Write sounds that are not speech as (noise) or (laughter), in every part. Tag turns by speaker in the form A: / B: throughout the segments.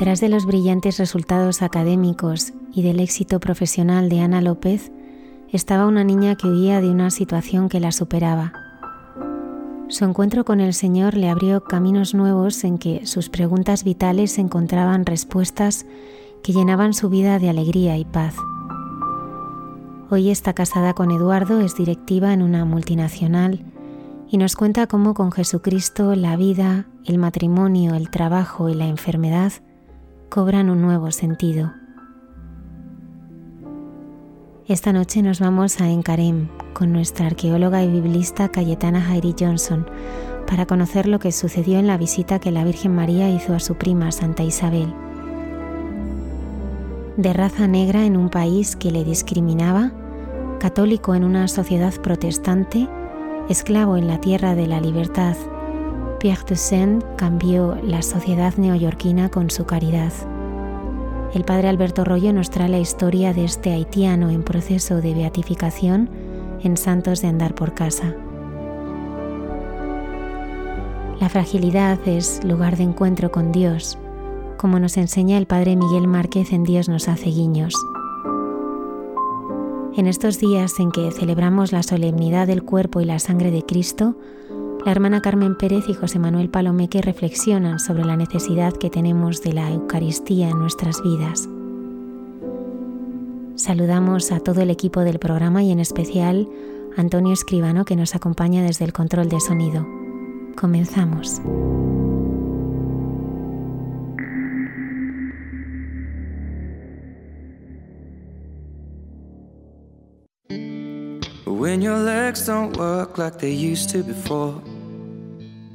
A: Detrás de los brillantes resultados académicos y del éxito profesional de Ana López estaba una niña que huía de una situación que la superaba. Su encuentro con el Señor le abrió caminos nuevos en que sus preguntas vitales encontraban respuestas que llenaban su vida de alegría y paz. Hoy está casada con Eduardo, es directiva en una multinacional y nos cuenta cómo con Jesucristo la vida, el matrimonio, el trabajo y la enfermedad cobran un nuevo sentido. Esta noche nos vamos a Encarem con nuestra arqueóloga y biblista Cayetana Jairi Johnson para conocer lo que sucedió en la visita que la Virgen María hizo a su prima Santa Isabel. De raza negra en un país que le discriminaba, católico en una sociedad protestante, esclavo en la tierra de la libertad Pierre Toussaint cambió la sociedad neoyorquina con su caridad. El padre Alberto Rollo nos trae la historia de este haitiano en proceso de beatificación en Santos de Andar por Casa. La fragilidad es lugar de encuentro con Dios, como nos enseña el padre Miguel Márquez en Dios nos hace guiños. En estos días en que celebramos la solemnidad del cuerpo y la sangre de Cristo, la hermana Carmen Pérez y José Manuel Palomeque reflexionan sobre la necesidad que tenemos de la Eucaristía en nuestras vidas. Saludamos a todo el equipo del programa y en especial Antonio Escribano que nos acompaña desde el control de sonido. Comenzamos.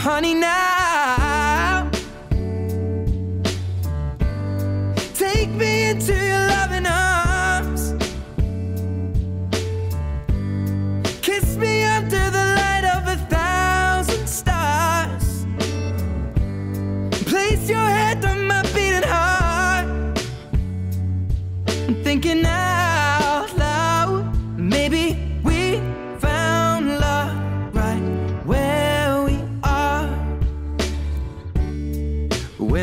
B: honey, now take me into your loving arms. Kiss me under the light of a thousand stars. Place your head on my beating heart. I'm thinking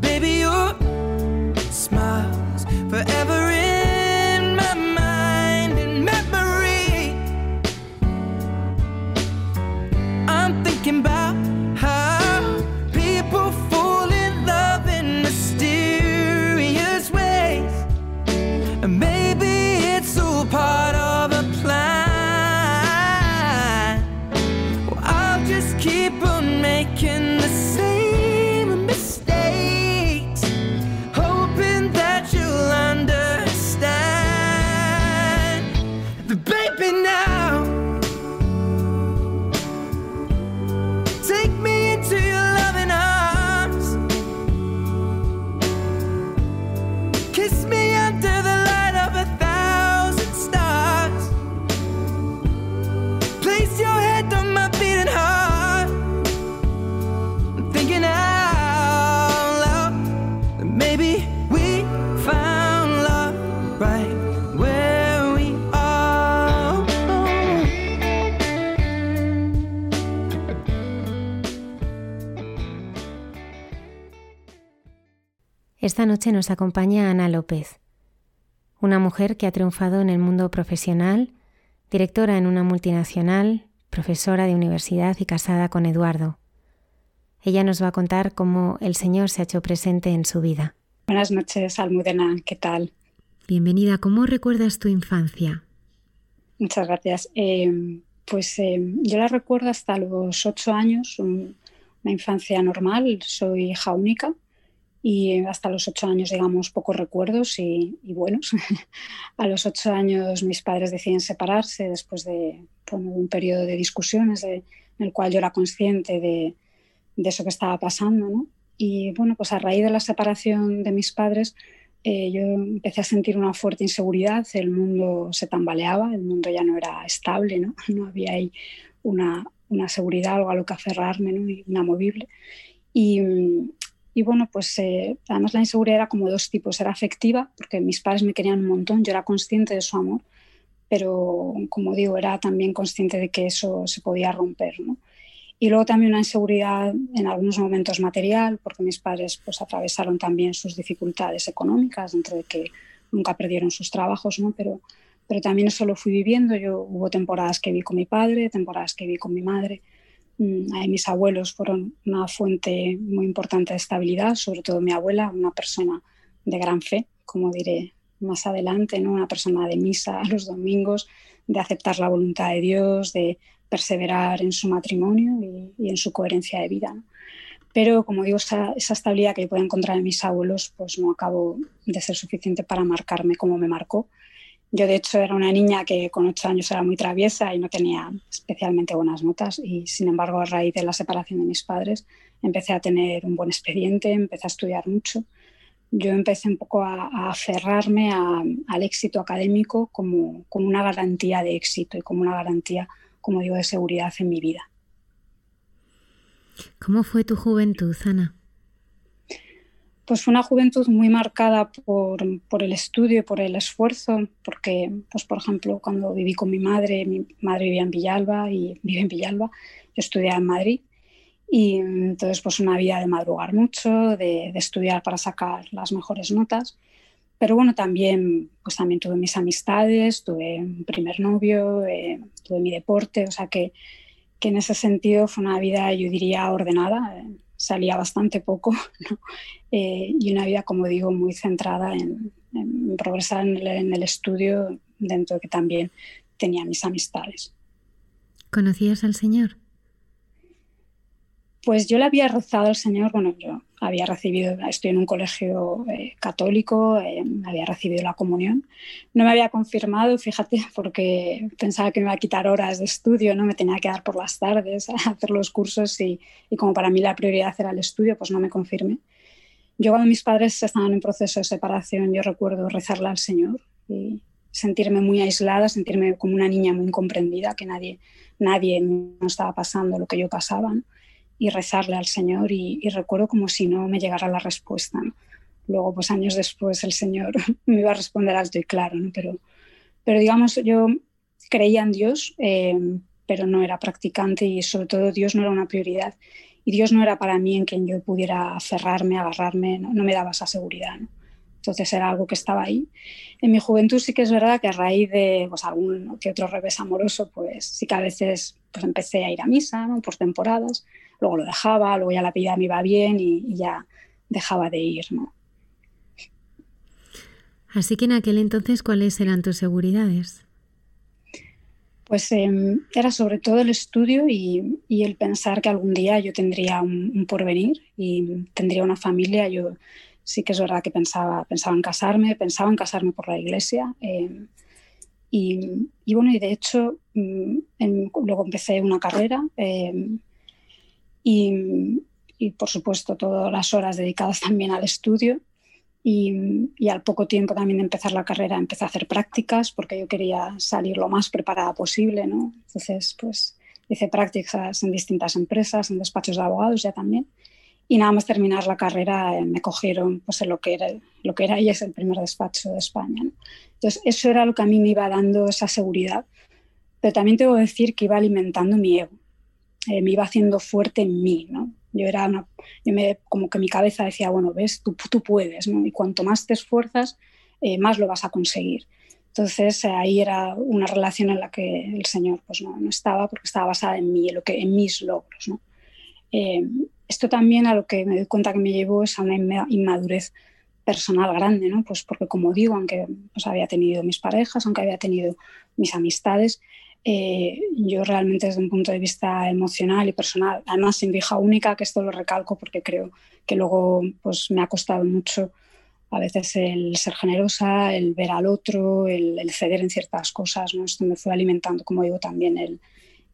B: Baby,
A: Esta noche nos acompaña Ana López, una mujer que ha triunfado en el mundo profesional, directora en una multinacional, profesora de universidad y casada con Eduardo. Ella nos va a contar cómo el Señor se ha hecho presente en su vida.
C: Buenas noches, Almudena, ¿qué tal?
A: Bienvenida, ¿cómo recuerdas tu infancia?
C: Muchas gracias. Eh, pues eh, yo la recuerdo hasta los ocho años, una infancia normal, soy hija única y hasta los ocho años, digamos, pocos recuerdos y, buenos. (laughs) a los ocho años mis padres deciden separarse después de un periodo de discusiones en el cual yo era consciente de, de eso que estaba pasando. ¿no? Y bueno, pues a raíz de la separación de mis padres, eh, yo empecé a sentir una fuerte inseguridad, el mundo se tambaleaba, el mundo ya no era estable, no, (laughs) no había ahí una, una seguridad, algo a lo que aferrarme, ¿no? inamovible. Y, y bueno, pues eh, además la inseguridad era como dos tipos, era afectiva, porque mis padres me querían un montón, yo era consciente de su amor, pero como digo, era también consciente de que eso se podía romper. ¿no? Y luego también una inseguridad en algunos momentos material, porque mis padres pues, atravesaron también sus dificultades económicas, dentro de que nunca perdieron sus trabajos, ¿no? pero, pero también eso lo fui viviendo. Yo hubo temporadas que vi con mi padre, temporadas que vi con mi madre. Mm, mis abuelos fueron una fuente muy importante de estabilidad, sobre todo mi abuela, una persona de gran fe, como diré más adelante, ¿no? una persona de misa (laughs) los domingos, de aceptar la voluntad de Dios, de perseverar en su matrimonio y, en su coherencia de vida. Pero, como digo, esa, estabilidad que puedo encontrar en mis abuelos, pues no acabo de ser suficiente para marcarme como me marcó. Yo, de hecho, era una niña que con ocho años era muy traviesa y no tenía especialmente buenas notas y, sin embargo, a raíz de la separación de mis padres, empecé a tener un buen expediente, empecé a estudiar mucho. Yo empecé un poco a, aferrarme al éxito académico como, como una garantía de éxito y como una garantía como digo, de seguridad en mi vida.
A: ¿Cómo fue tu juventud, Ana?
C: Pues una juventud muy marcada por, el estudio por el esfuerzo, porque, pues, por ejemplo, cuando viví con mi madre, mi madre vivía en Villalba y vive en Villalba, yo estudiaba en Madrid y entonces pues una vida de madrugar mucho, de, de estudiar para sacar las mejores notas. Pero bueno, también, pues también tuve mis amistades, tuve un primer novio, eh, tuve mi deporte, o sea que, que, en ese sentido fue una vida, yo diría, ordenada, eh, salía bastante poco (laughs) eh, y una vida, como digo, muy centrada en, progresar en el, en el, estudio, dentro de que también tenía mis amistades.
A: ¿Conocías al Señor?
C: Pues yo le había rezado al Señor, bueno, yo había recibido, estoy en un colegio eh, católico, eh, había recibido la comunión. No me había confirmado, fíjate, (laughs) porque pensaba que me iba a quitar horas de estudio, no me tenía que dar por las tardes (laughs) a hacer los cursos y, y como para mí la prioridad era el estudio, pues no me confirmé. Yo cuando mis padres estaban en proceso de separación, yo recuerdo rezarle al Señor y sentirme muy aislada, sentirme como una niña muy incomprendida, que nadie, nadie no estaba pasando lo que yo pasaba. ¿no? Y rezarle al Señor y, recuerdo como si no me llegara la respuesta. Luego, pues años después, el Señor (laughs) me iba a responder alto y claro, ¿no? pero, pero digamos, yo creía en Dios, eh, pero no era practicante y sobre todo Dios no era una prioridad. Y Dios no era para mí en quien yo pudiera aferrarme, agarrarme, no, me daba esa seguridad. ¿no? Entonces era algo que estaba ahí. En mi juventud sí que es verdad que a raíz de pues, algún que otro revés amoroso, pues sí que a veces pues, empecé a ir a misa ¿no? por temporadas, luego lo dejaba, luego ya la vida me iba bien y, ya dejaba de ir, ¿no?
A: Así que en aquel entonces, ¿cuáles eran tus seguridades?
C: Pues em, era sobre todo el estudio y, el pensar que algún día yo tendría un, porvenir y tendría una familia. Yo sí que es verdad que pensaba, pensaba en casarme, pensaba en casarme por la iglesia. Em, y, bueno, y de hecho, mm, luego empecé una carrera em, y, por supuesto todas las horas dedicadas también al estudio y, al poco tiempo también de empezar la carrera empecé a hacer prácticas porque yo quería salir lo más preparada posible, ¿no? Entonces, pues hice prácticas en distintas empresas, en despachos de abogados ya también. Y nada más terminar la carrera eh, me cogieron pues, en lo que era, lo que era y es el primer despacho de España. Entonces, eso era lo que a mí me iba dando esa seguridad. Pero también tengo que decir que iba alimentando mi ego. Eh, me iba haciendo fuerte en mí, ¿no? Yo era una, yo me, como que mi cabeza decía, bueno, ves, tú, tú puedes, ¿no? Y cuanto más te esfuerzas, eh, más lo vas a conseguir. Entonces ahí era una relación en la que el Señor pues, no, no estaba porque estaba basada en mí, en, lo que, en mis logros. ¿no? esto también a lo que me doy cuenta que me llevó es a una inmadurez personal grande, ¿no? Pues porque como digo, aunque pues, había tenido mis parejas, aunque había tenido mis amistades, eh, yo realmente desde un punto de vista emocional y personal, además sin hija única, que esto lo recalco porque creo que luego pues me ha costado mucho a veces el ser generosa, el ver al otro, el, ceder en ciertas cosas, ¿no? Esto me fue alimentando, como digo, también el,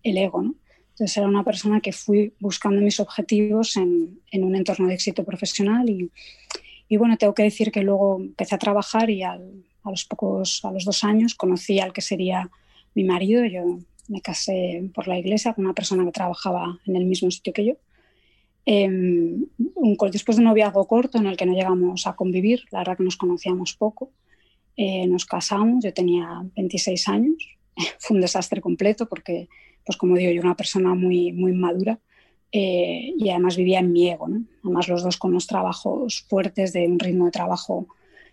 C: el ego, ¿no? Entonces era una persona que fui buscando mis objetivos en, en un entorno de éxito profesional y, y bueno, tengo que decir que luego empecé a trabajar y a los pocos, a los dos años, conocí al que sería mi marido. Yo me casé por la iglesia con una persona que trabajaba en el mismo sitio que yo. Em, después de un noviazgo corto en el que no llegamos a convivir, la verdad que nos conocíamos poco, eh, nos casamos, yo tenía 26 años, (laughs) fue un desastre completo porque, pues como digo, yo era una persona muy, muy madura eh, y además vivía en mi ego. ¿no? Además los dos con unos trabajos fuertes, de un ritmo de trabajo,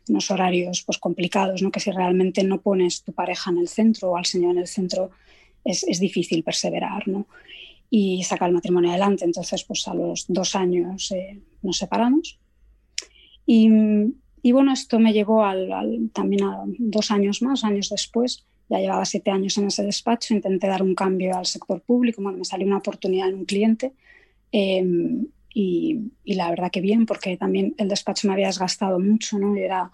C: unos horarios pues, complicados, ¿no? que si realmente no pones tu pareja en el centro o al Señor en el centro es, es difícil perseverar ¿no? y sacar el matrimonio adelante. Entonces pues a los dos años eh, nos separamos. Y, y, bueno, esto me llevó al, también a dos años más, años después, ya llevaba siete años en ese despacho, intenté dar un cambio al sector público, bueno, me salió una oportunidad en un cliente em, y, y, la verdad que bien, porque también el despacho me había desgastado mucho, ¿no? Y era,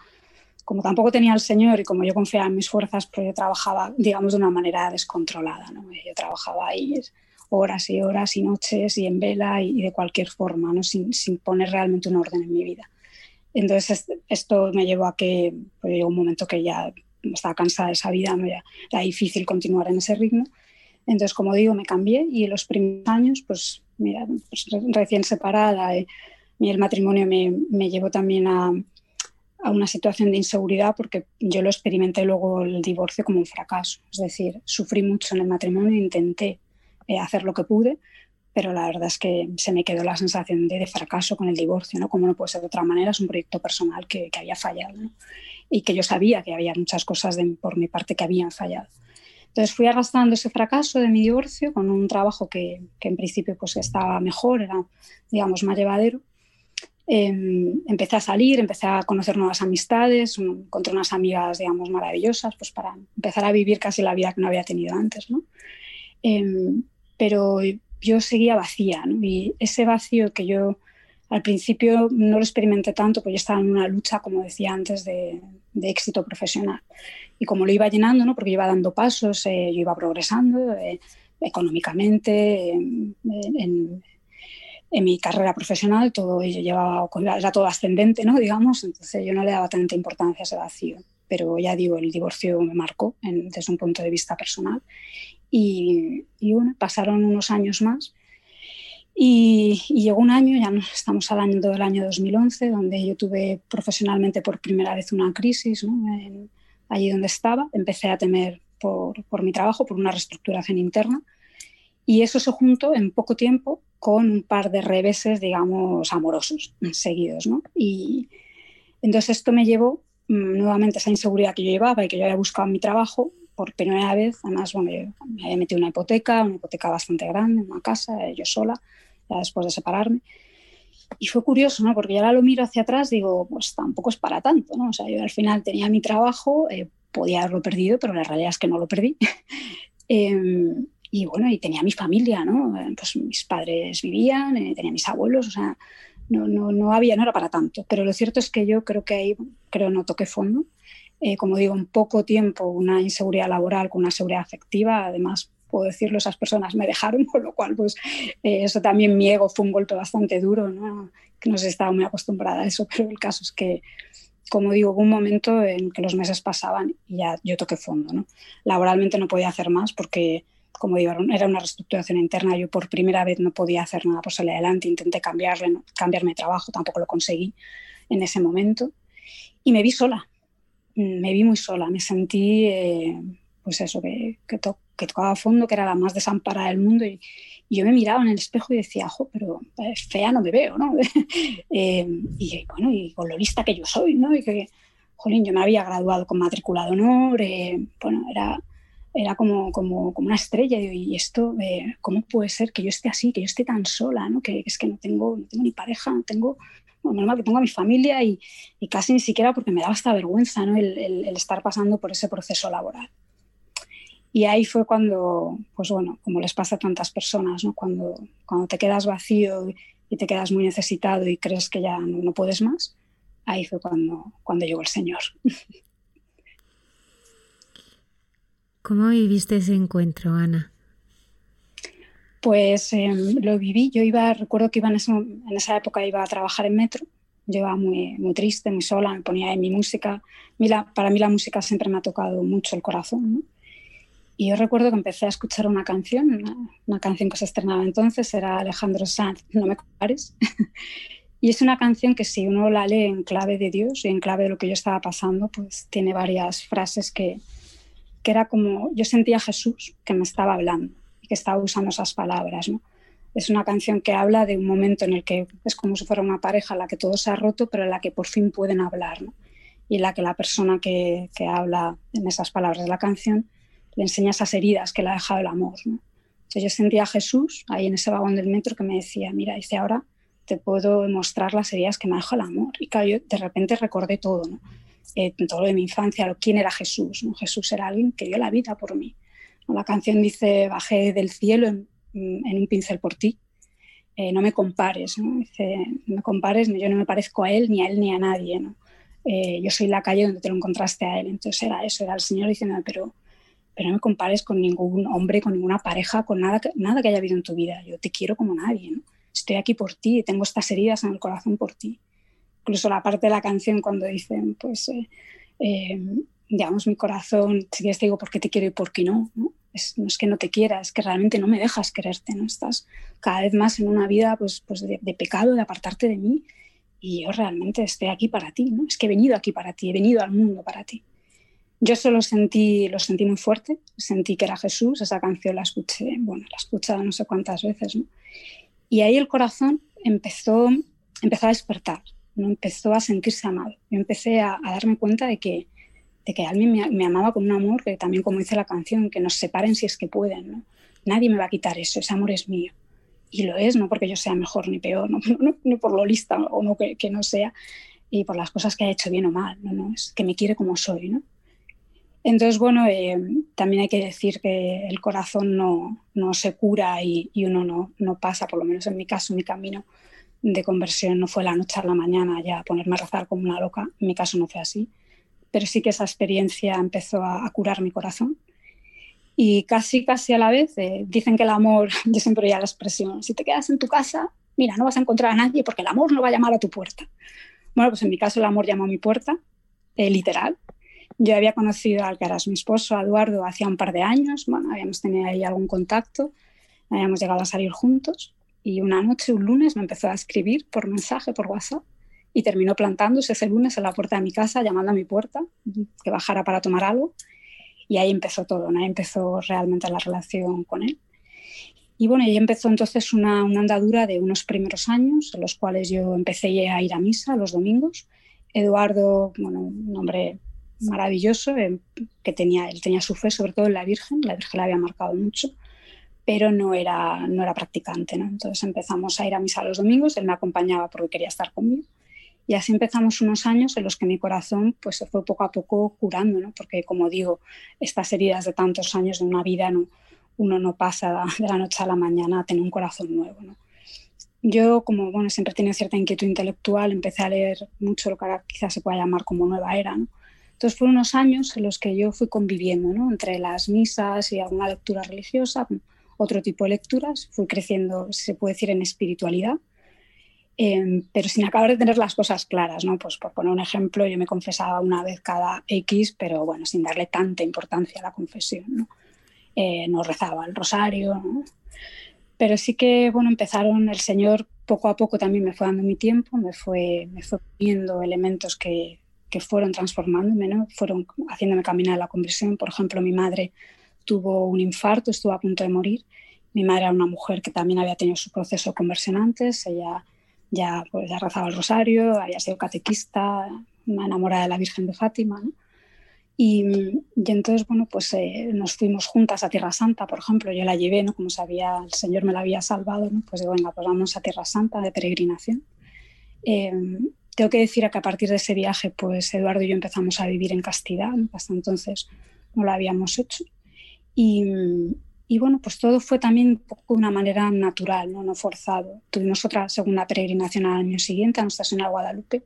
C: como tampoco tenía al Señor y como yo confiaba en mis fuerzas, pues yo trabajaba, digamos, de una manera descontrolada, ¿no? Yo trabajaba ahí horas y horas y noches y en vela y, de cualquier forma, ¿no? Sin, sin, poner realmente un orden en mi vida. Entonces esto me llevó a que pues, llegó un momento que ya estaba cansada de esa vida, ¿no? era, difícil continuar en ese ritmo. Entonces, como digo, me cambié y en los primeros años, pues mira, pues, recién separada, eh, el matrimonio me, me llevó también a, a, una situación de inseguridad porque yo lo experimenté luego el divorcio como un fracaso. Es decir, sufrí mucho en el matrimonio, intenté eh, hacer lo que pude, pero la verdad es que se me quedó la sensación de, de, fracaso con el divorcio, ¿no? Como no puede ser de otra manera, es un proyecto personal que, que había fallado, ¿no? y que yo sabía que había muchas cosas de, por mi parte que habían fallado. Entonces fui arrastrando ese fracaso de mi divorcio con un trabajo que, que en principio pues estaba mejor, era digamos más llevadero. Eh, empecé a salir, empecé a conocer nuevas amistades, encontré unas amigas digamos maravillosas pues para empezar a vivir casi la vida que no había tenido antes. ¿no? Eh, pero yo seguía vacía ¿no? y ese vacío que yo al principio no lo experimenté tanto, porque estaba en una lucha, como decía antes, de, éxito profesional. Y como lo iba llenando, ¿no? porque iba dando pasos, eh, yo iba progresando eh, económicamente, en, mi carrera profesional, todo ello llevaba, era todo ascendente, ¿no? digamos, entonces yo no le daba tanta importancia a ese vacío. Pero ya digo, el divorcio me marcó desde un punto de vista personal. Y, y bueno, pasaron unos años más y, llegó un año, ya estamos hablando del año 2011, donde yo tuve profesionalmente por primera vez una crisis, allí donde estaba. Empecé a temer por, por, mi trabajo, por una reestructuración interna. Y eso se juntó en poco tiempo con un par de reveses, digamos, amorosos seguidos. ¿no? Y entonces esto me llevó mm, nuevamente esa inseguridad que yo llevaba y que yo había buscado en mi trabajo por primera vez. Además, bueno, yo me había metido una hipoteca, una hipoteca bastante grande, una casa, yo sola después de separarme. Y fue curioso, ¿no? Porque ahora lo miro hacia atrás, digo, pues tampoco es para tanto, ¿no? O sea, yo al final tenía mi trabajo, eh, podía haberlo perdido, pero la realidad es que no lo perdí. (laughs) Em, y bueno, y tenía mi familia, ¿no? Eh, pues mis padres vivían, eh, tenía mis abuelos, o sea, no, no, no, había, no era para tanto. Pero lo cierto es que yo creo que ahí, creo no toqué fondo. como digo, en poco tiempo una inseguridad laboral con una seguridad afectiva, además puedo decirlo, esas personas me dejaron, (laughs) con lo cual, pues eh, eso también mi ego fue un golpe bastante duro, ¿no? que no se estaba muy acostumbrada a eso, pero el caso es que, como digo, hubo un momento en que los meses pasaban y ya yo toqué fondo. ¿no? Laboralmente no podía hacer más porque, como digo, era una reestructuración interna, yo por primera vez no podía hacer nada por salir adelante, intenté cambiarle, cambiarme de trabajo, tampoco lo conseguí en ese momento y me vi sola, me vi muy sola, me sentí, eh, pues eso, que, que, que tocaba fondo, que era la más desamparada del mundo. Y, yo me miraba en el espejo y decía, jo, pero eh, fea no me veo, ¿no? (laughs) Eh, y bueno, y con lo lista que yo soy, ¿no? Y que, jolín, yo me había graduado con matrícula de honor, eh, bueno, era, era como, como, como, una estrella. Y esto, ¿cómo puede ser que yo esté así, que yo esté tan sola, ¿no? Que es que no tengo, ni pareja, no tengo bueno, normal que tengo a mi familia y, casi ni siquiera porque me daba esta vergüenza ¿no? el, estar pasando por ese proceso laboral. Y ahí fue cuando, pues bueno, como les pasa a tantas personas, ¿no? cuando, cuando te quedas vacío y te quedas muy necesitado y crees que ya no, no puedes más, ahí fue cuando, cuando llegó el Señor. (laughs)
A: ¿Cómo viviste ese encuentro, Ana?
C: Pues eh, lo viví, yo iba, recuerdo que iba en, ese, en, esa época iba a trabajar en metro, yo iba muy, muy triste, muy sola, me ponía en mi música, Mira, para mí la música siempre me ha tocado mucho el corazón, ¿no? Y yo recuerdo que empecé a escuchar una canción, una, canción que se estrenaba entonces, era Alejandro Sanz, No me compares. (laughs) y es una canción que si uno la lee en clave de Dios y en clave de lo que yo estaba pasando, pues tiene varias frases que, que era como, yo sentía a Jesús que me estaba hablando que estaba usando esas palabras. ¿no? Es una canción que habla de un momento en el que es como si fuera una pareja en la que todo se ha roto, pero en la que por fin pueden hablar. Y la que la persona que, que, habla en esas palabras de la canción le enseña esas heridas que le ha dejado el amor. ¿no? Entonces yo sentía a Jesús ahí en ese vagón del metro que me decía, mira, dice, ahora te puedo mostrar las heridas que me dejado el amor. Y claro, yo de repente recordé todo, ¿no? Eh, todo de mi infancia, quién era Jesús. ¿no? Jesús era alguien que dio la vida por mí. La canción dice, bajé del cielo en, un pincel por ti. Eh, no me compares, no me compares, yo no me parezco a él, ni a él, ni a nadie. ¿no? Eh, yo soy la calle donde te lo encontraste a él. Entonces era eso, era el Señor diciendo, pero, pero no me compares con ningún hombre, con ninguna pareja, con nada, nada que haya habido en tu vida. Yo te quiero como nadie. ¿no? Estoy aquí por ti, tengo estas heridas en el corazón por ti. Incluso la parte de la canción cuando dicen, pues, eh, eh digamos, mi corazón, si quieres te digo por qué te quiero y por qué no, ¿no? Es, no es que no te quiera, es que realmente no me dejas quererte, ¿no? Estás cada vez más en una vida pues, pues de, de, pecado, de apartarte de mí y yo realmente estoy aquí para ti, ¿no? Es que he venido aquí para ti, he venido al mundo para ti. Yo solo sentí, lo sentí muy fuerte, sentí que era Jesús, esa canción la escuché, bueno, la he escuchado no sé cuántas veces, ¿no? Y ahí el corazón empezó, empezó a despertar, ¿no? Empezó a sentirse amado. Yo empecé a, a darme cuenta de que, de que alguien me, me, amaba con un amor que también, como dice la canción, que nos separen si es que pueden. ¿no? Nadie me va a quitar eso, ese amor es mío. Y lo es, no porque yo sea mejor ni peor, no, (laughs) no, no por lo lista o no que, que, no sea, y por las cosas que ha hecho bien o mal, no, no es que me quiere como soy. ¿no? Entonces, bueno, eh, también hay que decir que el corazón no, no se cura y, y uno no, no pasa, por lo menos en mi caso, mi camino de conversión no fue la noche a la mañana ya ponerme a rezar como una loca, en mi caso no fue así pero sí que esa experiencia empezó a, curar mi corazón. Y casi, casi a la vez, eh, dicen que el amor, (laughs) yo siempre oía la expresión, si te quedas en tu casa, mira, no vas a encontrar a nadie porque el amor no va a llamar a tu puerta. Bueno, pues en mi caso el amor llamó a mi puerta, eh, literal. Yo había conocido al que era mi esposo, Eduardo, hacía un par de años, bueno, habíamos tenido ahí algún contacto, habíamos llegado a salir juntos y una noche, un lunes, me empezó a escribir por mensaje, por WhatsApp, y terminó plantándose ese lunes en la puerta de mi casa, llamando a mi puerta, que bajara para tomar algo. Y ahí empezó todo, ¿no? ahí empezó realmente la relación con él. Y bueno, ahí empezó entonces una, una, andadura de unos primeros años, en los cuales yo empecé a ir a misa los domingos. Eduardo, bueno, un hombre maravilloso, eh, que tenía, él tenía su fe sobre todo en la Virgen, la Virgen la había marcado mucho, pero no era, no era practicante. ¿no? Entonces empezamos a ir a misa los domingos, él me acompañaba porque quería estar conmigo. Y así empezamos unos años en los que mi corazón pues, se fue poco a poco curando, ¿no? porque como digo, estas heridas de tantos años de una vida, no, uno no pasa de la noche a la mañana a tener un corazón nuevo. ¿no? Yo, como bueno, siempre tenido cierta inquietud intelectual, empecé a leer mucho lo que ahora quizás se pueda llamar como nueva era. Entonces fueron unos años en los que yo fui conviviendo ¿no? entre las misas y alguna lectura religiosa, otro tipo de lecturas, fui creciendo, se puede decir, en espiritualidad eh, pero sin acabar de tener las cosas claras, ¿no? Pues por poner un ejemplo, yo me confesaba una vez cada X, pero bueno, sin darle tanta importancia a la confesión, ¿no? Eh, no rezaba el rosario, ¿no? Pero sí que, bueno, empezaron, el Señor poco a poco también me fue dando mi tiempo, me fue, me fue viendo elementos que, que fueron transformándome, ¿no? Fueron haciéndome caminar la conversión. Por ejemplo, mi madre tuvo un infarto, estuvo a punto de morir. Mi madre era una mujer que también había tenido su proceso conversión antes, ella ya, pues, ya rezaba el rosario, había sido catequista, una enamorada de la Virgen de Fátima. Y, y, entonces, bueno, pues eh, nos fuimos juntas a Tierra Santa, por ejemplo, yo la llevé, ¿no? Como sabía, el Señor me la había salvado, ¿no? Pues digo, venga, pues vamos a Tierra Santa de peregrinación. Eh, tengo que decir que a partir de ese viaje, pues Eduardo y yo empezamos a vivir en castidad, hasta entonces no lo habíamos hecho. Y, y bueno, pues todo fue también un poco de una manera natural, no, no forzado. Tuvimos otra segunda peregrinación al año siguiente a Nuestra Señora Guadalupe.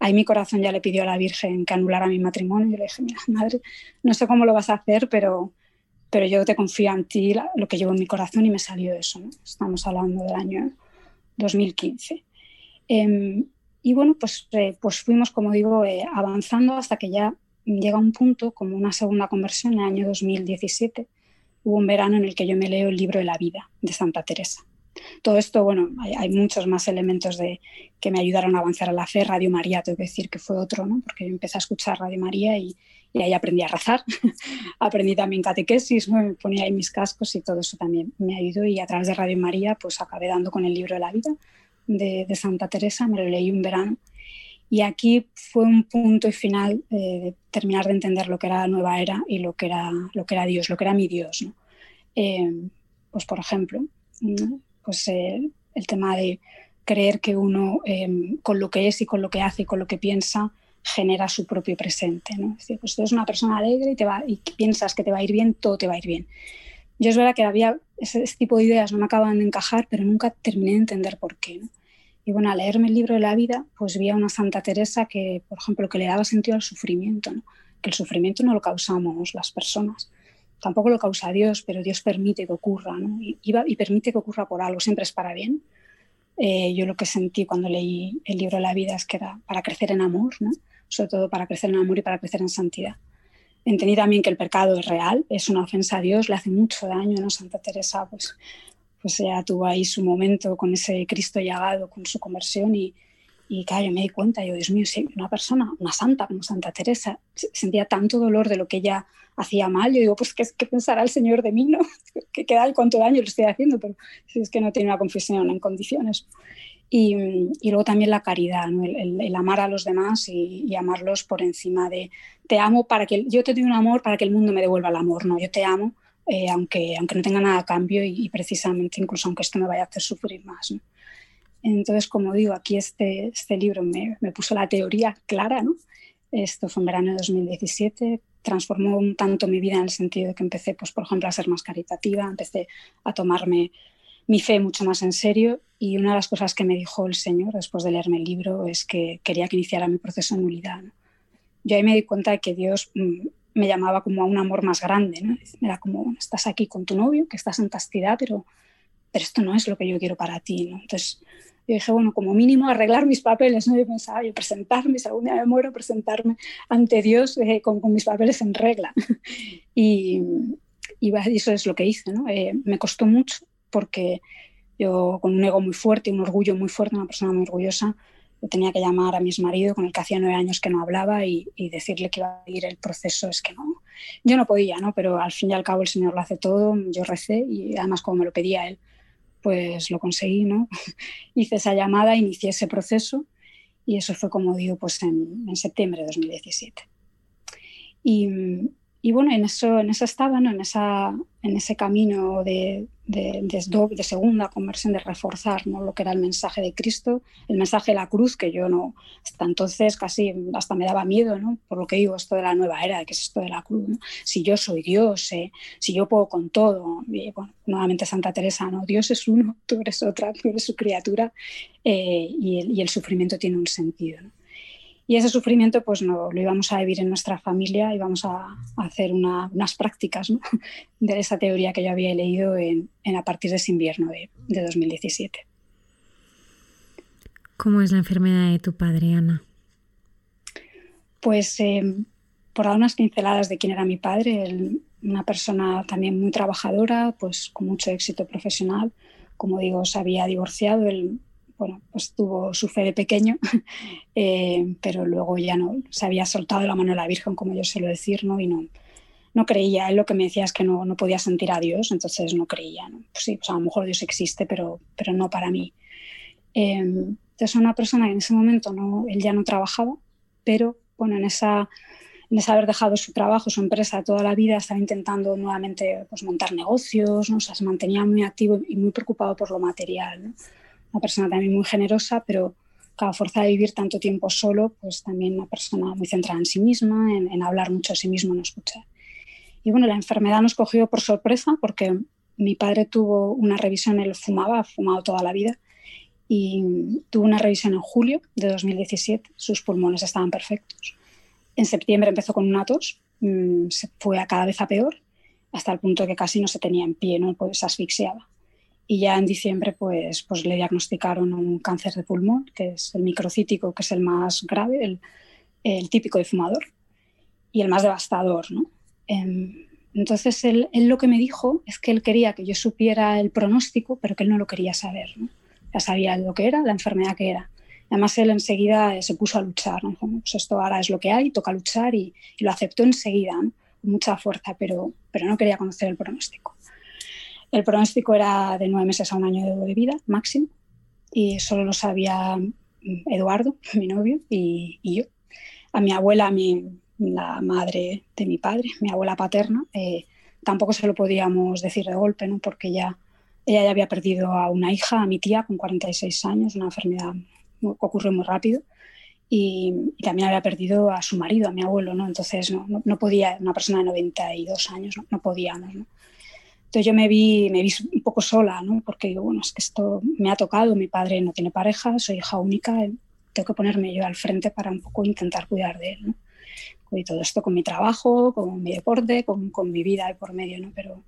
C: Ahí mi corazón ya le pidió a la Virgen que anulara mi matrimonio. Yo le dije, mira, madre, no sé cómo lo vas a hacer, pero, pero yo te confío en ti, lo que llevo en mi corazón y me salió eso. ¿no? Estamos hablando del año 2015. Eh, em, y bueno, pues, eh, pues fuimos, como digo, eh, avanzando hasta que ya llega un punto, como una segunda conversión en el año 2017, hubo un verano en el que yo me leo el libro de la vida de Santa Teresa. Todo esto, bueno, hay, muchos más elementos de, que me ayudaron a avanzar a la fe. Radio María, tengo que decir que fue otro, ¿no? Porque yo empecé a escuchar Radio María y, ahí aprendí a rezar. (laughs) aprendí también catequesis, me ponía ahí mis cascos y todo eso también me ayudó. Y a través de Radio María, pues acabé dando con el libro de la vida de, Santa Teresa, me lo leí un verano y aquí fue un punto y final eh, de terminar de entender lo que era la nueva era y lo que era, lo que era Dios, lo que era mi Dios. Eh, pues por ejemplo, pues, eh, el tema de creer que uno con lo que es y con lo que hace y con lo que piensa genera su propio presente. ¿no? Es decir, pues tú eres una persona alegre y, te va, y piensas que te va a ir bien, todo te va a ir bien. Yo es verdad que había ese, tipo de ideas, no me acaban de encajar, pero nunca terminé de entender por qué. ¿no? Y bueno, al leerme el libro de la vida, pues vi a una Santa Teresa que, por ejemplo, que le daba sentido al sufrimiento, ¿no? que el sufrimiento no lo causamos las personas, tampoco lo causa Dios, pero Dios permite que ocurra, ¿no? y, y, permite que ocurra por algo, siempre es para bien. Eh, yo lo que sentí cuando leí el libro de la vida es que era para crecer en amor, ¿no? sobre todo para crecer en amor y para crecer en santidad. Entendí también que el pecado es real, es una ofensa a Dios, le hace mucho daño, ¿no? Santa Teresa pues pues ya tuvo ahí su momento con ese Cristo llagado, con su conversión y, y claro, yo me di cuenta, yo, Dios mío, si una persona, una santa como Santa Teresa, sentía tanto dolor de lo que ella hacía mal, yo digo, pues ¿qué, qué pensará el Señor de mí, no? (laughs) ¿Qué queda y cuánto daño le estoy haciendo? Pero si es que no tiene una confesión en condiciones. Y, y luego también la caridad, ¿no? el, el, amar a los demás y, y, amarlos por encima de, te amo para que, yo te doy un amor para que el mundo me devuelva el amor, no, yo te amo eh, aunque, aunque no tenga nada a cambio y, precisamente incluso aunque esto me vaya a hacer sufrir más. ¿no? Entonces, como digo, aquí este, este libro me, me, puso la teoría clara, ¿no? Esto fue en verano de 2017, transformó un tanto mi vida en el sentido de que empecé, pues, por ejemplo, a ser más caritativa, empecé a tomarme mi fe mucho más en serio y una de las cosas que me dijo el Señor después de leerme el libro es que quería que iniciara mi proceso de nulidad. Yo ahí me di cuenta de que Dios mm, me llamaba como a un amor más grande, ¿no? Era como, estás aquí con tu novio, que estás en castidad, pero, pero esto no es lo que yo quiero para ti, ¿no? Entonces yo dije, bueno, como mínimo arreglar mis papeles, ¿no? Yo pensaba, yo presentarme, si algún día me muero, presentarme ante Dios eh, con, mis papeles en regla. (laughs) y, y, eso es lo que hice. Eh, me costó mucho porque yo con un ego muy fuerte, un orgullo muy fuerte, una persona muy orgullosa, tenía que llamar a mi marido con el que hacía nueve años que no hablaba y, y, decirle que iba a ir el proceso. Es que no, yo no podía, ¿no? Pero al fin y al cabo el Señor lo hace todo, yo recé y además como me lo pedía él, pues lo conseguí, ¿no? (laughs) Hice esa llamada, inicié ese proceso y eso fue como digo, pues en, en septiembre de 2017. Y, y bueno, en eso, en eso estaba, ¿no? en, esa, en ese camino de, de, segunda conversión, de reforzar ¿no? lo que era el mensaje de Cristo, el mensaje de la cruz, que yo no, hasta entonces casi hasta me daba miedo, ¿no? por lo que digo, esto de la nueva era, que es esto de la cruz, si yo soy Dios, eh, si yo puedo con todo, y, bueno, nuevamente Santa Teresa, ¿no? Dios es uno, (laughs) tú eres otra, tú eres su criatura, eh, y, el, y, el, sufrimiento tiene un sentido. Y ese sufrimiento pues no, lo íbamos a vivir en nuestra familia y vamos a, a hacer una, unas prácticas ¿no? (laughs) de esa teoría que yo había leído en, en a partir de ese invierno de, de 2017.
A: ¿Cómo es la enfermedad de tu padre, Ana?
C: Pues eh, por dar unas pinceladas de quién era mi padre, él, una persona también muy trabajadora, pues con mucho éxito profesional. Como digo, se había divorciado, él bueno, pues tuvo su fe de pequeño, (laughs) eh, pero luego ya no se había soltado la mano de la Virgen, como yo suelo decir, ¿no? y no, no creía, él lo que me decía es que no, no podía sentir a Dios, entonces no creía. ¿no? Pues sí, pues a lo mejor Dios existe, pero, pero no para mí. Eh, entonces una persona que en ese momento no, él ya no trabajaba, pero bueno, en esa en ese haber dejado su trabajo, su empresa toda la vida, estaba intentando nuevamente pues, montar negocios, ¿no? o sea, se mantenía muy activo y muy preocupado por lo material. ¿no? Una persona también muy generosa, pero cada fuerza de vivir tanto tiempo solo, pues también una persona muy centrada en sí misma, en, hablar mucho de sí mismo, en escuchar. Y bueno, la enfermedad nos cogió por sorpresa porque mi padre tuvo una revisión, él fumaba, ha fumado toda la vida, y tuvo una revisión en julio de 2017, sus pulmones estaban perfectos en septiembre empezó con una tos, mm, se fue a cada vez a peor, hasta el punto que casi no se tenía en pie, ¿no? pues asfixiaba. Y ya en diciembre pues, pues le diagnosticaron un cáncer de pulmón, que es el microcítico, que es el más grave, el, típico de fumador, y el más devastador. ¿no? Em, entonces él, él, lo que me dijo es que él quería que yo supiera el pronóstico, pero que él no lo quería saber. ¿no? Ya sabía lo que era, la enfermedad que era. Además, él enseguida se puso a luchar, ¿no? pues esto ahora es lo que hay, toca luchar y, lo aceptó enseguida, con mucha fuerza, pero, pero no quería conocer el pronóstico. El pronóstico era de nueve meses a un año de vida máximo y solo lo sabía mm, Eduardo, (laughs) mi novio, y, yo. A mi abuela, a mi, la madre de mi padre, mi abuela paterna, eh, tampoco se lo podíamos decir de golpe, ¿no? porque ya, ella ya había perdido a una hija, a mi tía, con 46 años, una enfermedad ocurrió muy rápido. Y, también había perdido a su marido, a mi abuelo, ¿no? Entonces no, no, podía, una persona de 92 años, no, no podíamos, ¿no? Entonces yo me vi, me vi un poco sola, ¿no? Porque digo, bueno, es que esto me ha tocado, mi padre no tiene pareja, soy hija única, tengo que ponerme yo al frente para un poco intentar cuidar de él, ¿no? Y todo esto con mi trabajo, con mi deporte, con, con mi vida y por medio, ¿no? Pero,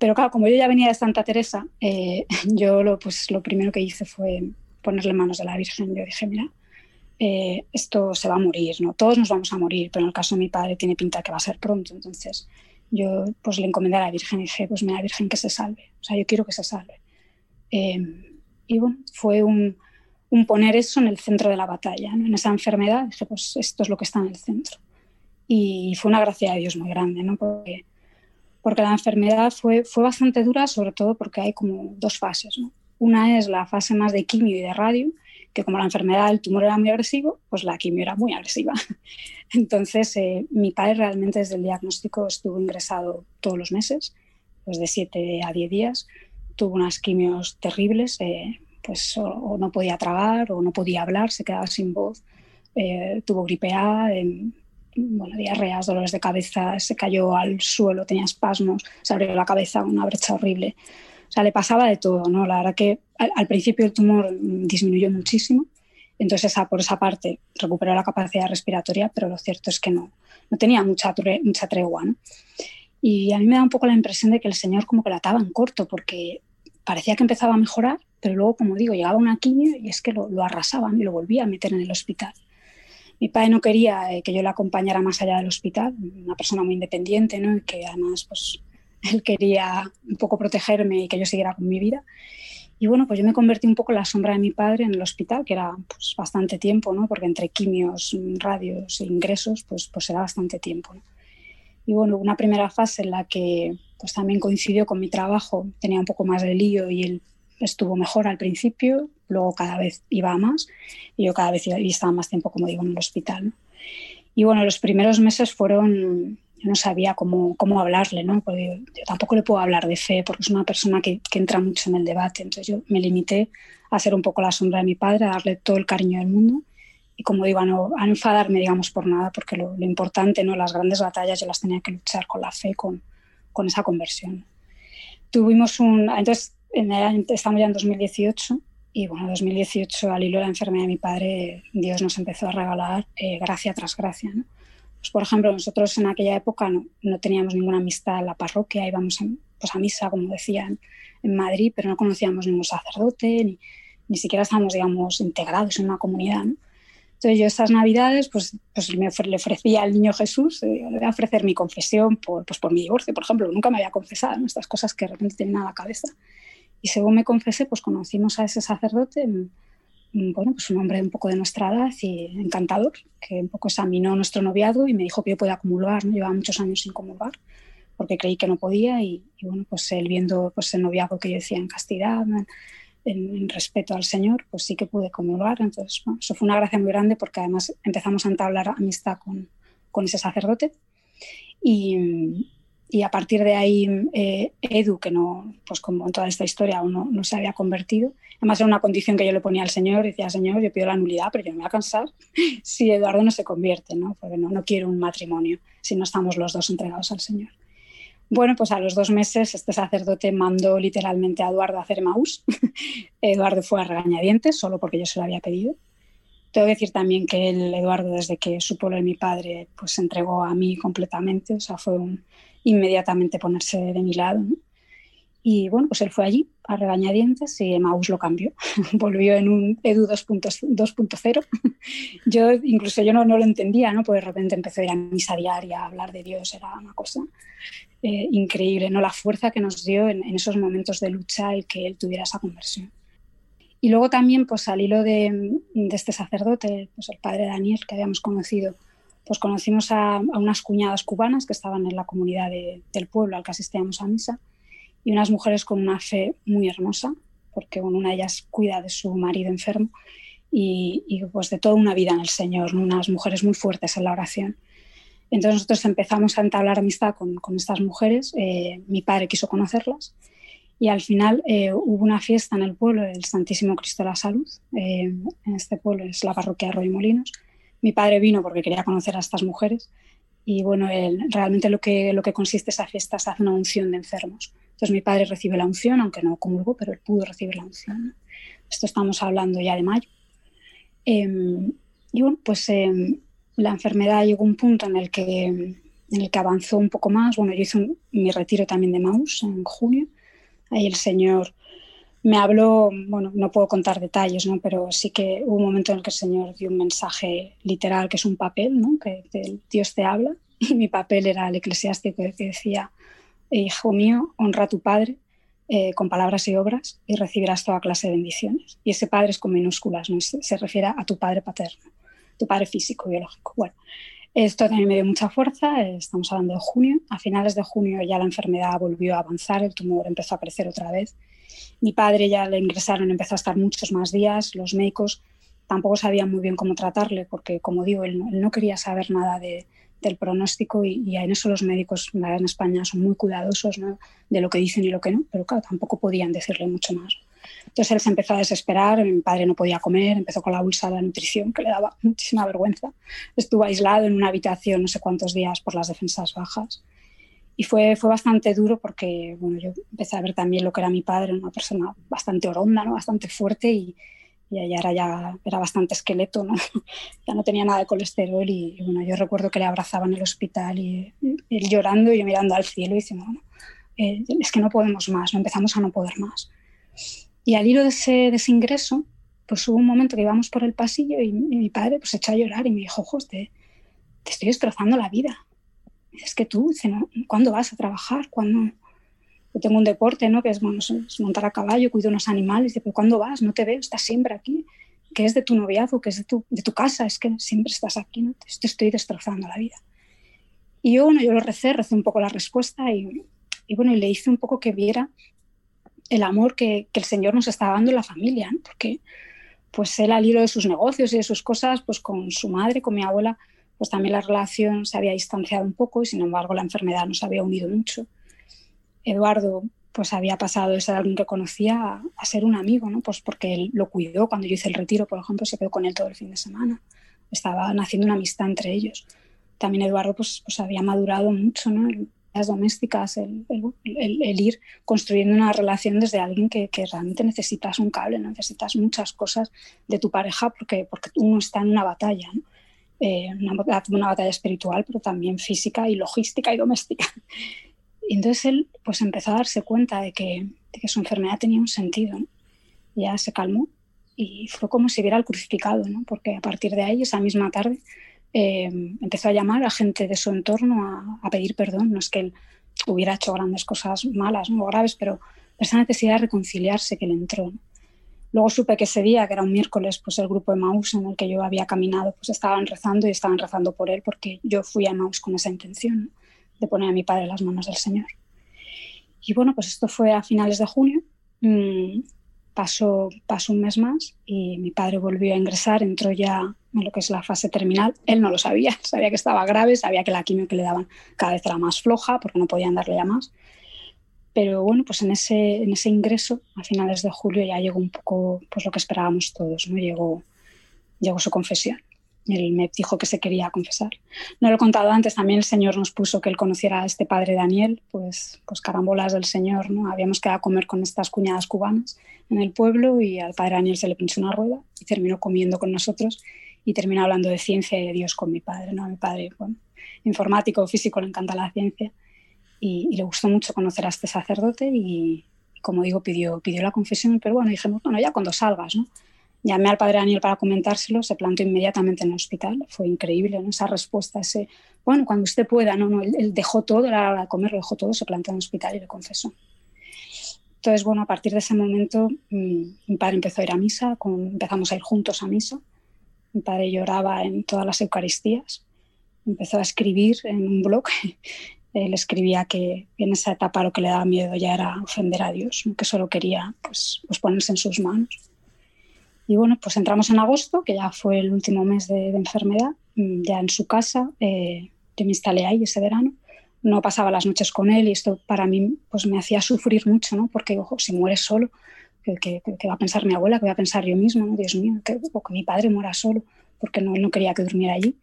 C: pero claro, como yo ya venía de Santa Teresa, eh, (laughs) yo lo, pues, lo primero que hice fue ponerle manos de la Virgen. Yo dije, mira, eh, esto se va a morir, ¿no? Todos nos vamos a morir, pero en el caso de mi padre tiene pinta que va a ser pronto. Entonces yo pues le encomendé a la Virgen y dije, pues mira, Virgen, que se salve. O sea, yo quiero que se salve. Em, y bueno, fue un, un, poner eso en el centro de la batalla, ¿no? en esa enfermedad. Dije, pues esto es lo que está en el centro. Y fue una gracia de Dios muy grande, ¿no? Porque, porque la enfermedad fue, fue bastante dura, sobre todo porque hay como dos fases, ¿no? Una es la fase más de quimio y de radio, que como la enfermedad del tumor era muy agresivo, pues la quimio era muy agresiva. (laughs) Entonces, eh, mi padre realmente desde el diagnóstico estuvo ingresado todos los meses, pues de 7 a 10 días. Tuvo unas quimios terribles, eh, pues o, no podía tragar o no podía hablar, se quedaba sin voz. Eh, tuvo gripe A, bueno, diarreas, dolores de cabeza, se cayó al suelo, tenía espasmos, se abrió la cabeza, una brecha horrible. O sea, le pasaba de todo, ¿no? La verdad que al, principio el tumor disminuyó muchísimo, entonces esa, por esa parte recuperó la capacidad respiratoria, pero lo cierto es que no, no tenía mucha, mucha tregua, ¿no? Y a mí me da un poco la impresión de que el Señor como que la ataba en corto, porque parecía que empezaba a mejorar, pero luego, como digo, llegaba una quimio y es que lo, lo arrasaban y lo volvía a meter en el hospital. Mi padre no quería eh, que yo la acompañara más allá del hospital, una persona muy independiente, ¿no? Y que además pues, él quería un poco protegerme y que yo siguiera con mi vida. Y bueno, pues yo me convertí un poco en la sombra de mi padre en el hospital, que era pues, bastante tiempo, ¿no? Porque entre quimios, radios e ingresos, pues, pues era bastante tiempo. ¿no? Y bueno, una primera fase en la que pues también coincidió con mi trabajo, tenía un poco más de lío y él estuvo mejor al principio, luego cada vez iba más y yo cada vez iba, y estaba más tiempo, como digo, en el hospital. ¿no? Y bueno, los primeros meses fueron no sabía cómo, cómo hablarle, ¿no? Porque yo, tampoco le puedo hablar de fe porque es una persona que, que, entra mucho en el debate. Entonces yo me limité a ser un poco la sombra de mi padre, a darle todo el cariño del mundo y como digo, a no, a enfadarme, digamos, por nada, porque lo, lo, importante, ¿no? Las grandes batallas yo las tenía que luchar con la fe, con, con esa conversión. Tuvimos un... Entonces, en el, estamos ya en 2018 y bueno, en 2018, al hilo de la enfermedad de mi padre, Dios nos empezó a regalar eh, gracia tras gracia, ¿no? Pues, por ejemplo, nosotros en aquella época no, no, teníamos ninguna amistad en la parroquia, íbamos a, pues a misa, como decían, en Madrid, pero no conocíamos ningún sacerdote, ni, ni siquiera estábamos, digamos, integrados en una comunidad. Entonces yo estas navidades pues, pues me le ofrecía al niño Jesús, eh, le voy a ofrecer mi confesión por, pues por mi divorcio, por ejemplo, nunca me había confesado, estas cosas que de repente tienen a la cabeza. Y según me confesé, pues conocimos a ese sacerdote, bueno, pues un hombre un poco de nuestra edad y encantador, que un poco examinó nuestro noviazgo y me dijo que yo podía comulgar, ¿no? Llevaba muchos años sin comulgar porque creí que no podía y, bueno, pues él viendo pues el noviazgo que yo decía en castidad, en, respeto al Señor, pues sí que pude comulgar. Entonces, bueno, eso fue una gracia muy grande porque además empezamos a entablar amistad con, con ese sacerdote y, y a partir de ahí eh, Edu, que no, pues como en toda esta historia aún no, no, se había convertido, además era una condición que yo le ponía al Señor, decía, Señor, yo pido la nulidad, pero yo me voy a cansar (laughs) si Eduardo no se convierte, ¿no? porque no, no quiero un matrimonio si no estamos los dos entregados al Señor. Bueno, pues a los dos meses este sacerdote mandó literalmente a Eduardo a hacer Maús. (laughs) Eduardo fue a regañadientes solo porque yo se lo había pedido. Tengo que decir también que el Eduardo, desde que supo lo de mi padre, pues se entregó a mí completamente, o sea, fue un, inmediatamente ponerse de mi lado. Y bueno, pues él fue allí a regañadientes y Maus lo cambió. (laughs) Volvió en un Edu 2.0. (laughs) yo incluso yo no, no, lo entendía, ¿no? Porque de repente empezó a ir a misa diaria, a hablar de Dios, era una cosa eh, increíble, ¿no? La fuerza que nos dio en, en, esos momentos de lucha el que él tuviera esa conversión. Y luego también, pues al hilo de, de este sacerdote, pues el padre Daniel, que habíamos conocido, pues conocimos a, unas cuñadas cubanas que estaban en la comunidad del pueblo al que asistíamos a misa y unas mujeres con una fe muy hermosa, porque una de ellas cuida de su marido enfermo y, pues de toda una vida en el Señor, unas mujeres muy fuertes en la oración. Entonces nosotros empezamos a entablar amistad con, con estas mujeres, eh, mi padre quiso conocerlas y al final eh, hubo una fiesta en el pueblo del Santísimo Cristo de la Salud, eh, en este pueblo es la parroquia de Molinos, mi padre vino porque quería conocer a estas mujeres y bueno, realmente lo que, lo que consiste esa fiesta es hacer una unción de enfermos. Entonces mi padre recibe la unción, aunque no comulgó, pero él pudo recibir la unción. Esto estamos hablando ya de mayo. Em, y bueno, pues em, la enfermedad llegó a un punto en el que, en el que avanzó un poco más. Bueno, yo hice mi retiro también de Maus en junio. Ahí el Señor me habló, bueno, no puedo contar detalles, ¿no? pero sí que hubo un momento en el que el Señor dio un mensaje literal, que es un papel, ¿no? que, Dios te habla, y (laughs) mi papel era el eclesiástico que decía, hijo mío, honra a tu padre eh, con palabras y obras y recibirás toda clase de bendiciones. Y ese padre es con minúsculas, ¿no? se, se refiere a tu padre paterno, tu padre físico, biológico. Bueno, esto también me dio mucha fuerza, estamos hablando de junio, a finales de junio ya la enfermedad volvió a avanzar, el tumor empezó a crecer otra vez mi padre ya le ingresaron, empezó a estar muchos más días, los médicos tampoco sabían muy bien cómo tratarle, porque como digo, él no, quería saber nada de, del pronóstico y, en eso los médicos en España son muy cuidadosos de lo que dicen y lo que no, pero claro, tampoco podían decirle mucho más. Entonces él se empezó a desesperar, mi padre no podía comer, empezó con la bolsa de la nutrición que le daba (laughs) muchísima vergüenza. Estuvo aislado en una habitación no sé cuántos días por las defensas bajas. Y fue, fue bastante duro porque bueno, yo empecé a ver también lo que era mi padre, una persona bastante oronda, ¿no? bastante fuerte y, y era ya era bastante esqueleto, ¿no? (laughs) ya no tenía nada de colesterol y, bueno, yo recuerdo que le abrazaba en el hospital y, él llorando y yo mirando al cielo y diciendo, bueno, eh, es que no podemos más, no empezamos a no poder más. Y al hilo de ese, de ese ingreso, pues hubo un momento que íbamos por el pasillo y, mi padre pues echó a llorar y me dijo, ojo, te, te estoy destrozando la vida es que tú, ¿cuándo vas a trabajar? ¿Cuándo? Yo tengo un deporte, ¿no? Que es, bueno, montar a caballo, cuido unos animales. Dice, pero ¿cuándo vas? No te veo, estás siempre aquí. Que es de tu noviazgo, que es de tu, de tu casa, es que siempre estás aquí, ¿no? Te, estoy destrozando la vida. Y yo, bueno, yo lo recé, recé un poco la respuesta y, y bueno, y le hice un poco que viera el amor que, el Señor nos estaba dando en la familia, ¿no? porque pues él al hilo de sus negocios y de sus cosas, pues con su madre, con mi abuela, pues también la relación se había distanciado un poco y sin embargo la enfermedad nos había unido mucho. Eduardo pues había pasado de ser alguien que conocía a, ser un amigo, ¿no? Pues porque él lo cuidó cuando yo hice el retiro, por ejemplo, se quedó con él todo el fin de semana. Estaba naciendo una amistad entre ellos. También Eduardo pues, pues había madurado mucho, ¿no? Las domésticas, el, ir construyendo una relación desde alguien que, realmente necesitas un cable, necesitas muchas cosas de tu pareja porque, porque uno está en una batalla. Eh, una, batalla espiritual, pero también física y logística y doméstica. (laughs) Y entonces él pues empezó a darse cuenta de que, su enfermedad tenía un sentido. Ya se calmó y fue como si viera el crucificado, ¿no? porque a partir de ahí, esa misma tarde, eh, empezó a llamar a gente de su entorno a, pedir perdón. No es que él hubiera hecho grandes cosas malas o graves, pero esa necesidad de reconciliarse que le entró. Luego supe que ese día, que era un miércoles, pues el grupo de Maús en el que yo había caminado, pues estaban rezando y estaban rezando por él porque yo fui a Maús con esa intención de poner a mi padre en las manos del Señor. Y bueno, pues esto fue a finales de junio. Mm, pasó, pasó un mes más y mi padre volvió a ingresar, entró ya en lo que es la fase terminal. Él no lo sabía, (laughs) sabía que estaba grave, sabía que la quimio que le daban cada vez era más floja porque no podían darle ya más. Pero bueno, pues en ese, ingreso, a finales de julio, ya llegó un poco pues lo que esperábamos todos, ¿no? Llegó, llegó su confesión. Él me dijo que se quería confesar. No lo he contado antes, también el Señor nos puso que él conociera a este padre Daniel, pues, pues carambolas del Señor, ¿no? Habíamos quedado a comer con estas cuñadas cubanas en el pueblo y al padre Daniel se le pinchó una rueda y terminó comiendo con nosotros y terminó hablando de ciencia y de Dios con mi padre, ¿no? mi padre, bueno, informático, físico, le encanta la ciencia y, le gustó mucho conocer a este sacerdote y, como digo, pidió, pidió la confesión, pero bueno, dijimos, bueno, ya cuando salgas, ¿no? Llamé al padre Daniel para comentárselo, se plantó inmediatamente en el hospital, fue increíble ¿no? esa respuesta, ese, bueno, cuando usted pueda, no, no, él, dejó todo, la hora de comer, lo dejó todo, se plantó en el hospital y le confesó. Entonces, bueno, a partir de ese momento mm, mi padre empezó a ir a misa, con, empezamos a ir juntos a misa, mi padre lloraba en todas las Eucaristías, empezó a escribir en un blog (laughs) él escribía que en esa etapa lo que le daba miedo ya era ofender a Dios, que solo quería pues, pues, ponerse en sus manos. Y bueno, pues entramos en agosto, que ya fue el último mes de, enfermedad, mm, ya en su casa, eh, yo me instalé ahí ese verano, no pasaba las noches con él y esto para mí pues me hacía sufrir mucho, ¿no? porque ojo, si muere solo, ¿qué, va a pensar mi abuela? ¿Qué va a pensar yo mismo? Dios mío, que, o que mi padre muera solo, porque no, él no quería que durmiera allí.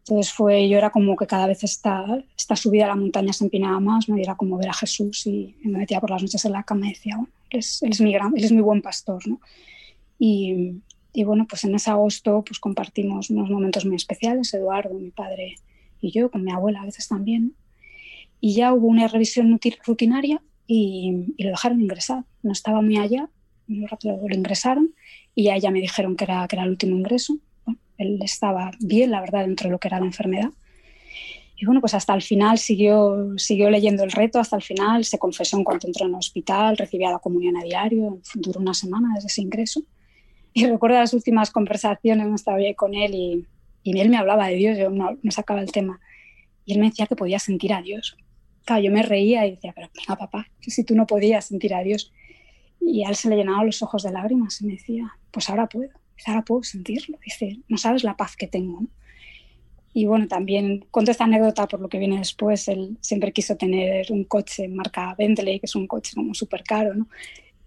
C: Entonces fue, yo era como que cada vez esta, esta subida a la montaña se empinaba más, ¿no? y era como ver a Jesús y me metía por las noches en la cama y decía, bueno, él es, él es mi, gran, él es mi buen pastor. ¿no? Y, y, bueno, pues en ese agosto pues compartimos unos momentos muy especiales, Eduardo, mi padre y yo, con mi abuela a veces también. Y ya hubo una revisión rutinaria y, y lo dejaron ingresar. No estaba muy allá, muy rápido lo ingresaron y ya, ya me dijeron que era, que era el último ingreso él estaba bien, la verdad, dentro de lo que era la enfermedad. Y bueno, pues hasta el final siguió, siguió leyendo el reto, hasta el final se confesó en cuanto entró en el hospital, recibía la comunión a diario, duró una semana desde ese ingreso. Y recuerdo las últimas conversaciones, no estaba bien con él y, y, él me hablaba de Dios, yo no, no, sacaba el tema. Y él me decía que podía sentir a Dios. Claro, yo me reía y decía, pero venga papá, si tú no podías sentir a Dios. Y a él se le llenaban los ojos de lágrimas y me decía, pues ahora puedo ahora puedo sentirlo. Dice, no sabes la paz que tengo. Y bueno, también cuento esta anécdota por lo que viene después. Él siempre quiso tener un coche marca Bentley, que es un coche como súper caro, ¿no?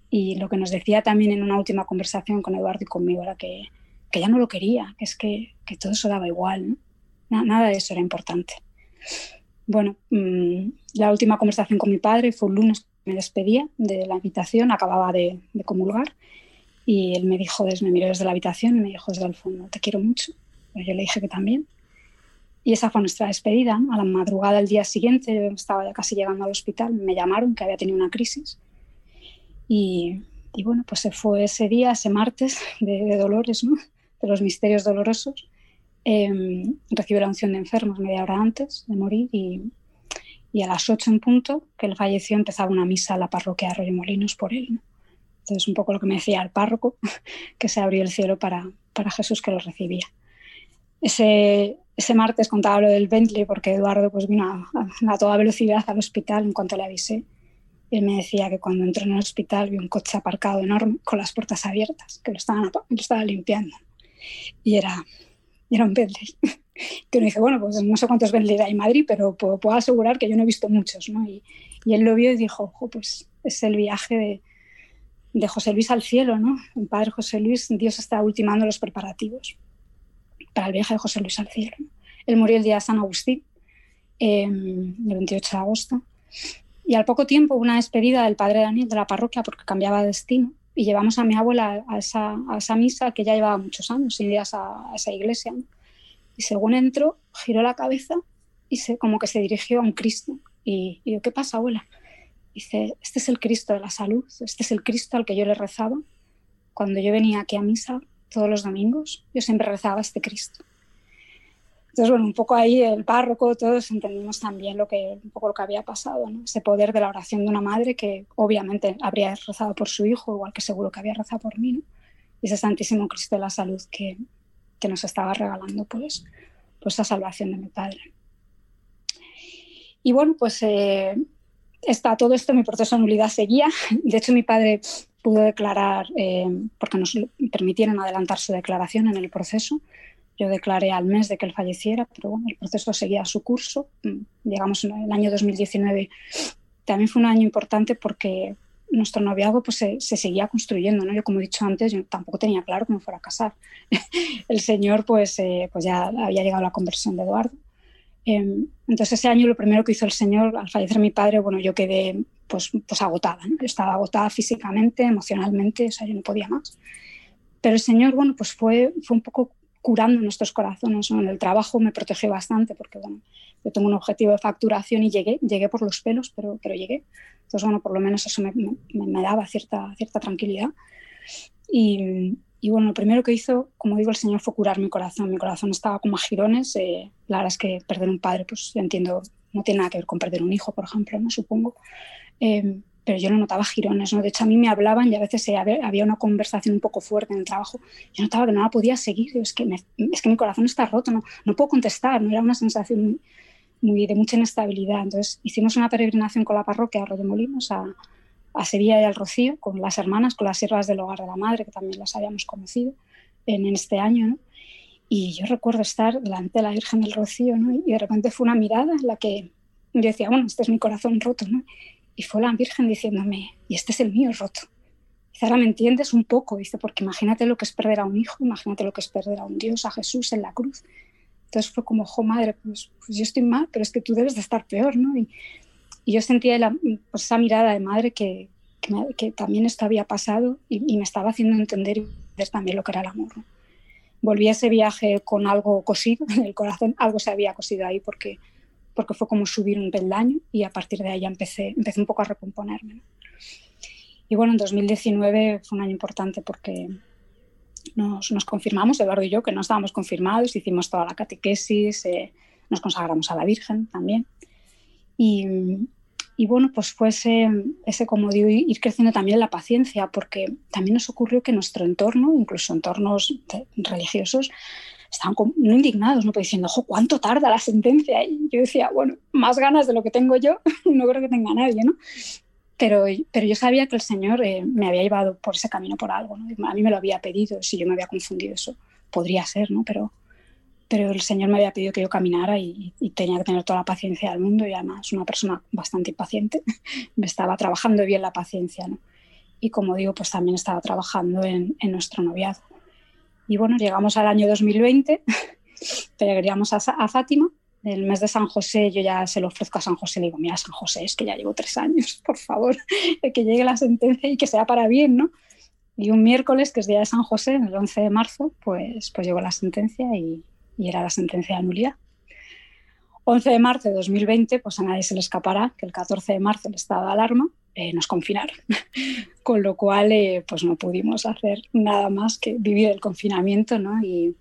C: Y lo que nos decía también en una última conversación con Eduardo y conmigo era que, que ya no lo quería, que es que, que todo eso daba igual, ¿no? Nada de eso era importante. Bueno, mmm, la última conversación con mi padre fue un lunes, me despedía de la habitación, acababa de, de comulgar y él me dijo, me miró desde la habitación y me dijo desde el fondo, te quiero mucho. Pero yo le dije que también. Y esa fue nuestra despedida. A la madrugada del día siguiente, yo estaba ya casi llegando al hospital, me llamaron que había tenido una crisis. Y, bueno, pues se fue ese día, ese martes (laughs) de, dolores, de los misterios dolorosos. Eh, recibió la unción de enfermos media hora antes de morir y, a las 8 en punto, que él falleció, empezaba una misa a la parroquia de Arroyo por él. Entonces, un poco lo que me decía el párroco, (laughs) que se abrió el cielo para, para Jesús que lo recibía. Ese, ese martes contaba lo del Bentley porque Eduardo pues, vino a, a, toda velocidad al hospital en cuanto le avisé. Él me decía que cuando entró en el hospital vio un coche aparcado enorme con las puertas abiertas, que lo estaban, lo estaba limpiando. Y era, era un Bentley. (laughs) que uno dice, bueno, pues no sé cuántos Bentley hay en Madrid, pero puedo, puedo, asegurar que yo no he visto muchos. ¿no? Y, y él lo vio y dijo, ojo, pues es el viaje de, de José Luis al cielo, ¿no? El padre José Luis, Dios está ultimando los preparativos para el viaje de José Luis al cielo. Él murió el día de San Agustín, eh, el 28 de agosto, y al poco tiempo una despedida del padre Daniel de la parroquia porque cambiaba de destino y llevamos a mi abuela a esa, a esa misa que ya llevaba muchos años sin ir a esa, iglesia. Y según entró, giró la cabeza y se, como que se dirigió a un Cristo. Y, y yo, ¿qué pasa, abuela? Dice, este es el Cristo de la salud, este es el Cristo al que yo le rezaba. Cuando yo venía aquí a misa todos los domingos, yo siempre rezaba a este Cristo. Entonces, bueno, un poco ahí el párroco, todos entendimos también lo que, un poco lo que había pasado, ¿no? ese poder de la oración de una madre que obviamente habría rezado por su hijo, igual que seguro que había rezado por mí, ¿no? y ese Santísimo Cristo de la Salud que, que nos estaba regalando pues, pues la salvación de mi padre. Y bueno, pues eh, está todo esto, mi proceso de nulidad seguía. De hecho, mi padre pudo declarar, eh, porque nos permitieron adelantar su declaración en el proceso, yo declaré al mes de que él falleciera, pero bueno, el proceso seguía su curso. Llegamos en el año 2019. También fue un año importante porque nuestro noviazgo pues, se, seguía construyendo. ¿no? Yo, como he dicho antes, yo tampoco tenía claro me fuera a casar. (laughs) el Señor pues, eh, pues ya había llegado a la conversión de Eduardo. Em, entonces ese año lo primero que hizo el Señor, al fallecer mi padre, bueno, yo quedé pues, pues agotada. estaba agotada físicamente, emocionalmente, o sea, yo no podía más. Pero el Señor, bueno, pues fue, fue un poco curando nuestros corazones. En el trabajo me protegió bastante porque, bueno, yo tengo un objetivo de facturación y llegué, llegué por los pelos, pero, pero llegué. Entonces, bueno, por lo menos eso me, me, daba cierta, cierta tranquilidad. Y, y, bueno, lo primero que hizo, como digo, el Señor fue curar mi corazón. Mi corazón estaba como a girones. Eh, la verdad es que perder un padre, pues entiendo, no tiene nada que ver con perder un hijo, por ejemplo, ¿no? Supongo. Eh, pero yo no notaba girones, ¿no? De hecho, a mí me hablaban y a veces había una conversación un poco fuerte en el trabajo. Yo notaba que no la podía seguir. Es que, es que mi corazón está roto, no, no puedo contestar. ¿no? Era una sensación muy, de mucha inestabilidad. Entonces, hicimos una peregrinación con la parroquia a Arroyomolinos, a, a Sevilla y al Rocío, con las hermanas, con las siervas del Hogar de la Madre, que también las habíamos conocido en, este año. Y yo recuerdo estar delante de la Virgen del Rocío y de repente fue una mirada en la que yo decía, bueno, este es mi corazón roto. Y fue la Virgen diciéndome, y este es el mío roto. Dice, ahora me entiendes un poco, dice, porque imagínate lo que es perder a un hijo, imagínate lo que es perder a un Dios, a Jesús en la cruz. Entonces fue como, jo, madre, pues, pues yo estoy mal, pero es que tú debes de estar peor, ¿no? Yo sentía la, pues esa mirada de madre que, que, también esto había pasado y, me estaba haciendo entender también lo que era el amor. Volví a ese viaje con algo cosido (laughs) en el corazón, algo se había cosido ahí porque porque fue como subir un peldaño y a partir de ahí empecé, empecé un poco a recomponerme. Y bueno, en 2019 fue un año importante porque nos, nos, confirmamos, Eduardo y yo, que no estábamos confirmados, hicimos toda la catequesis, eh, nos consagramos a la Virgen también. Y, y bueno, pues fue ese, ese, como digo, ir creciendo también la paciencia, porque también nos ocurrió que nuestro entorno, incluso entornos religiosos, estaban no indignados, ¿no? Pues diciendo, ojo, ¿cuánto tarda la sentencia? Y yo decía, bueno, más ganas de lo que tengo yo, (laughs) no creo que tenga nadie, ¿no? Pero, pero yo sabía que el Señor eh, me había llevado por ese camino por algo, ¿no? A mí me lo había pedido, si yo me había confundido eso, podría ser, ¿no? Pero, pero el Señor me había pedido que yo caminara y, tenía que tener toda la paciencia del mundo y además una persona bastante impaciente, (laughs) me estaba trabajando bien la paciencia, ¿no? Y como digo, pues también estaba trabajando en, en nuestro noviazgo. Y bueno, llegamos al año 2020, (laughs) peregrinamos a, a Fátima. El mes de San José yo ya se lo ofrezco a San José. Le digo, mira, San José, es que ya llevo tres años, (laughs) por favor, que llegue la sentencia y que sea para bien, ¿no? Y un miércoles, que es día de San José, el 11 de marzo, pues, pues llegó la sentencia y, y era la sentencia de nulidad. 11 de marzo de 2020, pues a nadie se le escapará que el 14 de marzo el estado de alarma eh, nos confinaron, (laughs) con lo cual eh, pues no pudimos hacer nada más que vivir el confinamiento ¿no? y,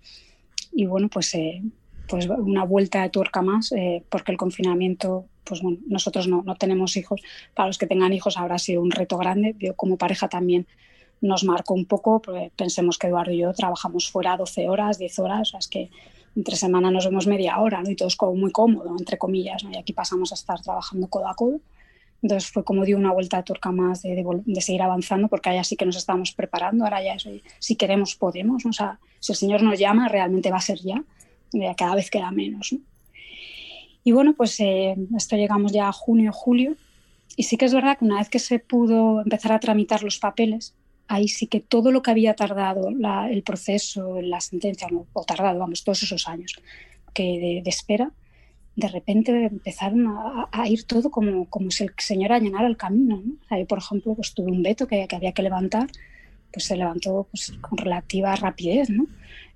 C: y, bueno, pues, eh, pues una vuelta de tuerca más, porque el confinamiento, pues bueno, nosotros no, no, tenemos hijos, para los que tengan hijos habrá sido un reto grande, yo como pareja también nos marcó un poco, pues, pensemos que Eduardo y yo trabajamos fuera 12 horas, 10 horas, o sea, es que entre semana nos vemos media hora ¿no? y todo es como muy cómodo, entre comillas, ¿no? y aquí pasamos a estar trabajando codo a codo. Entonces fue como dio una vuelta de tuerca más de, de, seguir avanzando, porque allá sí que nos estamos preparando, ahora ya si queremos podemos, o sea, si el Señor nos llama realmente va a ser ya, cada vez queda menos. Y bueno, pues eh, esto llegamos ya a junio, julio, y sí que es verdad que una vez que se pudo empezar a tramitar los papeles, ahí sí que todo lo que había tardado el proceso, la sentencia, o tardado, vamos, todos esos años que de espera, de repente empezaron a, ir todo como, como si el Señor allanara el camino. ¿no? yo, por ejemplo, pues tuve un veto que, que, había que levantar, pues se levantó pues, con relativa rapidez. ¿no?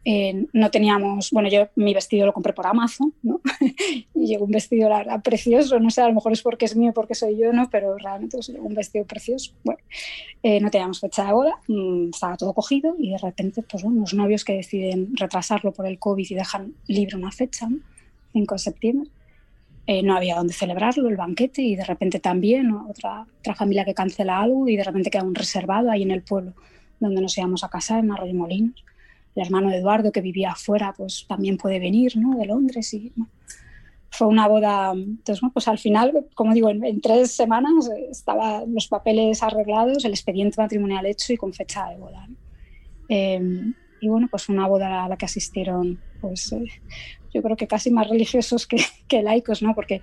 C: Eh, no teníamos, bueno, yo mi vestido lo compré por Amazon, (laughs) y llegó un vestido precioso, no sé, a lo mejor es porque es mío, porque soy yo, ¿no? Pero realmente pues, llegó un vestido precioso. Bueno, eh, no teníamos fecha de boda, mm, estaba todo cogido y de repente, pues bueno, los novios que deciden retrasarlo por el COVID y dejan libre una fecha, ¿no? 5 de septiembre. Eh, no había dónde celebrarlo, el banquete, y de repente también otra, otra familia que cancela algo y de repente queda un reservado ahí en el pueblo donde nos íbamos a casar, en Arroyo Molinos el hermano Eduardo que vivía afuera, pues también puede venir, ¿no? De Londres y fue una boda, entonces, pues al final, como digo, en, tres semanas estaban los papeles arreglados, el expediente matrimonial hecho y con fecha de boda. Em, y bueno, pues una boda a la que asistieron, pues eh, yo creo que casi más religiosos que, que laicos, ¿no? Porque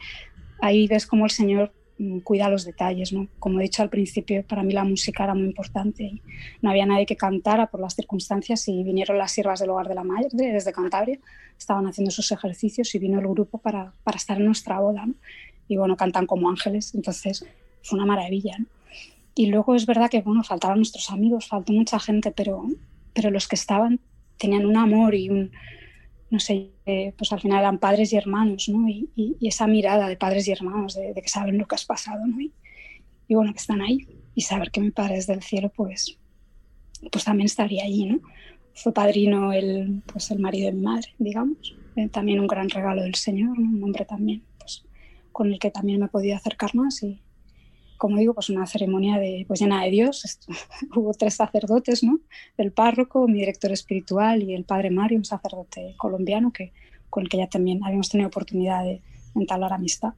C: ahí ves cómo el Señor cuida los detalles. ¿no? Como he dicho al principio, para mí la música era muy importante y no había nadie que cantara por las circunstancias y vinieron las siervas del hogar de la Madre desde Cantabria, estaban haciendo sus ejercicios y vino el grupo para, para estar en nuestra boda. Y bueno, cantan como ángeles, entonces fue una maravilla. Y luego es verdad que bueno, faltaron nuestros amigos, faltó mucha gente, pero, pero los que estaban tenían un amor y un, no sé, pues al final eran padres y hermanos, ¿no? Y, esa mirada de padres y hermanos, de, que saben lo que has pasado, ¿no? Y, bueno, que están ahí. Y saber que mi padre es del cielo, pues, pues también estaría allí, ¿no? Fue padrino el, pues el marido de mi madre, digamos. Eh, también un gran regalo del Señor, un hombre también, pues, con el que también me he podido acercar más y, como digo, pues una ceremonia de, pues llena de Dios. (laughs) Hubo tres sacerdotes, ¿no? El párroco, mi director espiritual y el padre Mario, un sacerdote colombiano que, con el que ya también habíamos tenido oportunidad de entablar amistad.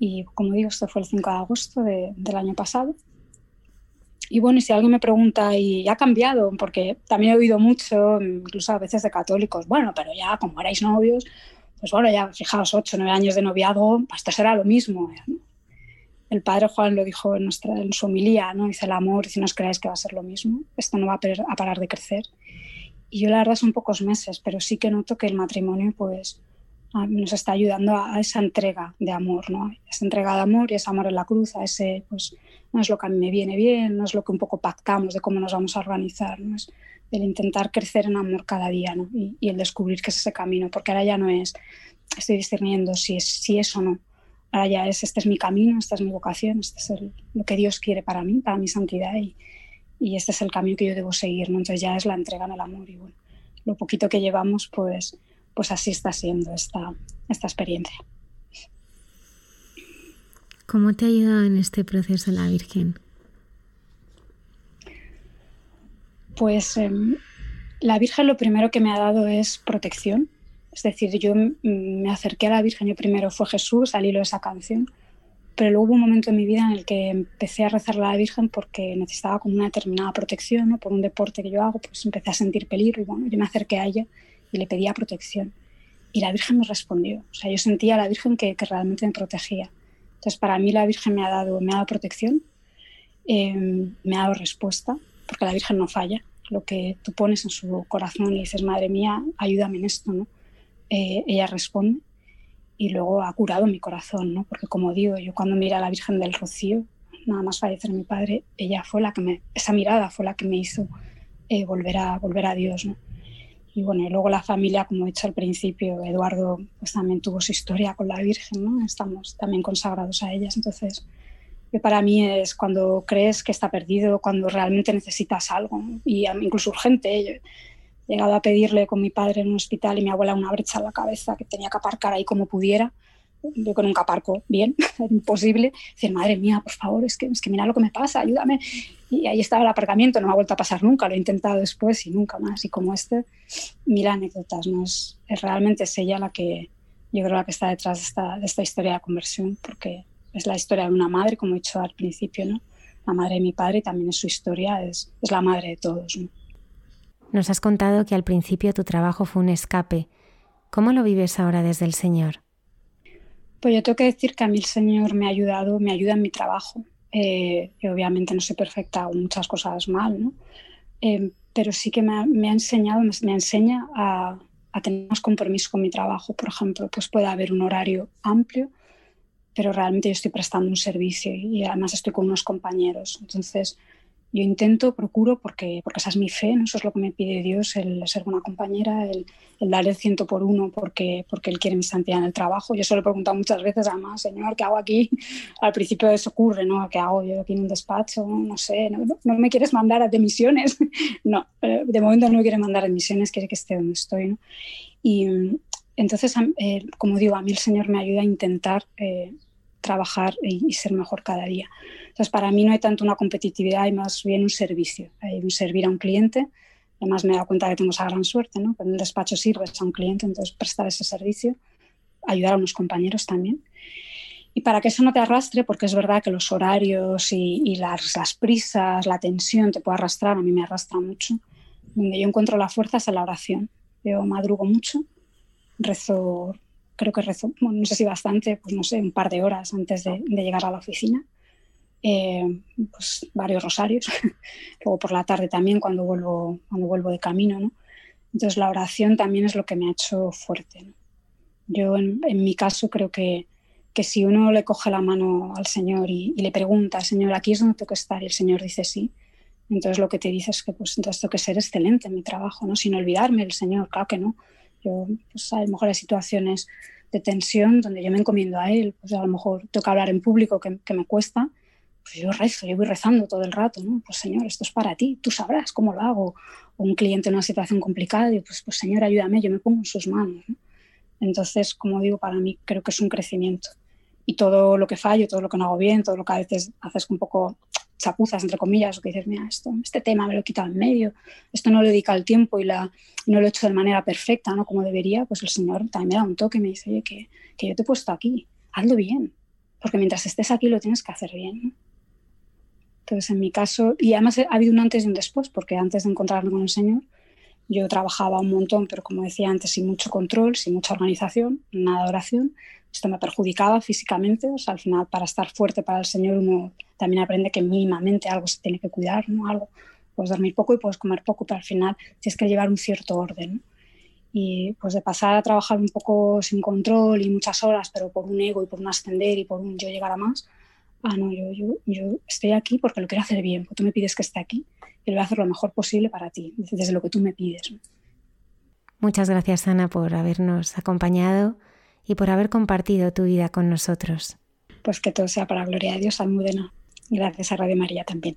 C: Y como digo, esto fue el 5 de agosto del año pasado. Y bueno, y si alguien me pregunta, y ha cambiado, porque también he oído mucho, incluso a veces de católicos, bueno, pero ya como erais novios, pues bueno, ya fijaos, 8 9 años de noviazgo, pues esto será lo mismo. ¿no? El padre Juan lo dijo en, nuestra, en su homilía, ¿no? dice el amor, si no os creáis que va a ser lo mismo, esto no va a, parar de crecer. Y yo la verdad son pocos meses, pero sí que noto que el matrimonio pues nos está ayudando a, esa entrega de amor, ¿no? Esa entrega de amor y ese amor en la cruz, a ese, pues no es lo que a mí me viene bien, no es lo que un poco pactamos de cómo nos vamos a organizar, ¿no? Es el intentar crecer en amor cada día, ¿no? Y, el descubrir que es ese camino, porque ahora ya no es, estoy discerniendo si es, si es o no, ahora ya es, este es mi camino, esta es mi vocación, este es lo que Dios quiere para mí, para mi santidad y, y, este es el camino que yo debo seguir, ¿no? Entonces ya es la entrega en el amor y bueno, lo poquito que llevamos, pues, pues así está siendo esta, esta experiencia.
A: ¿Cómo te ha ayudado en este proceso la Virgen?
C: Pues em, la Virgen lo primero que me ha dado es protección, es decir, yo me acerqué a la Virgen, yo primero fue Jesús al hilo de esa canción, pero luego hubo un momento en mi vida en el que empecé a rezarle a la Virgen porque necesitaba como una determinada protección, ¿no? por un deporte que yo hago, pues empecé a sentir peligro y bueno, yo me acerqué a ella y le pedía protección. Y la Virgen me respondió, o sea, yo sentía a la Virgen que, que realmente me protegía. Entonces, para mí la Virgen me ha dado, me ha dado protección, em, me ha dado respuesta, porque la Virgen no falla. Lo que tú pones en su corazón y dices, madre mía, ayúdame en esto, ¿no? Eh, ella responde y luego ha curado mi corazón, ¿no? Porque como digo, yo cuando miré a la Virgen del Rocío, nada más fallecer mi padre, ella fue la que me, esa mirada fue la que me hizo eh, volver, a, volver a Dios, ¿no? Y bueno, y luego la familia, como he dicho al principio, Eduardo pues también tuvo su historia con la Virgen, ¿no? Estamos también consagrados a ellas, entonces para mí es cuando crees que está perdido, cuando realmente necesitas algo, y incluso urgente llegado a pedirle con mi padre en un hospital y mi abuela una brecha en la cabeza que tenía que aparcar ahí como pudiera. Yo con un caparco, bien, (laughs) imposible. Decir, madre mía, por favor, es que, es que mira lo que me pasa, ayúdame. Y ahí estaba el aparcamiento, no me ha vuelto a pasar nunca, lo he intentado después y nunca más. Y como este, mil anécdotas, ¿no? Es, realmente es ella la que, yo creo, la que está detrás de esta, de esta historia de conversión, porque es la historia de una madre, como he dicho al principio, ¿no? La madre de mi padre también es su historia, es, es la madre de todos, ¿no?
A: Nos has contado que al principio tu trabajo fue un escape. ¿Cómo lo vives ahora desde el Señor?
C: Pues yo tengo que decir que a mí el Señor me ha ayudado, me ayuda en mi trabajo. Eh, obviamente no soy perfecta, hago muchas cosas mal, ¿no? Eh, pero sí que me ha, enseñado, me, enseña a, tener más compromiso con mi trabajo. Por ejemplo, pues puede haber un horario amplio, pero realmente yo estoy prestando un servicio y además estoy con unos compañeros. Entonces, yo intento, procuro, porque, porque esa es mi fe, ¿no? eso es lo que me pide Dios, el ser buena compañera, el, el dar el ciento por uno porque, porque Él quiere mi santidad en el trabajo. Yo se lo he preguntado muchas veces, además, Señor, ¿qué hago aquí? (laughs) Al principio eso ocurre, ¿no? ¿Qué hago yo aquí en un despacho? No sé, ¿no, no me quieres mandar a misiones? (laughs) no, eh, de momento no me quiere mandar a misiones, quiere que esté donde estoy, ¿no? Y entonces, eh, como digo, a mí el Señor me ayuda a intentar eh, trabajar y, ser mejor cada día. Entonces, para mí no hay tanto una competitividad, hay más bien un servicio, hay un servir a un cliente. Además, me he dado cuenta que tengo esa gran suerte, ¿no? En el despacho sirves a un cliente, entonces prestar ese servicio, ayudar a unos compañeros también. Y para que eso no te arrastre, porque es verdad que los horarios y, las, las, prisas, la tensión te puede arrastrar, a mí me arrastra mucho. Donde yo encuentro la fuerza es en la oración. Yo madrugo mucho, rezo creo que rezo, no sé si bastante, pues no sé, un par de horas antes de, llegar a la oficina. Eh, pues varios rosarios, (laughs) luego por la tarde también cuando vuelvo, cuando vuelvo de camino, ¿no? Entonces la oración también es lo que me ha hecho fuerte. Yo en, mi caso creo que, que, si uno le coge la mano al Señor y, y, le pregunta, Señor, aquí es donde tengo que estar, y el Señor dice sí, entonces lo que te dice es que pues entonces tengo que ser excelente en mi trabajo, ¿no? Sin olvidarme del Señor, claro que no, yo, pues, a lo mejor hay situaciones de tensión donde yo me encomiendo a él, pues a lo mejor toca hablar en público que, que, me cuesta, pues yo rezo, yo voy rezando todo el rato, ¿no? Pues Señor, esto es para ti, tú sabrás cómo lo hago. O un cliente en una situación complicada, y pues, pues Señor, ayúdame, yo me pongo en sus manos. Entonces, como digo, para mí creo que es un crecimiento. Y todo lo que fallo, todo lo que no hago bien, todo lo que a veces haces un poco chapuzas, entre comillas, o que dices, mira, esto, este tema me lo he quitado en medio, esto no le dedica el tiempo y la, no lo he hecho de manera perfecta, ¿no? Como debería, pues el Señor también me da un toque y me dice, oye, que, que yo te he puesto aquí, hazlo bien, porque mientras estés aquí lo tienes que hacer bien, Entonces, en mi caso, y además ha habido un antes y un después, porque antes de encontrarme con el Señor, yo trabajaba un montón, pero como decía antes, sin mucho control, sin mucha organización, nada de oración, esto me perjudicaba físicamente, o sea, al final para estar fuerte para el Señor uno también aprende que mínimamente algo se tiene que cuidar, ¿no? Algo, puedes dormir poco y puedes comer poco, pero al final tienes que llevar un cierto orden. Y pues de pasar a trabajar un poco sin control y muchas horas, pero por un ego y por un ascender y por un yo llegar a más, ah, no, yo, yo, yo estoy aquí porque lo quiero hacer bien, porque tú me pides que esté aquí y lo voy a hacer lo mejor posible para ti, desde lo que tú me pides.
A: Muchas gracias, Ana, por habernos acompañado y por haber compartido tu vida con nosotros.
C: Pues que todo sea para la gloria de Dios, Almudena. Gracias a Radio María también.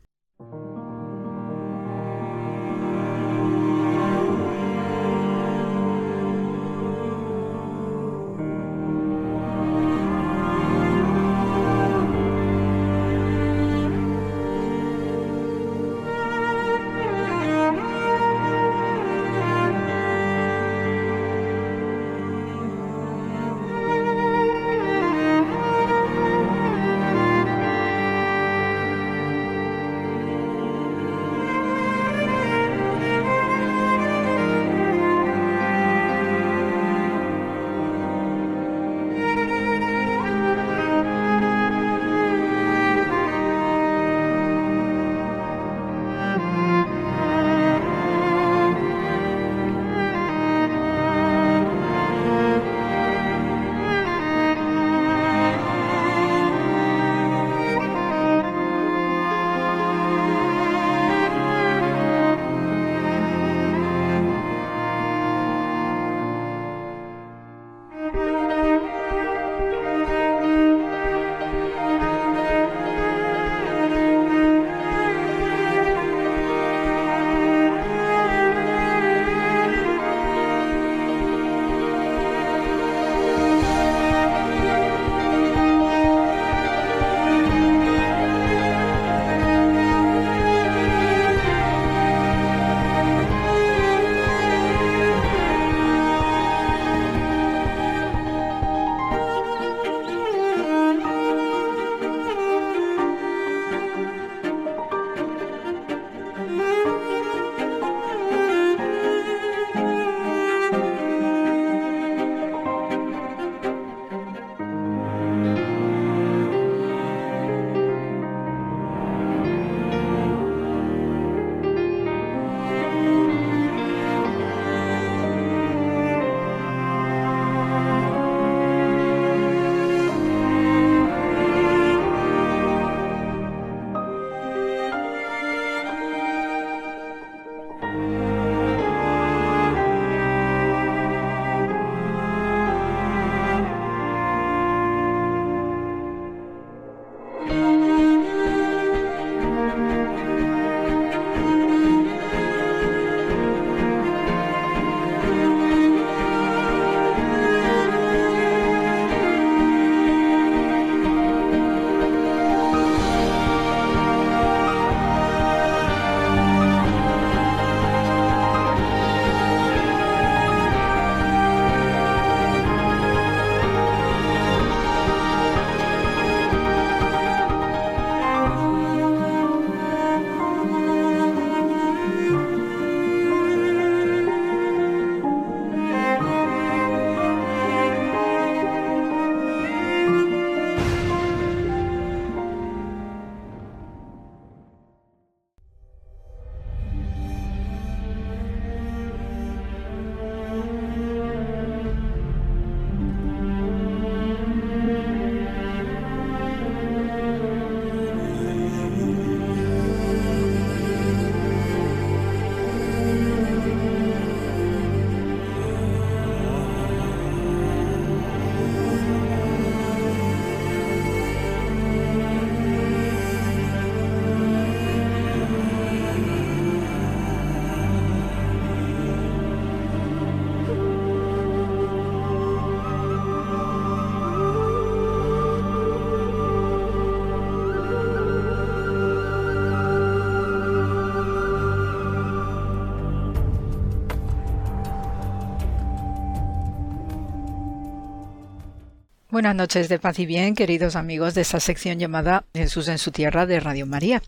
D: Buenas noches de paz y bien, queridos amigos de esta sección llamada Jesús en su tierra de Radio María.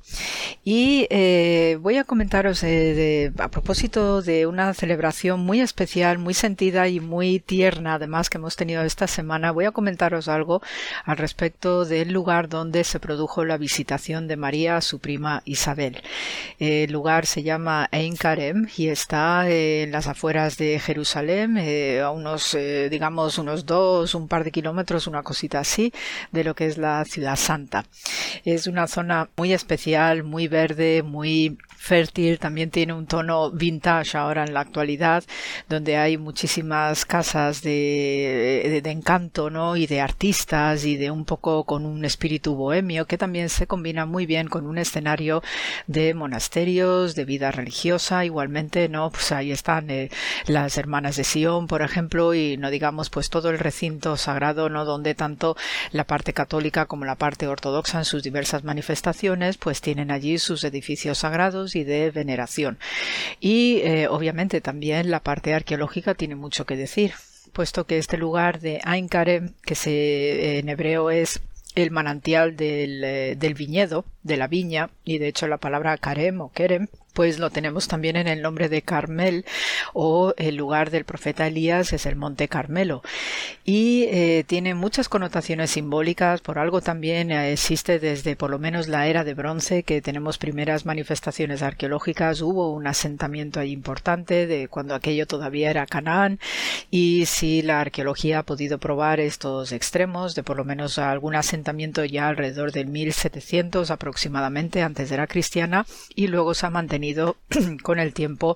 D: Y eh, voy a comentaros eh, a propósito de una celebración muy especial, muy sentida y muy tierna, además que hemos tenido esta semana. Voy a comentaros algo al respecto del lugar donde se produjo la visitación de María a su prima Isabel. El lugar se llama Ein Karem y está en las afueras de Jerusalén, eh, a unos, digamos, unos dos, un par de kilómetros, una cosita así, de lo que es la ciudad santa. Es una zona muy especial, muy verde, muy fértil, también tiene un tono vintage ahora en la actualidad, donde hay muchísimas casas de, de, encanto, ¿no? Y de artistas y de un poco con un espíritu bohemio que también se combina muy bien con un escenario de monasterios, de vida religiosa, igualmente, ¿no? Pues ahí están eh, las hermanas de Sion, por ejemplo, y no digamos pues todo el recinto sagrado, ¿no? Donde tanto la parte católica como la parte ortodoxa en sus diversas manifestaciones, pues tienen allí sus edificios sagrados y de veneración. Y eh, obviamente también la parte arqueológica tiene mucho que decir, puesto que este lugar de Ain que se, en hebreo es el manantial del, eh, del, viñedo, de la viña, y de hecho la palabra karem o kerem pues lo tenemos también en el nombre de Carmel o el lugar del profeta Elías es el Monte Carmelo. Y eh, tiene muchas connotaciones simbólicas por algo también eh, existe desde por lo menos la era de bronce que tenemos primeras manifestaciones arqueológicas. Hubo un asentamiento ahí importante de cuando aquello todavía era Canaán y si la arqueología ha podido probar estos extremos de por lo menos algún asentamiento ya alrededor del 1700 aproximadamente antes de la cristiana y luego se ha mantenido (clears throat) con el tiempo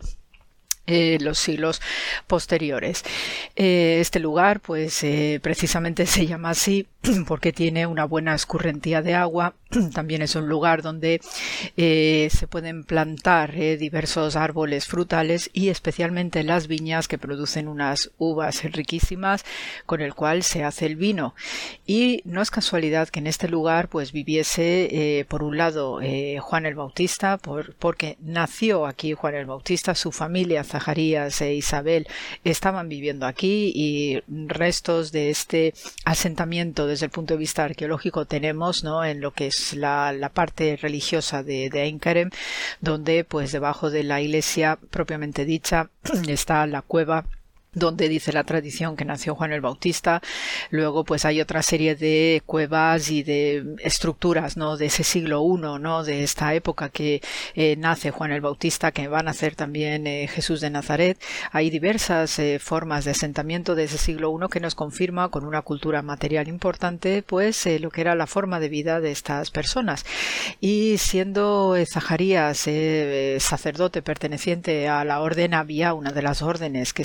D: eh, los siglos posteriores. Eh, este lugar, pues eh, precisamente se llama así (clears throat) porque tiene una buena escurrentía de agua. (clears throat) También es un lugar donde se pueden plantar diversos árboles frutales y especialmente las viñas que producen unas uvas riquísimas con el cual se hace el vino. Y no es casualidad que en este lugar pues viviese por un lado Juan el Bautista por, porque nació aquí Juan el Bautista, su familia Zacarías e Isabel estaban viviendo aquí y restos de este asentamiento desde el punto de vista arqueológico tenemos ¿no? en lo que es la, parte religiosa de, de donde pues debajo de la iglesia propiamente dicha (clears throat) está la cueva donde dice la tradición que nació Juan el Bautista. Luego, pues hay otra serie de cuevas y de estructuras, ¿no? De ese siglo I, ¿no? De esta época que eh, nace Juan el Bautista, que va a nacer también eh, Jesús de Nazaret. Hay diversas eh, formas de asentamiento de ese siglo I que nos confirma con una cultura material importante, pues lo que era la forma de vida de estas personas. Y siendo Zacarías sacerdote perteneciente a la orden había una de las órdenes que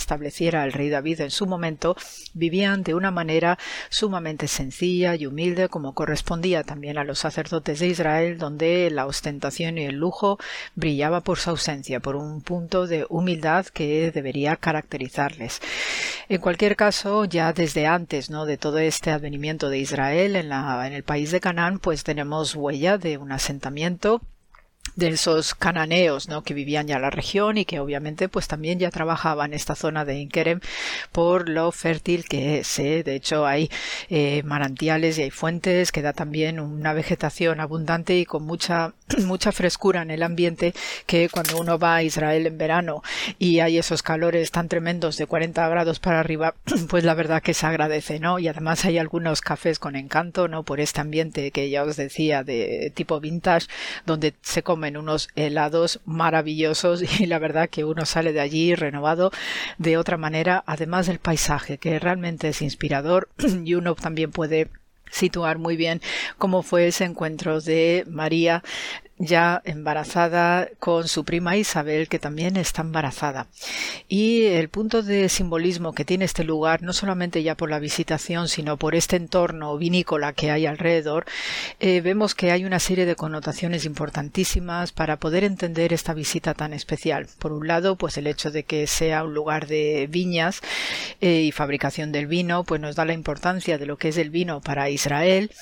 D: el rey David en su momento, vivían de una manera sumamente sencilla y humilde, como correspondía también a los sacerdotes de Israel, donde la ostentación y el lujo brillaba por su ausencia, por un punto de humildad que debería caracterizarles. En cualquier caso, ya desde antes ¿no? de todo este advenimiento de Israel en, la, en el país de Canaán, pues tenemos huella de un asentamiento de esos cananeos ¿no? que vivían ya en la región y que obviamente pues también ya trabajaban esta zona de Inkerem por lo fértil que es. ¿eh? De hecho hay eh, manantiales y hay fuentes que da también una vegetación abundante y con mucha, (clears throat) mucha frescura en el ambiente que cuando uno va a Israel en verano y hay esos calores tan tremendos de 40 grados para arriba (clears throat) pues la verdad que se agradece ¿no? y además hay algunos cafés con encanto ¿no? por este ambiente que ya os decía de tipo vintage donde se come en unos helados maravillosos (laughs) y la verdad que uno sale de allí renovado de otra manera, además del paisaje que realmente es inspirador (clears throat) y uno también puede situar muy bien cómo fue ese encuentro de María ya embarazada con su prima Isabel, que también está embarazada. Y el punto de simbolismo que tiene este lugar, no solamente ya por la visitación, sino por este entorno vinícola que hay alrededor, eh, vemos que hay una serie de connotaciones importantísimas para poder entender esta visita tan especial. Por un lado, pues el hecho de que sea un lugar de viñas eh, y fabricación del vino, pues nos da la importancia de lo que es el vino para Israel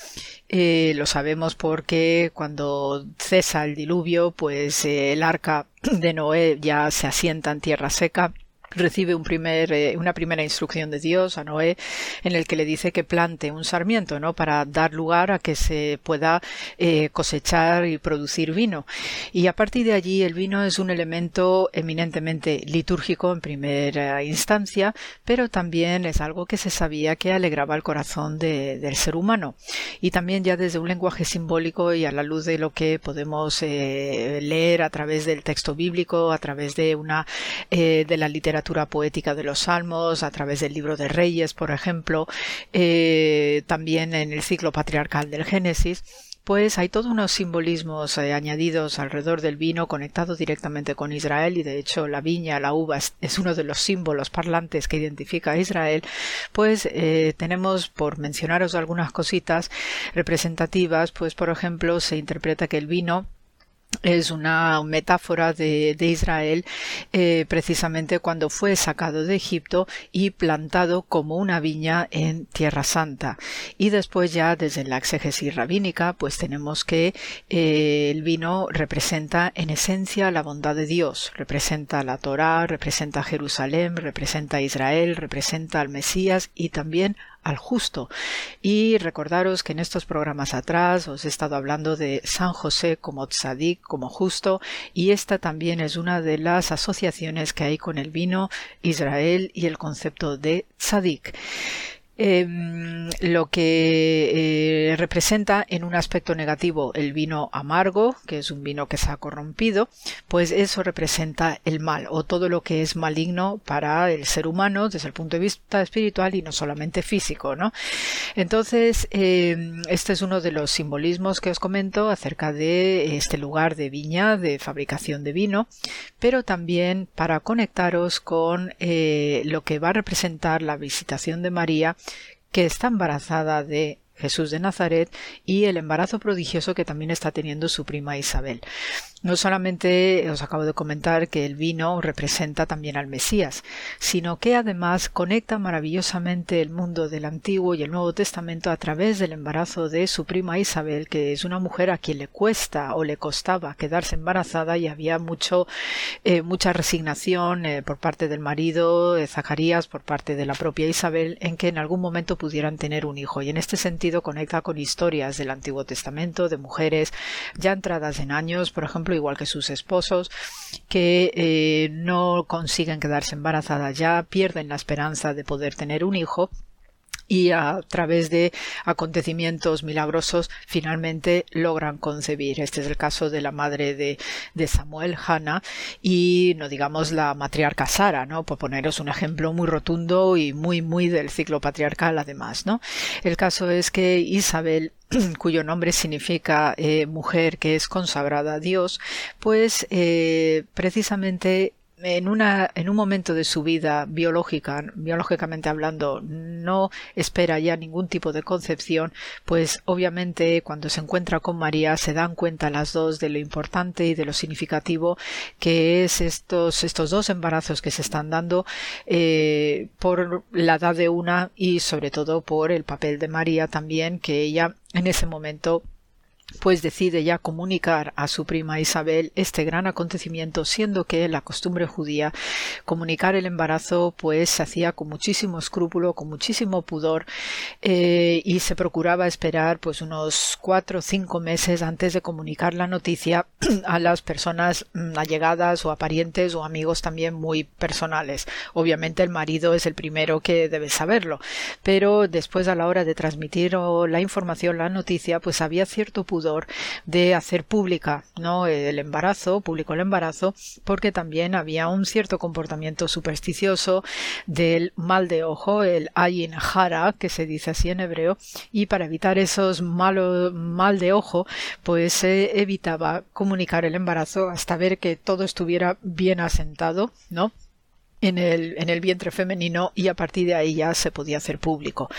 D: eh, lo sabemos porque cuando cesa el diluvio, pues eh, el arca (clears throat) de Noé ya se asienta en tierra seca recibe un primer, eh, una primera instrucción de Dios a Noé en el que le dice que plante un sarmiento, ¿no? Para dar lugar a que se pueda eh, cosechar y producir vino. Y a partir de allí el vino es un elemento eminentemente litúrgico en primera instancia, pero también es algo que se sabía que alegraba el corazón del ser humano. Y también ya desde un lenguaje simbólico y a la luz de lo que podemos eh, leer a través del texto bíblico, a través de una de la literatura poética de los Salmos, a través del libro de Reyes, por ejemplo, eh, también en el ciclo patriarcal del Génesis, pues hay todos unos simbolismos eh, añadidos alrededor del vino conectado directamente con Israel y de hecho la viña, la uva es, uno de los símbolos parlantes que identifica a Israel, pues eh, tenemos, por mencionaros algunas cositas representativas, pues por ejemplo se interpreta que el vino es una metáfora de, Israel eh, precisamente cuando fue sacado de Egipto y plantado como una viña en Tierra Santa. Y después ya desde la exégesis rabínica pues tenemos que eh, el vino representa en esencia la bondad de Dios, representa la Torá, representa Jerusalén, representa Israel, representa al Mesías y también al justo. Y recordaros que en estos programas atrás os he estado hablando de San José como tzadik, como justo, y esta también es una de las asociaciones que hay con el vino Israel y el concepto de tzadik. Em, lo que eh, representa en un aspecto negativo el vino amargo, que es un vino que se ha corrompido, pues eso representa el mal o todo lo que es maligno para el ser humano desde el punto de vista espiritual y no solamente físico, ¿no? Entonces, em, este es uno de los simbolismos que os comento acerca de este lugar de viña, de fabricación de vino, pero también para conectaros con eh, lo que va a representar la visitación de María que está embarazada de Jesús de Nazaret y el embarazo prodigioso que también está teniendo su prima Isabel. No solamente os acabo de comentar que el vino representa también al Mesías, sino que además conecta maravillosamente el mundo del Antiguo y el Nuevo Testamento a través del embarazo de su prima Isabel, que es una mujer a quien le cuesta o le costaba quedarse embarazada y había mucho, eh, mucha resignación eh, por parte del marido de Zacarías, por parte de la propia Isabel, en que en algún momento pudieran tener un hijo. Y en este sentido conecta con historias del Antiguo Testamento de mujeres ya entradas en años, por ejemplo, igual que sus esposos, que eh, no consiguen quedarse embarazadas ya, pierden la esperanza de poder tener un hijo y a través de acontecimientos milagrosos finalmente logran concebir. Este es el caso de la madre de, de Samuel, Hannah, y no digamos la matriarca Sara, ¿no? Por poneros un ejemplo muy rotundo y muy, muy del ciclo patriarcal además, ¿no? El caso es que Isabel (clears throat) cuyo nombre significa eh, mujer que es consagrada a Dios, pues eh, precisamente en, una, en un momento de su vida biológica, biológicamente hablando, no espera ya ningún tipo de concepción, pues obviamente cuando se encuentra con María se dan cuenta las dos de lo importante y de lo significativo que es estos, estos dos embarazos que se están dando eh, por la edad de una y sobre todo por el papel de María también, que ella en ese momento pues decide ya comunicar a su prima Isabel este gran acontecimiento, siendo que la costumbre judía comunicar el embarazo pues se hacía con muchísimo escrúpulo, con muchísimo pudor eh, y se procuraba esperar pues unos cuatro o cinco meses antes de comunicar la noticia (clears throat) a las personas mm, allegadas o a parientes o amigos también muy personales. Obviamente el marido es el primero que debe saberlo, pero después a la hora de transmitir la información, la noticia, pues había cierto pudor de hacer pública ¿no? el embarazo, público el embarazo, porque también había un cierto comportamiento supersticioso del mal de ojo, el ayin hara, que se dice así en hebreo, y para evitar esos malos mal de ojo, pues se evitaba comunicar el embarazo hasta ver que todo estuviera bien asentado, ¿no? En el, en el vientre femenino y a partir de ahí ya se podía hacer público.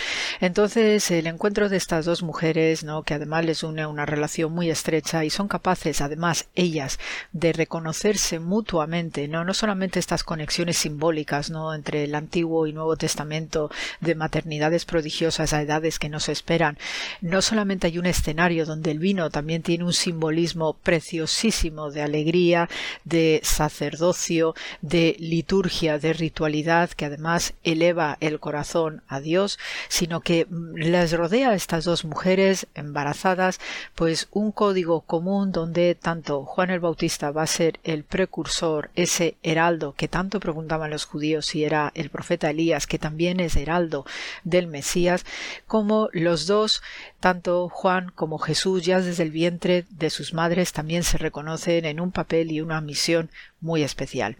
D: Entonces el encuentro de estas dos mujeres, ¿no? que además les une una relación muy estrecha y son capaces además ellas de reconocerse mutuamente, no, no solamente estas conexiones simbólicas ¿no? entre el Antiguo y Nuevo Testamento de maternidades prodigiosas a edades que no se esperan, no solamente hay un escenario donde el vino también tiene un simbolismo preciosísimo de alegría, de sacerdocio, de liturgia, de ritualidad que además eleva el corazón a Dios, sino que mm, les rodea a estas dos mujeres embarazadas pues un código común donde tanto Juan el Bautista va a ser el precursor, ese heraldo que tanto preguntaban los judíos si era el profeta Elías, que también es heraldo del Mesías, como los dos, tanto Juan como Jesús, ya desde el vientre de sus madres, también se reconocen en un papel y una misión muy especial.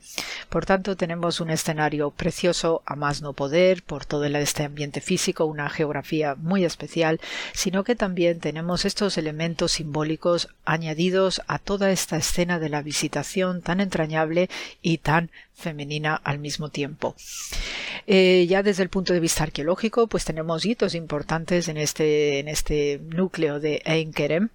D: Por tanto, tenemos un escenario precioso a más no poder por todo este ambiente físico, una geografía muy especial, sino que también tenemos estos elementos simbólicos añadidos a toda esta escena de la visitación tan entrañable y tan femenina al mismo tiempo. Eh, ya desde el punto de vista arqueológico, pues tenemos hitos importantes en este, en este núcleo de Einkerem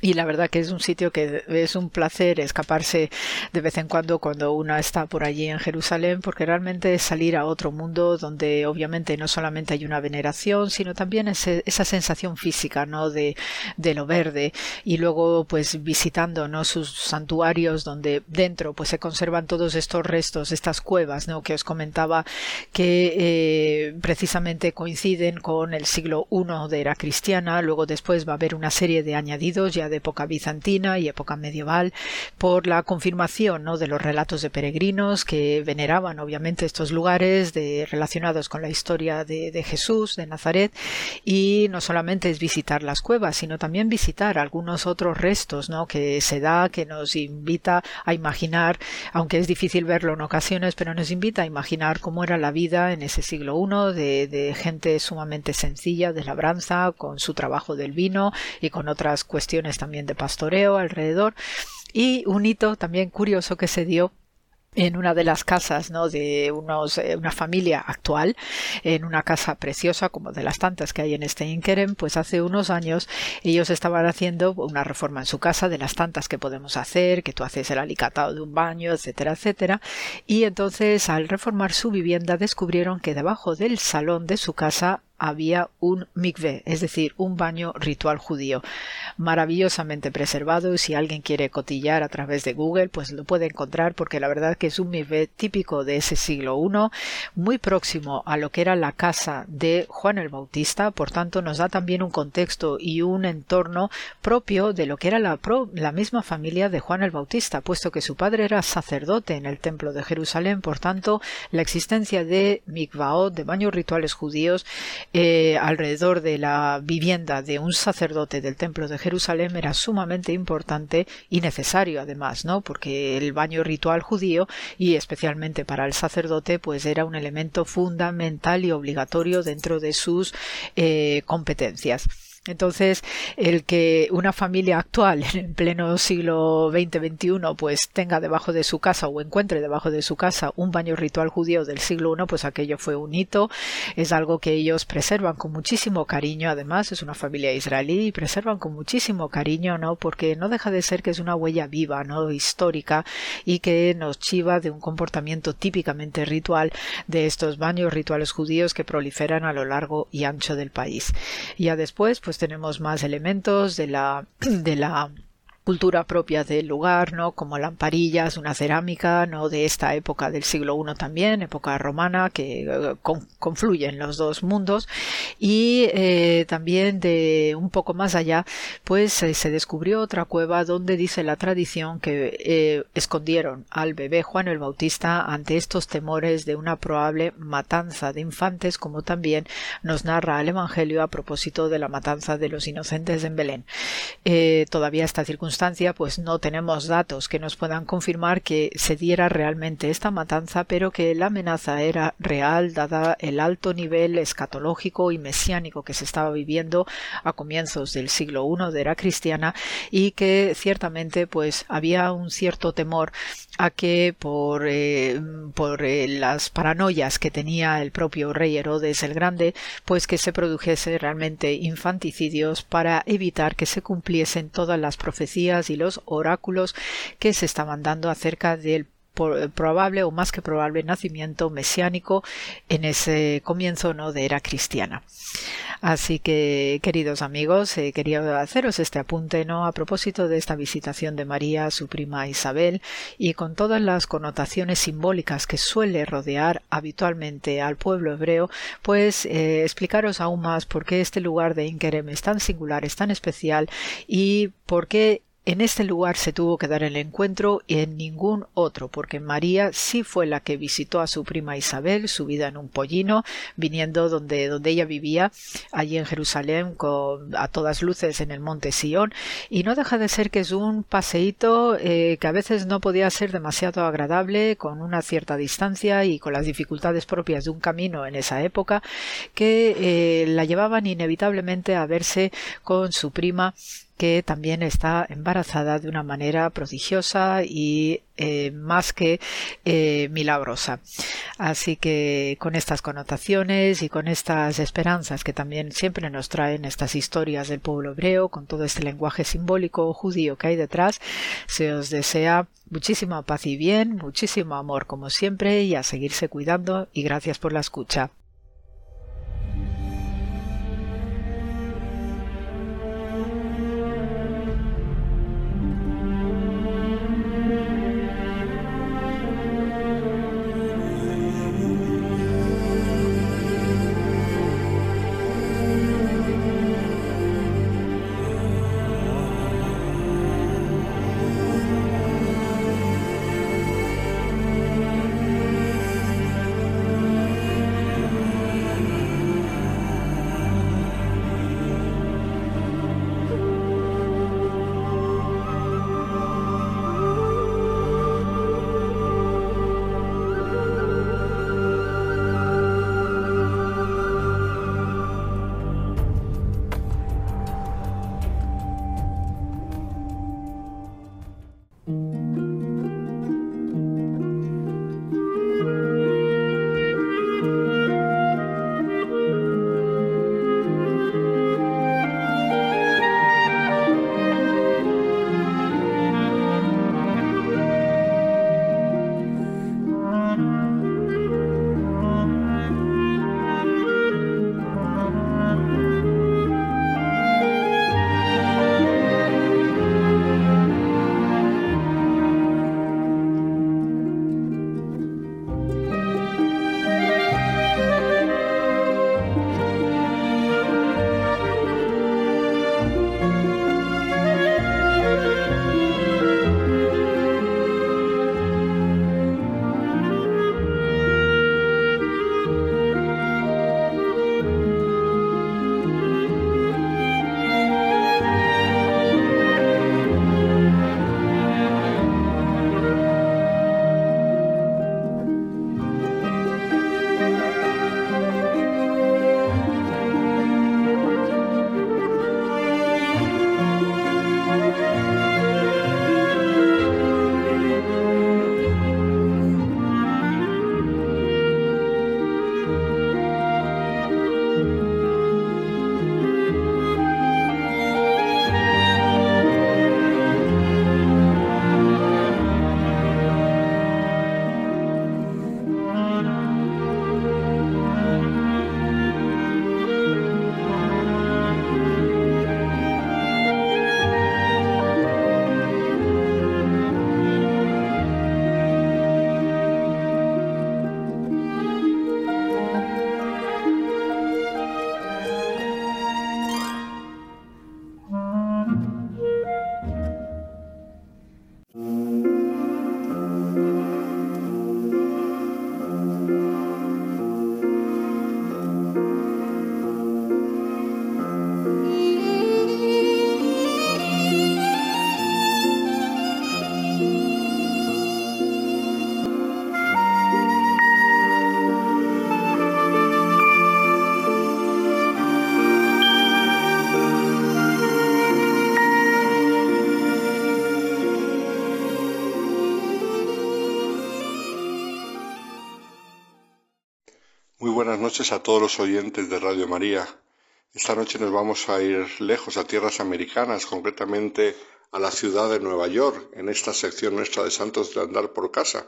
D: y la verdad que es un sitio que es un placer escaparse de vez en cuando cuando uno está por allí en Jerusalén, porque realmente es salir a otro mundo donde obviamente no solamente hay una veneración, sino también esa sensación física, ¿no? De, de lo verde y luego pues visitando, ¿no? Sus santuarios donde dentro pues se conservan todos estos restos, estas cuevas, ¿no? Que os comentaba que eh, precisamente coinciden con el siglo I de era cristiana, luego después va a haber una serie de añadidos ya época bizantina y época medieval, por la confirmación ¿no? de los relatos de peregrinos que veneraban obviamente estos lugares de, relacionados con la historia de, de Jesús, de Nazaret, y no solamente es visitar las cuevas, sino también visitar algunos otros restos ¿no? que se da, que nos invita a imaginar, aunque es difícil verlo en ocasiones, pero nos invita a imaginar cómo era la vida en ese siglo I de, de gente sumamente sencilla, de labranza, con su trabajo del vino y con otras cuestiones también de pastoreo alrededor y un hito también curioso que se dio en una de las casas ¿no? de unos, eh, una familia actual, en una casa preciosa como de las tantas que hay en este Inkerem, pues hace unos años ellos estaban haciendo una reforma en su casa de las tantas que podemos hacer, que tú haces el alicatado de un baño, etcétera, etcétera, y entonces al reformar su vivienda descubrieron que debajo del salón de su casa había un mikveh, es decir, un baño ritual judío, maravillosamente preservado. Si alguien quiere cotillar a través de Google, pues lo puede encontrar porque la verdad que es un mikveh típico de ese siglo I, muy próximo a lo que era la casa de Juan el Bautista, por tanto nos da también un contexto y un entorno propio de lo que era la, la misma familia de Juan el Bautista, puesto que su padre era sacerdote en el templo de Jerusalén, por tanto la existencia de mikvaot, de baños rituales judíos, eh, alrededor de la vivienda de un sacerdote del templo de Jerusalén era sumamente importante y necesario además, ¿no? Porque el baño ritual judío y especialmente para el sacerdote pues era un elemento fundamental y obligatorio dentro de sus eh, competencias. Entonces, el que una familia actual (laughs) en pleno siglo XX-XXI pues tenga debajo de su casa o encuentre debajo de su casa un baño ritual judío del siglo I, pues aquello fue un hito, es algo que ellos preservan con muchísimo cariño, además es una familia israelí y preservan con muchísimo cariño, ¿no? Porque no deja de ser que es una huella viva, ¿no? Histórica y que nos chiva de un comportamiento típicamente ritual de estos baños rituales judíos que proliferan a lo largo y ancho del país. Ya después, pues pues tenemos más elementos de la, (clears throat) de la cultura propia del lugar, ¿no? Como lamparillas, una cerámica, ¿no? De esta época del siglo I también, época romana, que eh, confluyen los dos mundos. Y eh, también de un poco más allá, pues se descubrió otra cueva donde dice la tradición que eh, escondieron al bebé Juan el Bautista ante estos temores de una probable matanza de infantes, como también nos narra el Evangelio a propósito de la matanza de los inocentes en Belén. todavía esta circunstancia pues no tenemos datos que nos puedan confirmar que se diera realmente esta matanza, pero que la amenaza era real dada el alto nivel escatológico y mesiánico que se estaba viviendo a comienzos del siglo I de era cristiana y que ciertamente pues había un cierto temor a que por, eh, por eh, las paranoias que tenía el propio rey Herodes el Grande, pues que se produjese realmente infanticidios para evitar que se cumpliesen todas las profecías y los oráculos que se estaban dando acerca del probable o más que probable nacimiento mesiánico en ese comienzo no de era cristiana. Así que, queridos amigos, eh, quería haceros este apunte, ¿no? A propósito de esta visitación de María su prima Isabel y con todas las connotaciones simbólicas que suele rodear habitualmente al pueblo hebreo, pues eh, explicaros aún más por qué este lugar de Inkerem es tan singular, es tan especial y por qué en este lugar se tuvo que dar el encuentro y en ningún otro, porque María sí fue la que visitó a su prima Isabel, subida en un pollino, viniendo donde, donde ella vivía, allí en Jerusalén, con, a todas luces en el monte Sión, y no deja de ser que es un paseíto eh, que a veces no podía ser demasiado agradable, con una cierta distancia y con las dificultades propias de un camino en esa época, que eh, la llevaban inevitablemente a verse con su prima que también está embarazada de una manera prodigiosa y eh, más que eh, milagrosa. Así que con estas connotaciones y con estas esperanzas que también siempre nos traen estas historias del pueblo hebreo, con todo este lenguaje simbólico judío que hay detrás, se os desea muchísima paz y bien, muchísimo amor como siempre y a seguirse cuidando y gracias por la escucha.
E: Noches a todos los oyentes de Radio María. Esta noche nos vamos a ir lejos, a tierras americanas, concretamente a la ciudad de Nueva York, en esta sección nuestra de Santos de Andar por Casa.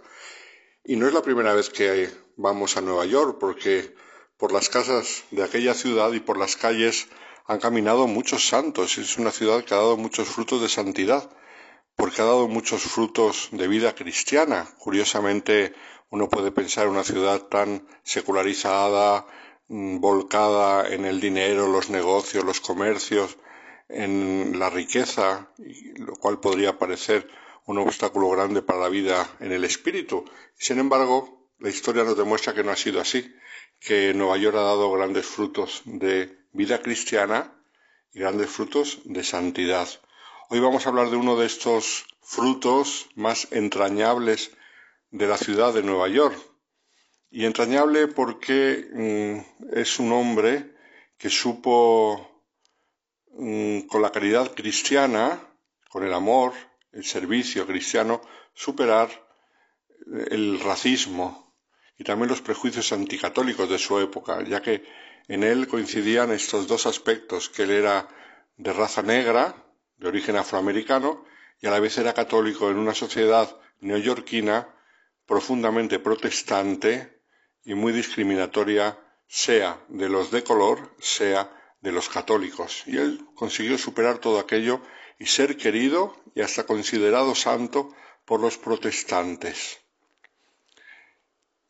E: Y no es la primera vez que vamos a Nueva York, porque por las casas de aquella ciudad y por las calles han caminado muchos santos. Es una ciudad que ha dado muchos frutos de santidad, porque ha dado muchos frutos de vida cristiana. Curiosamente, uno puede pensar en una ciudad tan secularizada, mm, volcada en el dinero, los negocios, los comercios, en la riqueza, lo cual podría parecer un obstáculo grande para la vida en el espíritu. Sin embargo, la historia nos demuestra que no ha sido así, que Nueva York ha dado grandes frutos de vida cristiana y grandes frutos de santidad. Hoy vamos a hablar de uno de estos frutos más entrañables de la ciudad de Nueva York. Y entrañable porque mm, es un hombre que supo, mm, con la caridad cristiana, con el amor, el servicio cristiano, superar el racismo y también los prejuicios anticatólicos de su época, ya que en él coincidían estos dos aspectos, que él era de raza negra, de origen afroamericano, y a la vez era católico en una sociedad neoyorquina profundamente protestante y muy discriminatoria, sea de los de color, sea de los católicos. Y él consiguió superar todo aquello y ser querido y hasta considerado santo por los protestantes.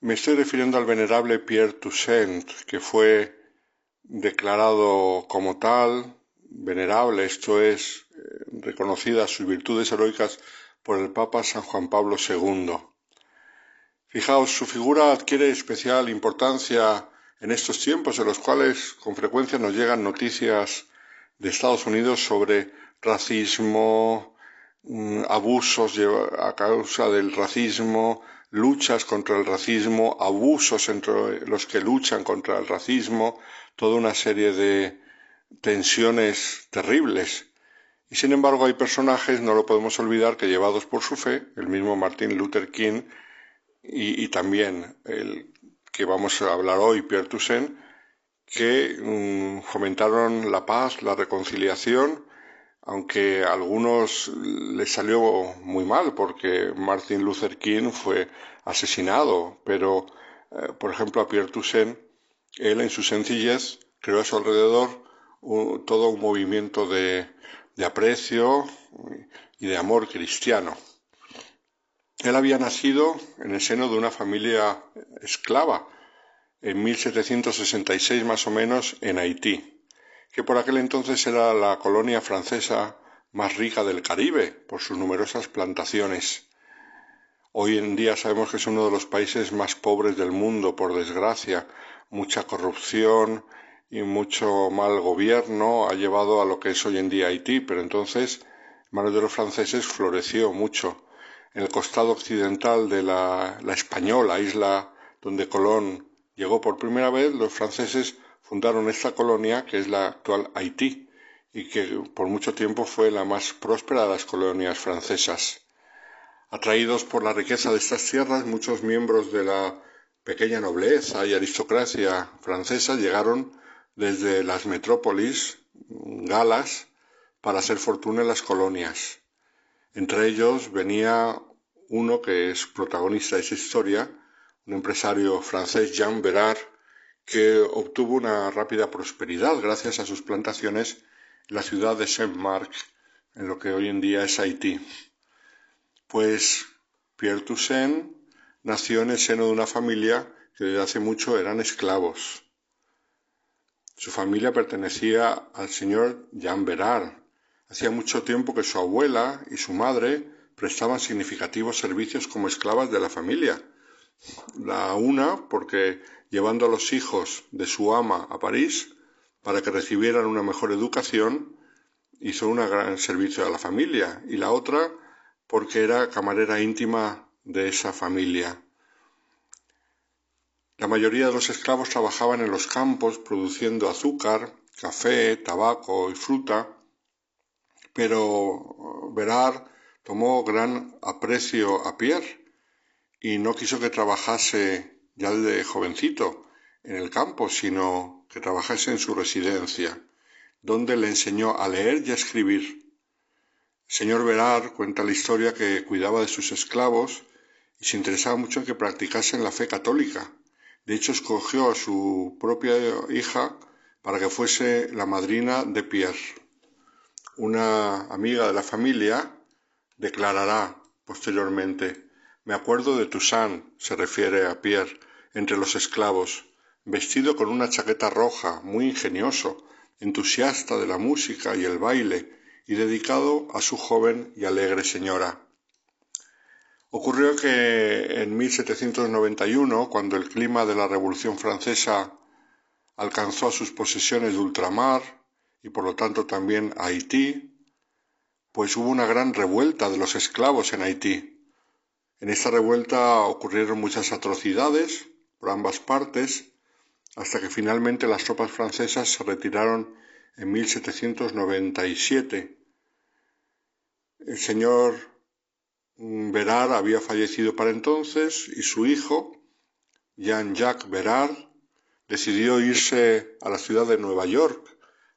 E: Me estoy refiriendo al venerable Pierre Toussaint, que fue declarado como tal, venerable, esto es, eh, reconocidas sus virtudes heroicas por el Papa San Juan Pablo II. Fijaos, su figura adquiere especial importancia en estos tiempos en los cuales con frecuencia nos llegan noticias de Estados Unidos sobre racismo, mm, abusos a causa del racismo, luchas contra el racismo, abusos entre los que luchan contra el racismo, toda una serie de tensiones terribles. Y sin embargo hay personajes, no lo podemos olvidar, que llevados por su fe, el mismo Martin Luther King y, también el que vamos a hablar hoy, Pierre Toussaint, que mm, fomentaron la paz, la reconciliación, aunque a algunos les salió muy mal porque Martin Luther King fue asesinado, pero eh, por ejemplo a Pierre Toussaint, él en su sencillez creó a su alrededor todo un movimiento de, aprecio y de amor cristiano. Él había nacido en el seno de una familia esclava en 1766 más o menos en Haití que por aquel entonces era la colonia francesa más rica del Caribe por sus numerosas plantaciones. Hoy en día sabemos que es uno de los países más pobres del mundo, por desgracia. Mucha corrupción y mucho mal gobierno ha llevado a lo que es hoy en día Haití, pero entonces, en manos de los franceses, floreció mucho. En el costado occidental de la, la española isla donde Colón llegó por primera vez, los franceses fundaron esta colonia que es la actual Haití y que por mucho tiempo fue la más próspera de las colonias francesas. Atraídos por la riqueza de estas tierras, muchos miembros de la pequeña nobleza y aristocracia francesa llegaron desde las metrópolis galas para hacer fortuna en las colonias. Entre ellos venía uno que es protagonista de esa historia, un empresario francés, Jean Bérard, que obtuvo una rápida prosperidad gracias a sus plantaciones en la ciudad de Saint-Marc, en lo que hoy en día es Haití. Pues Pierre Toussaint nació en el seno de una familia que desde hace mucho eran esclavos. Su familia pertenecía al señor Jean Bérard. Hacía mucho tiempo que su abuela y su madre prestaban significativos servicios como esclavas de la familia. La una porque llevando a los hijos de su ama a París para que recibieran una mejor educación, hizo un gran servicio a la familia, y la otra porque era camarera íntima de esa familia. La mayoría de los esclavos trabajaban en los campos produciendo azúcar, café, tabaco y fruta, pero Berard tomó gran aprecio a Pierre y no quiso que trabajase ya de jovencito en el campo, sino que trabajase en su residencia, donde le enseñó a leer y a escribir. El señor Verar cuenta la historia que cuidaba de sus esclavos y se interesaba mucho en que practicasen la fe católica. De hecho, escogió a su propia hija para que fuese la madrina de Pierre. Una amiga de la familia declarará posteriormente, me acuerdo de Toussaint, se refiere a Pierre, entre los esclavos, vestido con una chaqueta roja, muy ingenioso, entusiasta de la música y el baile, y dedicado a su joven y alegre señora. Ocurrió que en 1791, cuando el clima de la Revolución Francesa alcanzó a sus posesiones de ultramar y por lo tanto también a Haití, pues hubo una gran revuelta de los esclavos en Haití. En esta revuelta ocurrieron muchas atrocidades por ambas partes, hasta que finalmente las tropas francesas se retiraron en 1797. El señor Berard había fallecido para entonces y su hijo, Jean-Jacques Berard, decidió irse a la ciudad de Nueva York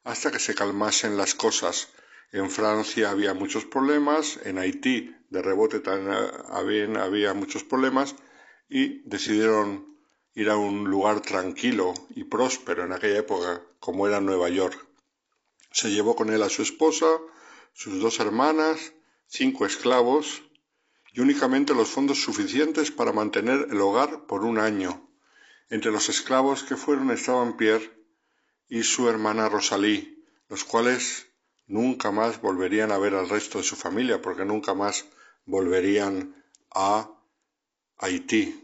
E: hasta que se calmasen las cosas. En Francia había muchos problemas, en Haití de rebote también había muchos problemas y decidieron ir a un lugar tranquilo y próspero en aquella época, como era Nueva York. Se llevó con él a su esposa, sus dos hermanas, cinco esclavos y únicamente los fondos suficientes para mantener el hogar por un año. Entre los esclavos que fueron estaban Pierre y su hermana Rosalie, los cuales nunca más volverían a ver al resto de su familia, porque nunca más volverían a Haití.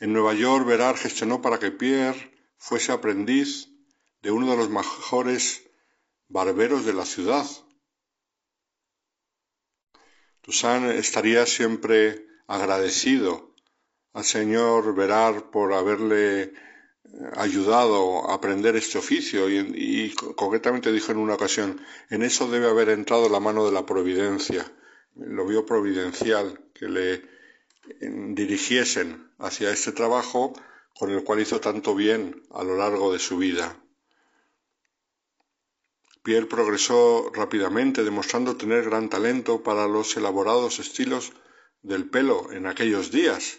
E: En Nueva York, Verard gestionó para que Pierre fuese aprendiz de uno de los mejores barberos de la ciudad. Toussaint estaría siempre agradecido al señor Verard por haberle eh, ayudado a aprender este oficio y, y, concretamente dijo en una ocasión, en eso debe haber entrado la mano de la providencia, lo vio providencial, que le dirigiesen hacia este trabajo con el cual hizo tanto bien a lo largo de su vida. Pierre progresó rápidamente, demostrando tener gran talento para los elaborados estilos del pelo en aquellos días,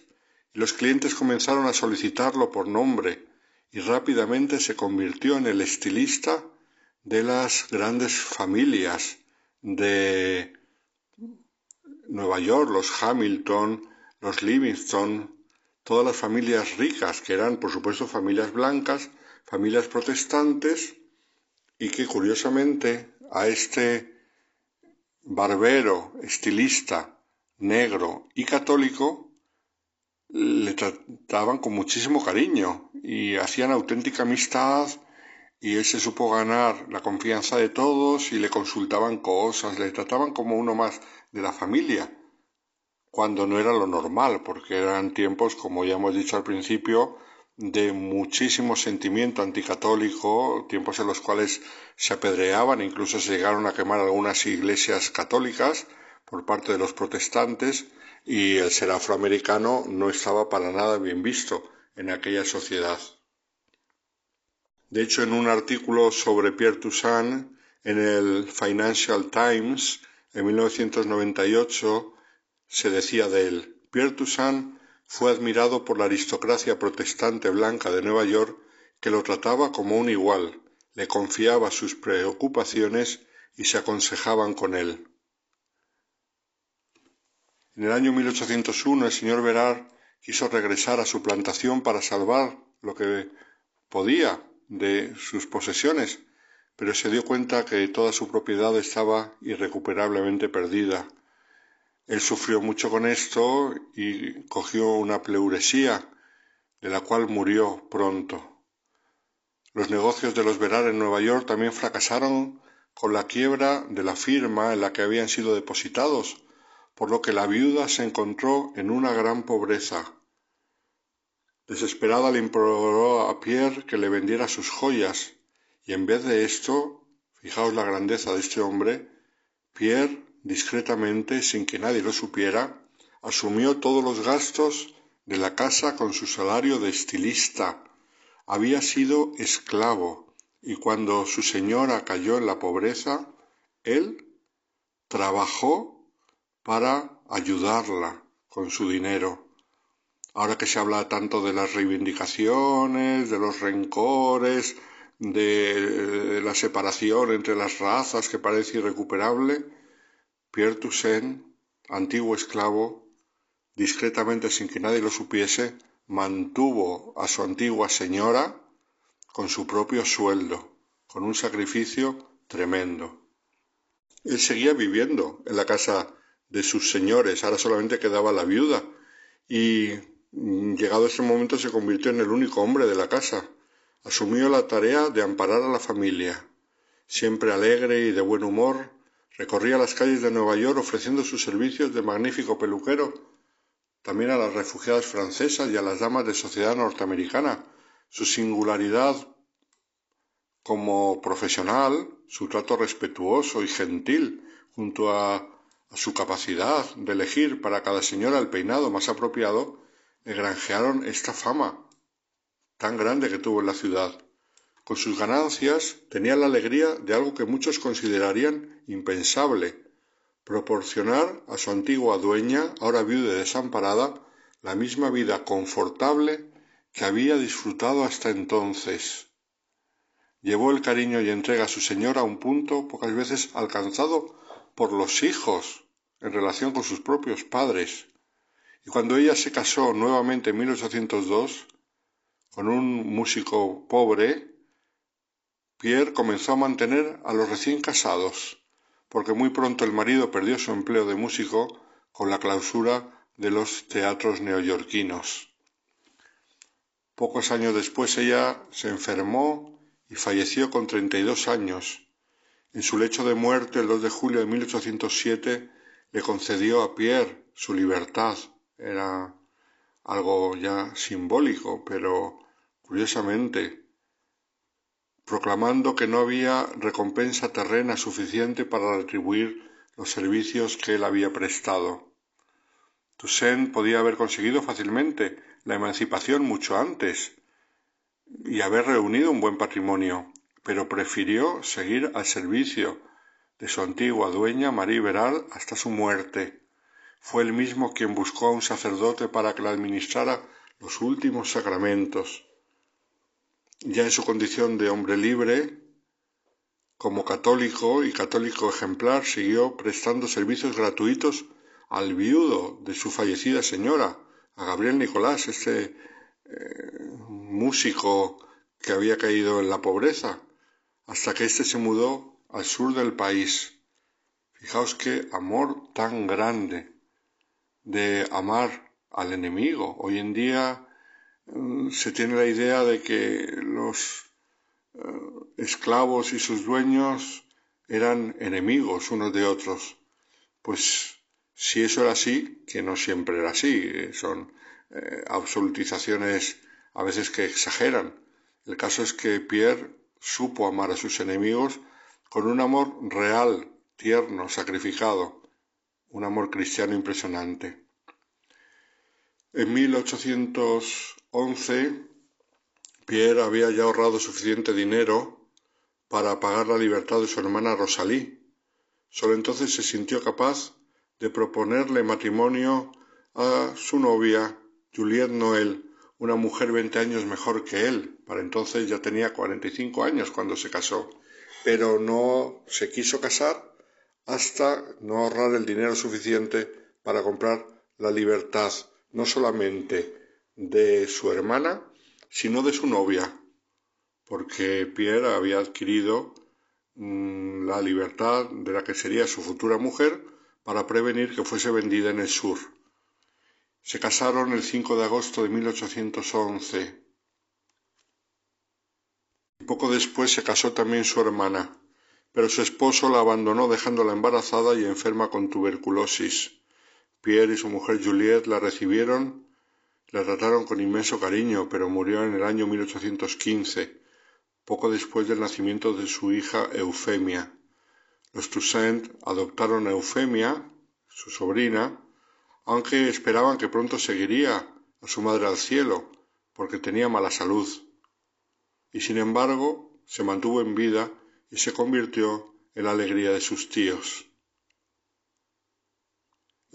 E: y los clientes comenzaron a solicitarlo por nombre, y rápidamente se convirtió en el estilista de las grandes familias de Nueva York, los Hamilton, los Livingston, todas las familias ricas, que eran por supuesto familias blancas, familias protestantes, y que curiosamente a este barbero, estilista, negro y católico, le trataban con muchísimo cariño y hacían auténtica amistad y él se supo ganar la confianza de todos y le consultaban cosas, le trataban como uno más de la familia cuando no era lo normal, porque eran tiempos, como ya hemos dicho al principio, de muchísimo sentimiento anticatólico, tiempos en los cuales se apedreaban, incluso se llegaron a quemar algunas iglesias católicas por parte de los protestantes, y el ser afroamericano no estaba para nada bien visto en aquella sociedad. De hecho, en un artículo sobre Pierre Toussaint en el Financial Times en 1998 se decía de él, Pierre Toussaint fue admirado por la aristocracia protestante blanca de Nueva York que lo trataba como un igual, le confiaba sus preocupaciones y se aconsejaban con él. En el año 1801 el señor Verard quiso regresar a su plantación para salvar lo que podía de sus posesiones, pero se dio cuenta que toda su propiedad estaba irrecuperablemente perdida él sufrió mucho con esto y cogió una pleuresía, de la cual murió pronto. Los negocios de los Verar en Nueva York también fracasaron con la quiebra de la firma en la que habían sido depositados, por lo que la viuda se encontró en una gran pobreza. Desesperada le imploró a Pierre que le vendiera sus joyas, y en vez de esto, fijaos la grandeza de este hombre, Pierre discretamente, sin que nadie lo supiera, asumió todos los gastos de la casa con su salario de estilista. Había sido esclavo y cuando su señora cayó en la pobreza, él trabajó para ayudarla con su dinero. ahora que se habla tanto de las reivindicaciones, de los rencores, de la separación entre las razas que parece irrecuperable, Pierre Toussaint, antiguo esclavo, discretamente sin que nadie lo supiese, mantuvo a su antigua señora con su propio sueldo, con un sacrificio tremendo. Él seguía viviendo en la casa de sus señores, ahora solamente quedaba la viuda, y llegado ese momento se convirtió en el único hombre de la casa. Asumió la tarea de amparar a la familia. Siempre alegre y de buen humor, recorría las calles de Nueva York ofreciendo sus servicios de magnífico peluquero, también a las refugiadas francesas y a las damas de sociedad norteamericana. Su singularidad como profesional, su trato respetuoso y gentil, junto a, a su capacidad de elegir para cada señora el peinado más apropiado, le granjearon esta fama tan grande que tuvo en la ciudad. Con sus ganancias tenía la alegría de algo que muchos considerarían impensable, proporcionar a su antigua dueña, ahora viuda y desamparada, la misma vida confortable que había disfrutado hasta entonces. Llevó el cariño y entrega a su señora a un punto pocas veces alcanzado por los hijos en relación con sus propios padres. Y cuando ella se casó nuevamente en 1802 con un músico pobre, Pierre comenzó a mantener a los recién casados, porque muy pronto el marido perdió su empleo de músico con la clausura de los teatros neoyorquinos. Pocos años después ella se enfermó y falleció con treinta y dos años. En su lecho de muerte, el 2 de julio de 1807, le concedió a Pierre su libertad era algo ya simbólico, pero curiosamente, proclamando que no había recompensa terrena suficiente para retribuir los servicios que él había prestado. Toussaint podía haber conseguido fácilmente la emancipación mucho antes y haber reunido un buen patrimonio, pero prefirió seguir al servicio de su antigua dueña Marie Veral hasta su muerte fue él mismo quien buscó a un sacerdote para que le administrara los últimos sacramentos. Ya en su condición de hombre libre, como católico y católico ejemplar, siguió prestando servicios gratuitos al viudo de su fallecida señora, a Gabriel Nicolás, ese eh, músico que había caído en la pobreza, hasta que éste se mudó al sur del país. Fijaos qué amor tan grande de amar al enemigo. Hoy en día se tiene la idea de que los eh, esclavos y sus dueños eran enemigos unos de otros. Pues si eso era así, que no siempre era así, eh, son eh, absolutizaciones a veces que exageran. El caso es que Pierre supo amar a sus enemigos con un amor real, tierno, sacrificado un amor cristiano impresionante. En 1811, Pierre había ya ahorrado suficiente dinero para pagar la libertad de su hermana Rosalie. Solo entonces se sintió capaz de proponerle matrimonio a su novia, Juliette Noël, una mujer veinte años mejor que él. Para entonces ya tenía cuarenta y cinco años cuando se casó, pero no se quiso casar hasta no ahorrar el dinero suficiente para comprar la libertad no solamente de su hermana, sino de su novia, porque Pierre había adquirido mm, la libertad de la que sería su futura mujer para prevenir que fuese vendida en el sur. Se casaron el 5 de agosto de 1811. Poco después se casó también su hermana, pero su esposo la abandonó dejándola embarazada y enferma con tuberculosis. Pierre y su mujer Juliette la recibieron, la trataron con inmenso cariño, pero murió en el año 1815, poco después del nacimiento de su hija Eufemia. Los Toussaint adoptaron a Eufemia, su sobrina, aunque esperaban que pronto seguiría a su madre al cielo, porque tenía mala salud. Y sin embargo, se mantuvo en vida y se convirtió en la alegría de sus tíos.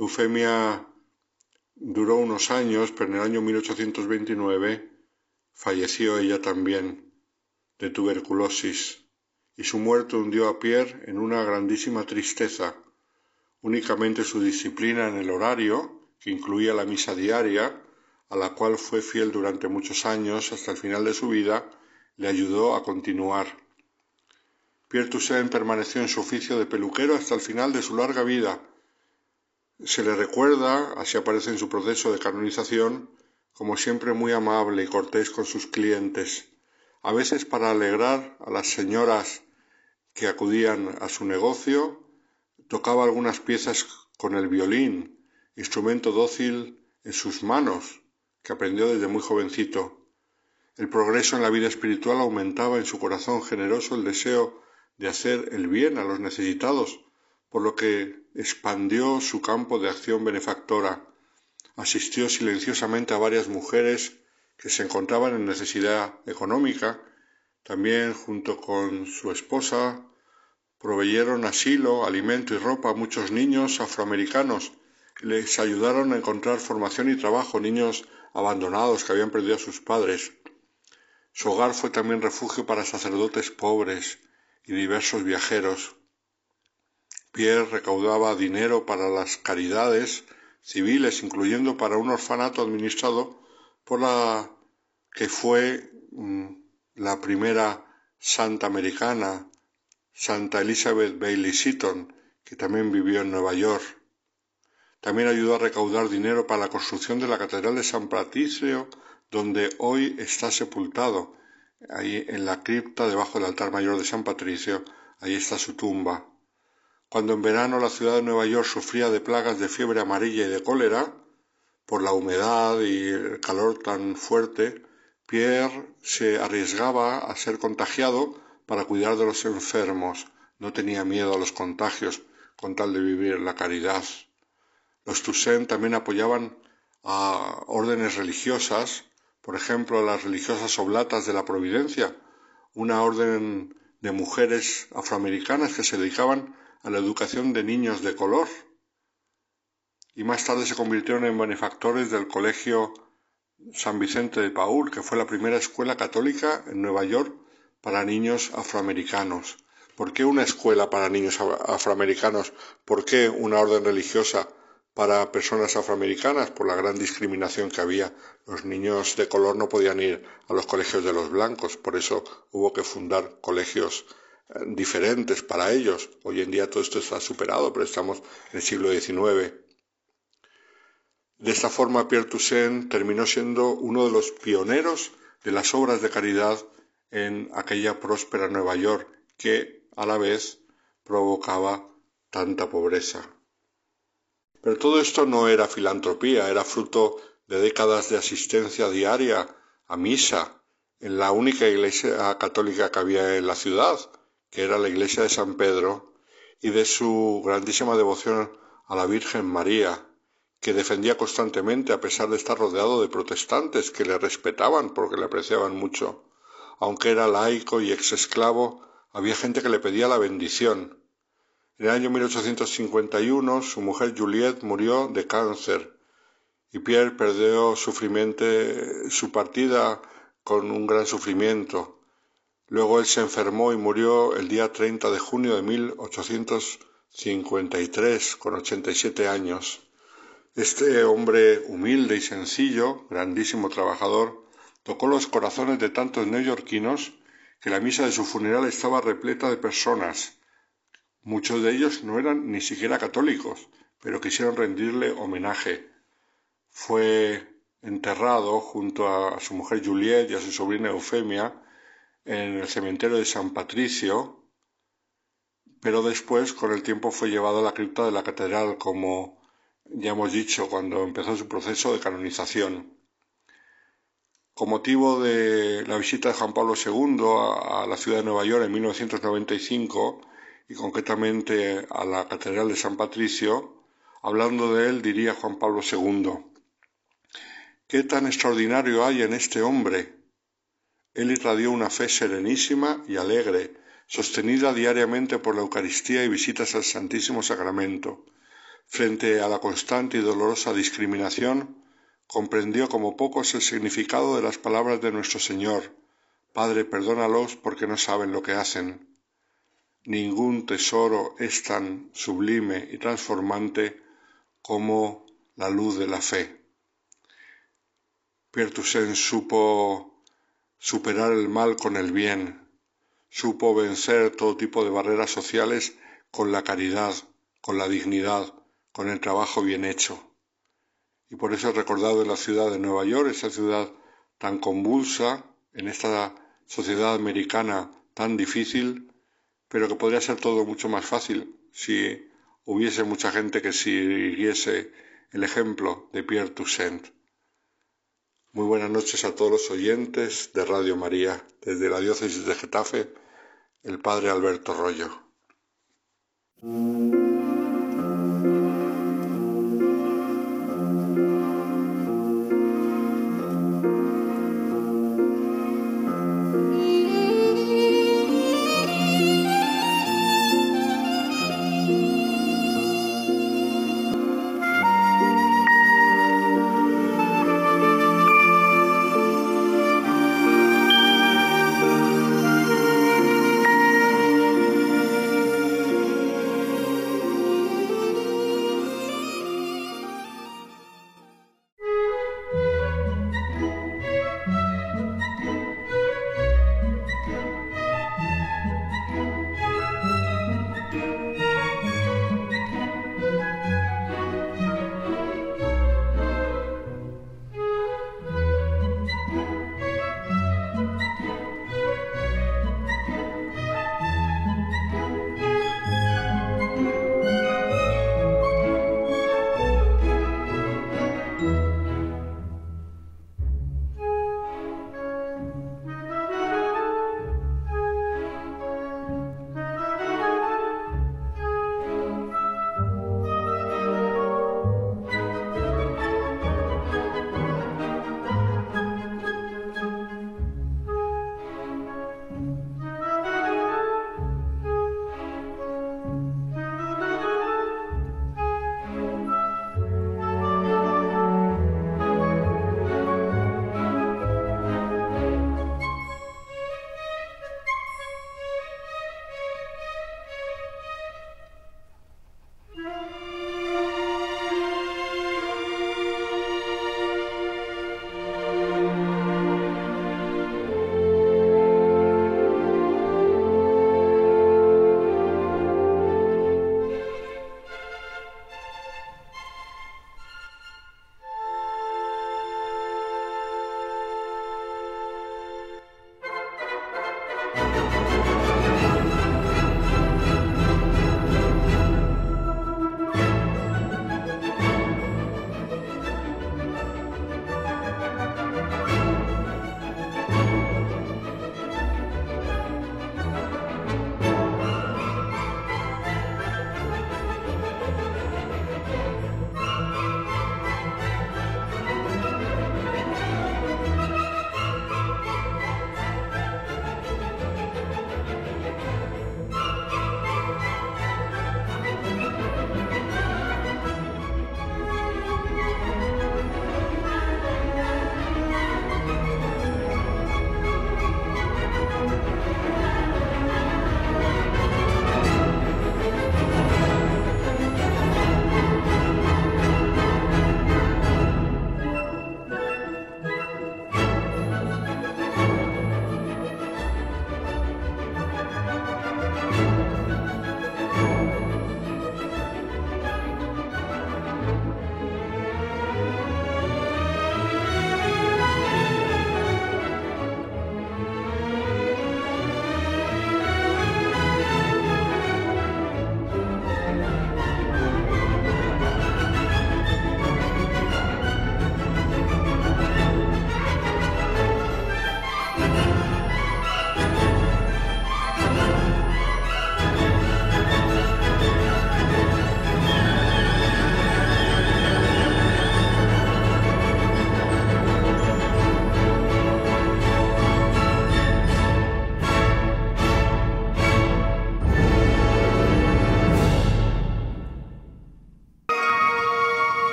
E: Eufemia duró unos años, pero en el año 1829 falleció ella también de tuberculosis y su muerte hundió a Pierre en una grandísima tristeza. Únicamente su disciplina en el horario, que incluía la misa diaria, a la cual fue fiel durante muchos años hasta el final de su vida, le ayudó a continuar. Pierre Toussaint permaneció en su oficio de peluquero hasta el final de su larga vida. Se le recuerda, así aparece en su proceso de canonización, como siempre muy amable y cortés con sus clientes, a veces para alegrar a las señoras que acudían a su negocio, tocaba algunas piezas con el violín, instrumento dócil en sus manos, que aprendió desde muy jovencito. El progreso en la vida espiritual aumentaba en su corazón generoso el deseo de hacer el bien a los necesitados, por lo que expandió su campo de acción benefactora. Asistió silenciosamente a varias mujeres que se encontraban en necesidad económica. También, junto con su esposa, proveyeron asilo, alimento y ropa a muchos niños afroamericanos. Les ayudaron a encontrar formación y trabajo, niños abandonados que habían perdido a sus padres. Su hogar fue también refugio para sacerdotes pobres, y diversos viajeros. Pierre recaudaba dinero para las caridades civiles, incluyendo para un orfanato administrado por la que fue mm, la primera santa americana, Santa Elizabeth Bailey Seaton, que también vivió en Nueva York. También ayudó a recaudar dinero para la construcción de la Catedral de San Patricio, donde hoy está sepultado, ahí en la cripta debajo del altar mayor de San Patricio, ahí está su tumba. Cuando en verano la ciudad de Nueva York sufría de plagas de fiebre amarilla y de cólera, por la humedad y el calor tan fuerte, Pierre se arriesgaba a ser contagiado para cuidar de los enfermos. No tenía miedo a los contagios con tal de vivir la caridad. Los Toussaint también apoyaban a órdenes religiosas por ejemplo, las religiosas oblatas de la Providencia, una orden de mujeres afroamericanas que se dedicaban a la educación de niños de color y más tarde se convirtieron en benefactores del Colegio San Vicente de Paul, que fue la primera escuela católica en Nueva York para niños afroamericanos. ¿Por qué una escuela para niños afroamericanos? ¿Por qué una orden religiosa para personas afroamericanas por la gran discriminación que había. Los niños de color no podían ir a los colegios de los blancos, por eso hubo que fundar colegios diferentes para ellos. Hoy en día todo esto está superado, pero estamos en el siglo XIX. De esta forma, Pierre Toussaint terminó siendo uno de los pioneros de las obras de caridad en aquella próspera Nueva York que a la vez provocaba tanta pobreza. Pero todo esto no era filantropía, era fruto de décadas de asistencia diaria a misa en la única iglesia católica que había en la ciudad, que era la iglesia de San Pedro, y de su grandísima devoción a la Virgen María, que defendía constantemente a pesar de estar rodeado de protestantes que le respetaban porque le apreciaban mucho. Aunque era laico y ex esclavo, había gente que le pedía la bendición, en el año 1851 su mujer Juliette murió de cáncer y Pierre perdió su partida con un gran sufrimiento. Luego él se enfermó y murió el día 30 de junio de 1853 con 87 años. Este hombre humilde y sencillo, grandísimo trabajador, tocó los corazones de tantos neoyorquinos que la misa de su funeral estaba repleta de personas Muchos de ellos no eran ni siquiera católicos, pero quisieron rendirle homenaje. Fue enterrado junto a su mujer Juliette y a su sobrina Eufemia en el cementerio de San Patricio, pero después con el tiempo fue llevado a la cripta de la catedral, como ya hemos dicho, cuando empezó su proceso de canonización. Con motivo de la visita de Juan Pablo II a, la ciudad de Nueva York en 1995, y concretamente a la Catedral de San Patricio, hablando de él diría Juan Pablo II, ¿qué tan extraordinario hay en este hombre? Él irradió una fe serenísima y alegre, sostenida diariamente por la Eucaristía y visitas al Santísimo Sacramento. Frente a la constante y dolorosa discriminación, comprendió como pocos el significado de las palabras de nuestro Señor, Padre, perdónalos porque no saben lo que hacen. Ningún tesoro es tan sublime y transformante como la luz de la fe. Toussaint supo superar el mal con el bien, supo vencer todo tipo de barreras sociales con la caridad, con la dignidad, con el trabajo bien hecho. Y por eso he recordado en la ciudad de Nueva York, esa ciudad tan convulsa, en esta sociedad americana tan difícil, pero que podría ser todo mucho más fácil si hubiese mucha gente que siguiese el ejemplo de Pierre Toussaint. Muy buenas noches a todos los oyentes de Radio María, desde la diócesis de Getafe, el Padre Alberto Rollo.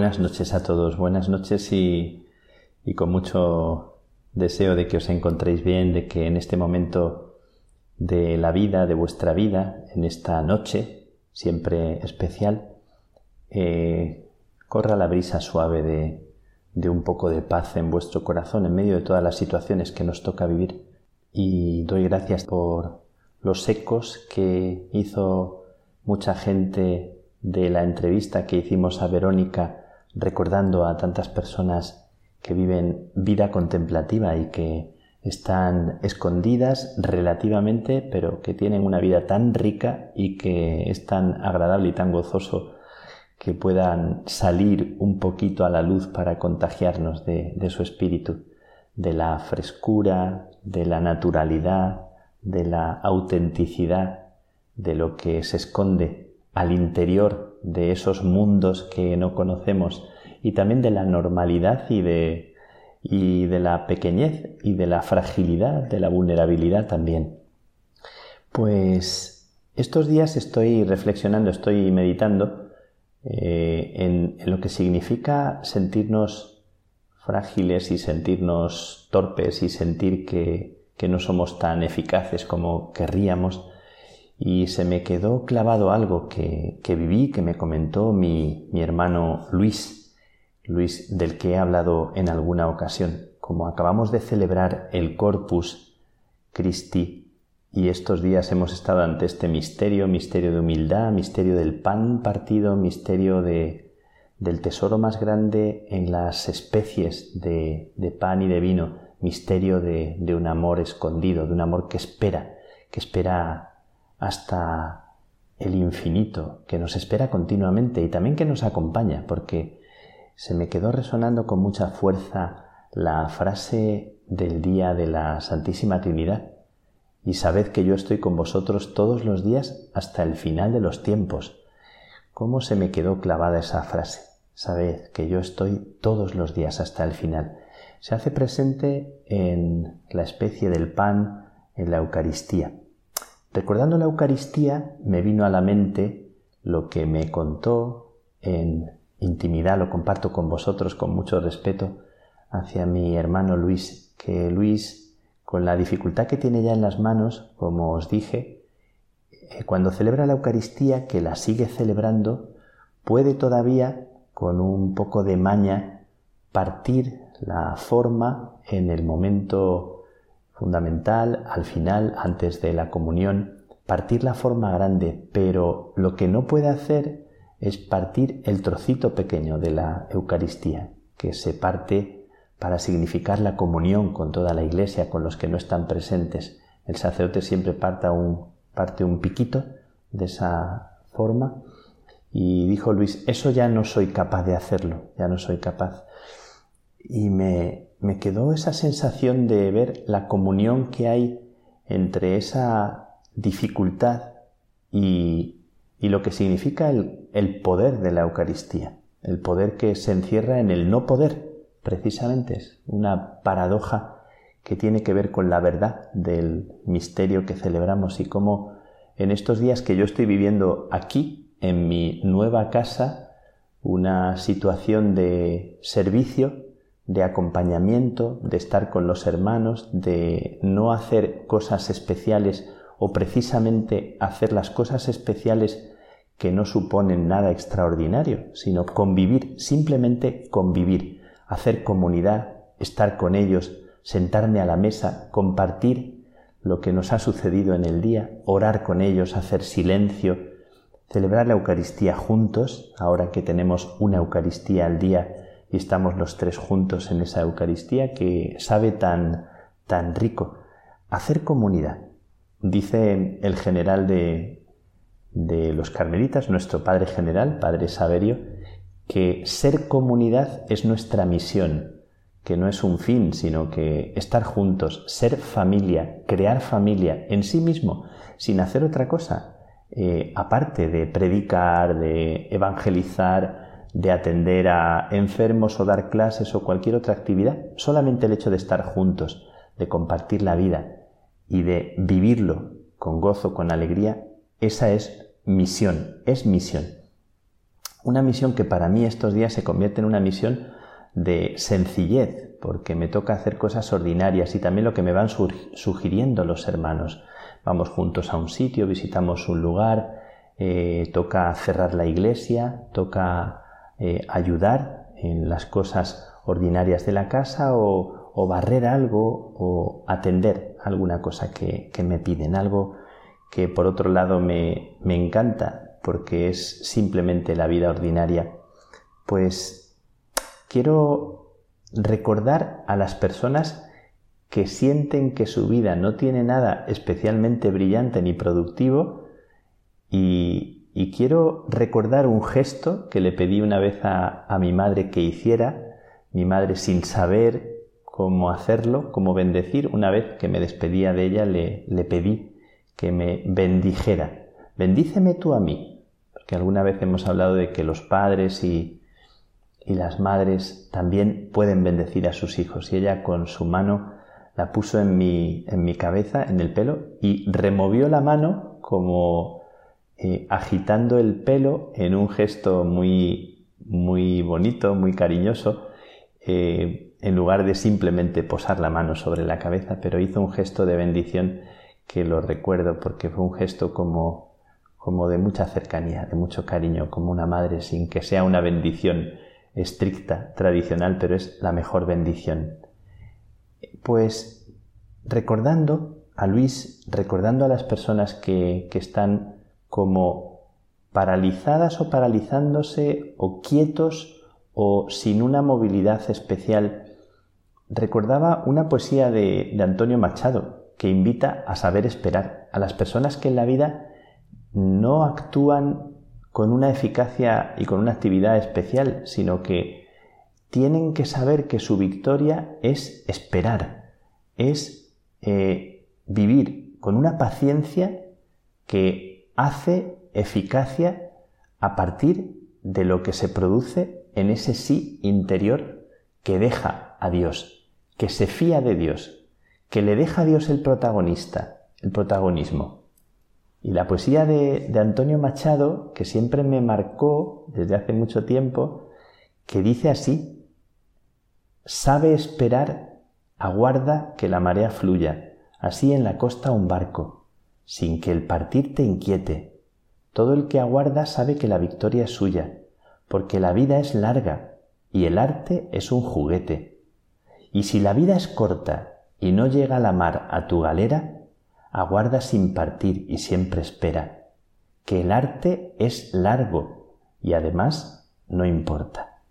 F: Buenas noches a todos, buenas noches y, con mucho deseo de que os encontréis bien, de que en este momento de la vida, de vuestra vida, en esta noche siempre especial, eh, corra la brisa suave de, de un poco de paz en vuestro corazón en medio de todas las situaciones que nos toca vivir. Y doy gracias por los ecos que hizo mucha gente de la entrevista que hicimos a Verónica recordando a tantas personas que viven vida contemplativa y que están escondidas relativamente, pero que tienen una vida tan rica y que es tan agradable y tan gozoso que puedan salir un poquito a la luz para contagiarnos de, su espíritu, de la frescura, de la naturalidad, de la autenticidad, de lo que se esconde al interior de esos mundos que no conocemos y también de la normalidad y de, y de la pequeñez y de la fragilidad, de la vulnerabilidad también. Pues estos días estoy reflexionando, estoy meditando eh, en, en, lo que significa sentirnos frágiles y sentirnos torpes y sentir que, que no somos tan eficaces como querríamos y se me quedó clavado algo que, que viví, que me comentó mi, mi, hermano Luis, Luis del que he hablado en alguna ocasión. Como acabamos de celebrar el Corpus Christi y estos días hemos estado ante este misterio, misterio de humildad, misterio del pan partido, misterio de, del tesoro más grande en las especies de, de pan y de vino, misterio de, de un amor escondido, de un amor que espera, que espera hasta el infinito, que nos espera continuamente y también que nos acompaña, porque se me quedó resonando con mucha fuerza la frase del día de la Santísima Trinidad, y sabed que yo estoy con vosotros todos los días hasta el final de los tiempos. ¿Cómo se me quedó clavada esa frase? Sabed que yo estoy todos los días hasta el final. Se hace presente en la especie del pan en la Eucaristía. Recordando la Eucaristía, me vino a la mente lo que me contó en intimidad, lo comparto con vosotros con mucho respeto hacia mi hermano Luis, que Luis, con la dificultad que tiene ya en las manos, como os dije, eh, cuando celebra la Eucaristía, que la sigue celebrando, puede todavía, con un poco de maña, partir la forma en el momento fundamental al final, antes de la comunión, partir la forma grande, pero lo que no puede hacer es partir el trocito pequeño de la Eucaristía, que se parte para significar la comunión con toda la iglesia, con los que no están presentes. El sacerdote siempre un, parte un piquito de esa forma y dijo Luis, eso ya no soy capaz de hacerlo, ya no soy capaz. Y me, me quedó esa sensación de ver la comunión que hay entre esa dificultad y, lo que significa el, el, poder de la Eucaristía, el poder que se encierra en el no poder, precisamente es una paradoja que tiene que ver con la verdad del misterio que celebramos y cómo en estos días que yo estoy viviendo aquí, en mi nueva casa, una situación de servicio de acompañamiento, de estar con los hermanos, de no hacer cosas especiales o precisamente hacer las cosas especiales que no suponen nada extraordinario, sino convivir, simplemente convivir, hacer comunidad, estar con ellos, sentarme a la mesa, compartir lo que nos ha sucedido en el día, orar con ellos, hacer silencio, celebrar la Eucaristía juntos, ahora que tenemos una Eucaristía al día y estamos los tres juntos en esa Eucaristía que sabe tan, tan rico. Hacer comunidad. Dice el general de, de los carmelitas, nuestro padre general, padre Saverio, que ser comunidad es nuestra misión, que no es un fin, sino que estar juntos, ser familia, crear familia en sí mismo, sin hacer otra cosa, eh, aparte de predicar, de evangelizar, de atender a enfermos o dar clases o cualquier otra actividad, solamente el hecho de estar juntos, de compartir la vida y de vivirlo con gozo, con alegría, esa es misión, es misión. una misión que para mí estos días se convierte en una misión de sencillez, porque me toca hacer cosas ordinarias y también lo que me van sugiriendo los hermanos. Vamos juntos a un sitio, visitamos un lugar, eh, toca cerrar la iglesia, toca eh, ayudar en las cosas ordinarias de la casa o, barrer algo o atender alguna cosa que, me piden, algo que por otro lado me, me encanta porque es simplemente la vida ordinaria, pues quiero recordar a las personas que sienten que su vida no tiene nada especialmente brillante ni productivo y, quiero recordar un gesto que le pedí una vez a, mi madre que hiciera, mi madre sin saber cómo hacerlo, cómo bendecir, una vez que me despedía de ella le, le pedí que me bendijera. Bendíceme tú a mí, porque alguna vez hemos hablado de que los padres y, y las madres también pueden bendecir a sus hijos. Y ella con su mano la puso en mi, en mi cabeza, en el pelo, y removió la mano como eh, agitando el pelo en un gesto muy, muy bonito, muy cariñoso, eh, en lugar de simplemente posar la mano sobre la cabeza, pero hizo un gesto de bendición que lo recuerdo porque fue un gesto como, como de mucha cercanía, de mucho cariño, como una madre, sin que sea una bendición estricta, tradicional, pero es la mejor bendición. Pues recordando a Luis, recordando a las personas que, que están como paralizadas o paralizándose o quietos o sin una movilidad especial, recordaba una poesía de, Antonio Machado que invita a saber esperar. A las personas que en la vida no actúan con una eficacia y con una actividad especial, sino que tienen que saber que su victoria es esperar, es eh, vivir con una paciencia que hace eficacia a partir de lo que se produce en ese sí interior que deja a Dios, que se fía de Dios, que le deja a Dios el protagonista, el protagonismo. Y la poesía de, Antonio Machado, que siempre me marcó desde hace mucho tiempo, que dice así, sabe esperar, aguarda que la marea fluya, así en la costa un barco, sin que el partir te inquiete. Todo el que aguarda sabe que la victoria es suya, porque la vida es larga y el arte es un juguete. Y si la vida es corta y no llega la mar a tu galera, aguarda sin partir y siempre espera, que el arte es largo y además no importa.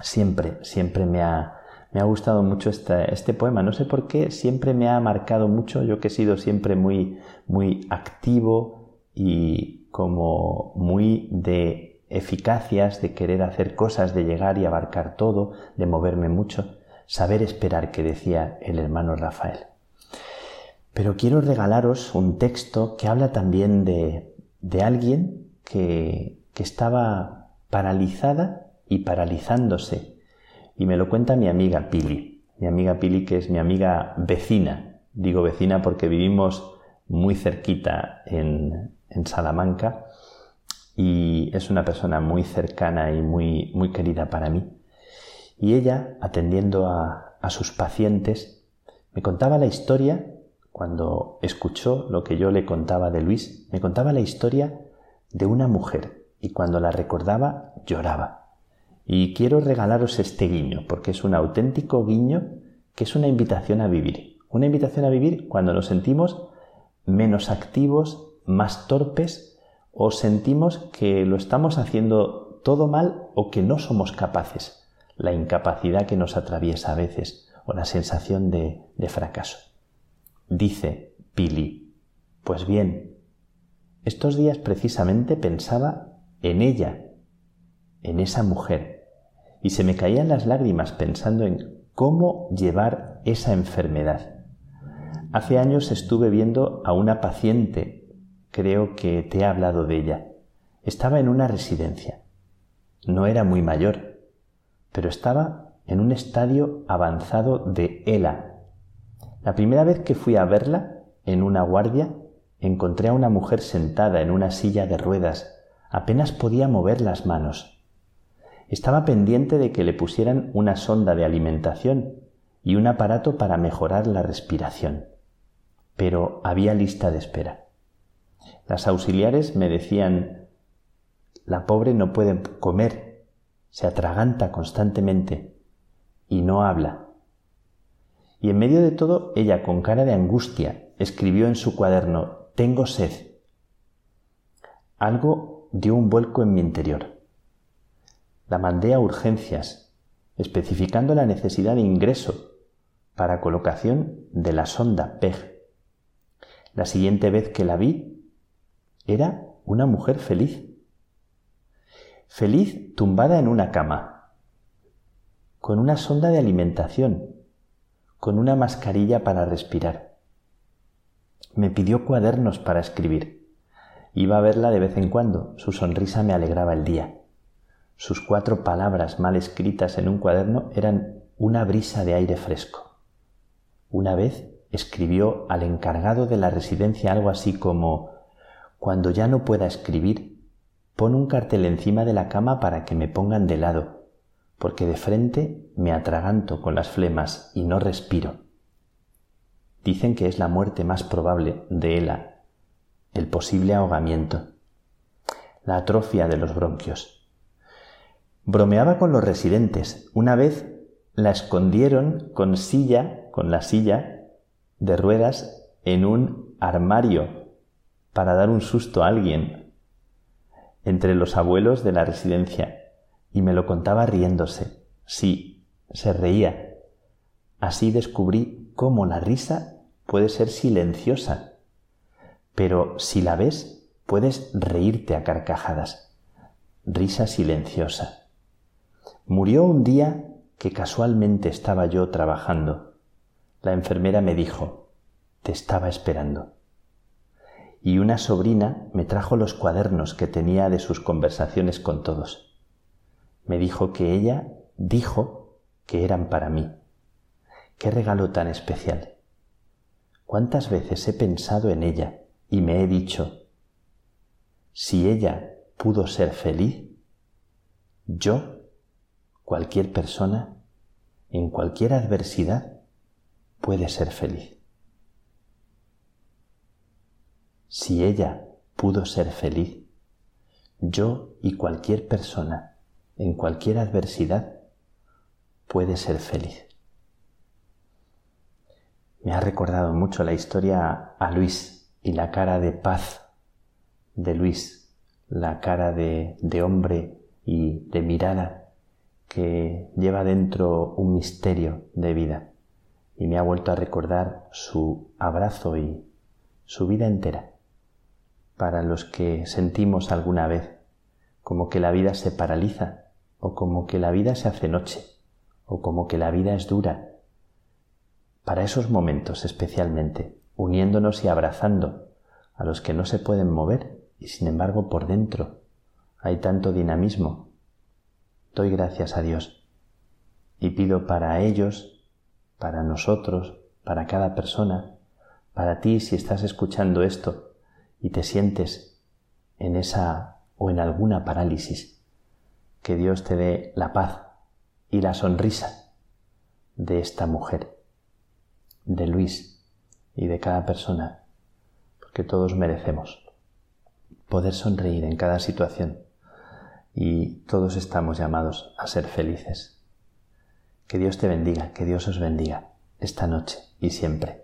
F: Siempre, siempre me ha, me ha gustado mucho este, poema, no sé por qué, siempre me ha marcado mucho, yo que he sido siempre muy, muy activo y como muy de eficacias, de querer hacer cosas, de llegar y abarcar todo, de moverme mucho, saber esperar que decía el hermano Rafael. Pero quiero regalaros un texto que habla también de, de alguien que, que estaba paralizada y paralizándose. Y me lo cuenta mi amiga Pili. Mi amiga Pili, que es mi amiga vecina. Digo vecina porque vivimos muy cerquita en, en Salamanca y es una persona muy cercana y muy, muy querida para mí. Y ella, atendiendo a, a sus pacientes, me contaba la historia cuando escuchó lo que yo le contaba de Luis, me contaba la historia de una mujer y cuando la recordaba lloraba. Y quiero regalaros este guiño, porque es un auténtico guiño que es una invitación a vivir. Una invitación a vivir cuando nos sentimos menos activos, más torpes o sentimos que lo estamos haciendo todo mal o que no somos capaces. La incapacidad que nos atraviesa a veces o la sensación de, de fracaso. Dice Pili, pues bien, estos días precisamente pensaba en ella, en esa mujer, y se me caían las lágrimas pensando en cómo llevar esa enfermedad. Hace años estuve viendo a una paciente, creo que te he hablado de ella. Estaba en una residencia. No era muy mayor, pero estaba en un estadio avanzado de ELA, la primera vez que fui a verla, en una guardia, encontré a una mujer sentada en una silla de ruedas, Apenas podía mover las manos. Estaba pendiente de que le pusieran una sonda de alimentación y un aparato para mejorar la respiración. Pero había lista de espera. Las auxiliares me decían la pobre no puede comer, se atraganta constantemente y no habla. Y en medio de todo, ella, con cara de angustia, escribió en su cuaderno Tengo sed. Algo dio un vuelco en mi interior. La mandé a urgencias, especificando la necesidad de ingreso para colocación de la sonda PEG. La siguiente vez que la vi, era una mujer feliz. Feliz tumbada en una cama, con una sonda de alimentación, con una mascarilla para respirar. Me pidió cuadernos para escribir. Iba a verla de vez en cuando, su sonrisa me alegraba el día. Sus cuatro palabras mal escritas en un cuaderno eran una brisa de aire fresco. Una vez escribió al encargado de la residencia algo así como Cuando ya no pueda escribir, pon un cartel encima de la cama para que me pongan de lado, porque de frente me atraganto con las flemas y no respiro. Dicen que es la muerte más probable de ELA, el posible ahogamiento, la atrofia de los bronquios. Bromeaba con los residentes. Una vez la escondieron con silla, con la silla de ruedas en un armario para dar un susto a alguien entre los abuelos de la residencia y me lo contaba riéndose. Sí, se reía. Así descubrí cómo la risa puede ser silenciosa, pero si la ves, puedes reírte a carcajadas. Risa silenciosa. Murió un día que casualmente estaba yo trabajando. La enfermera me dijo, te estaba esperando. Y una sobrina me trajo los cuadernos que tenía de sus conversaciones con todos. Me dijo que ella dijo que eran para mí. Qué regalo tan especial. ¿Cuántas veces he pensado en ella y me he dicho, si ella pudo ser feliz, yo, cualquier persona, en cualquier adversidad, puede ser feliz? Si ella pudo ser feliz, yo y cualquier persona, en cualquier adversidad, puede ser feliz. Me ha recordado mucho la historia a Luis y la cara de paz de Luis, la cara de, de hombre y de mirada que lleva dentro un misterio de vida y me ha vuelto a recordar su abrazo y su vida entera para los que sentimos alguna vez como que la vida se paraliza o como que la vida se hace noche o como que la vida es dura. Para esos momentos especialmente, uniéndonos y abrazando a los que no se pueden mover y sin embargo por dentro hay tanto dinamismo, doy gracias a Dios. Y pido para ellos, para nosotros, para cada persona, para ti si estás escuchando esto y te sientes en esa o en alguna parálisis, que Dios te dé la paz y la sonrisa de esta mujer, de Luis y de cada persona, porque todos merecemos poder sonreír en cada situación y todos estamos llamados a ser felices. Que Dios te bendiga, que Dios os bendiga esta noche y siempre.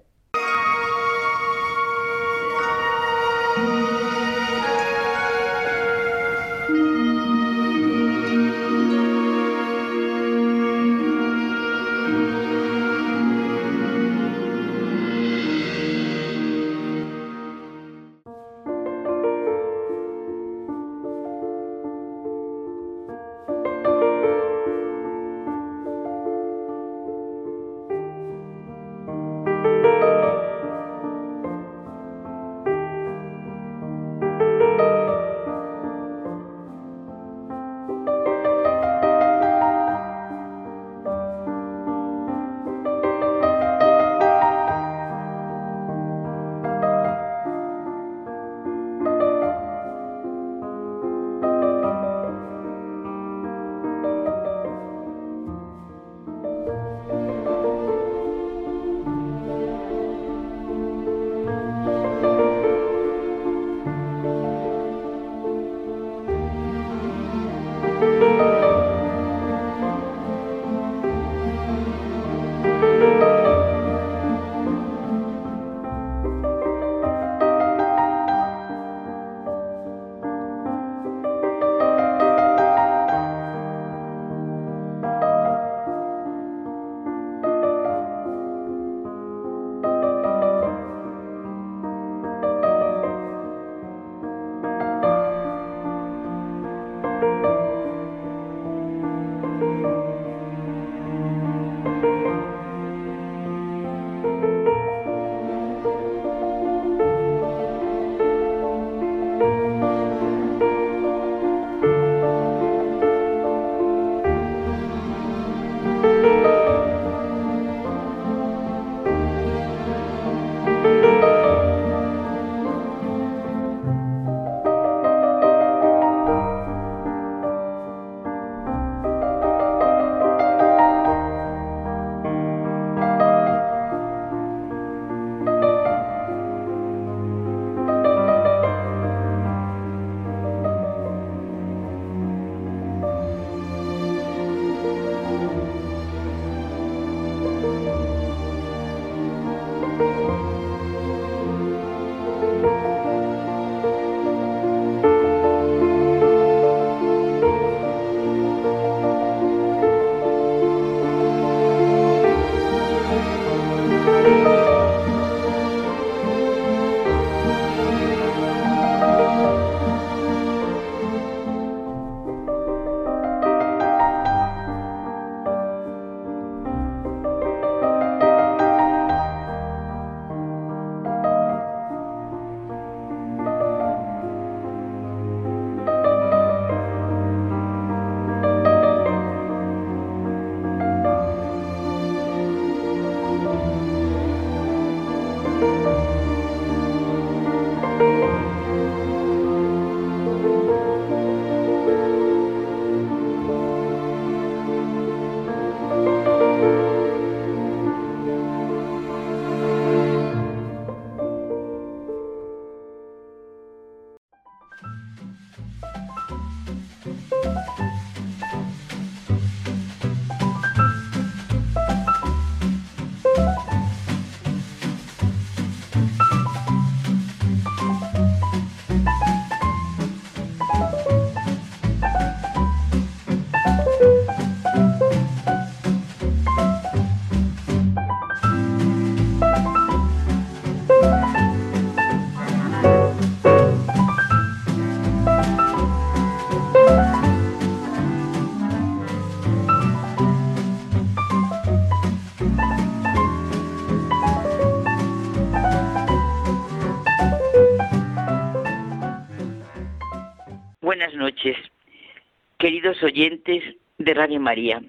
G: Oyentes de Radio María.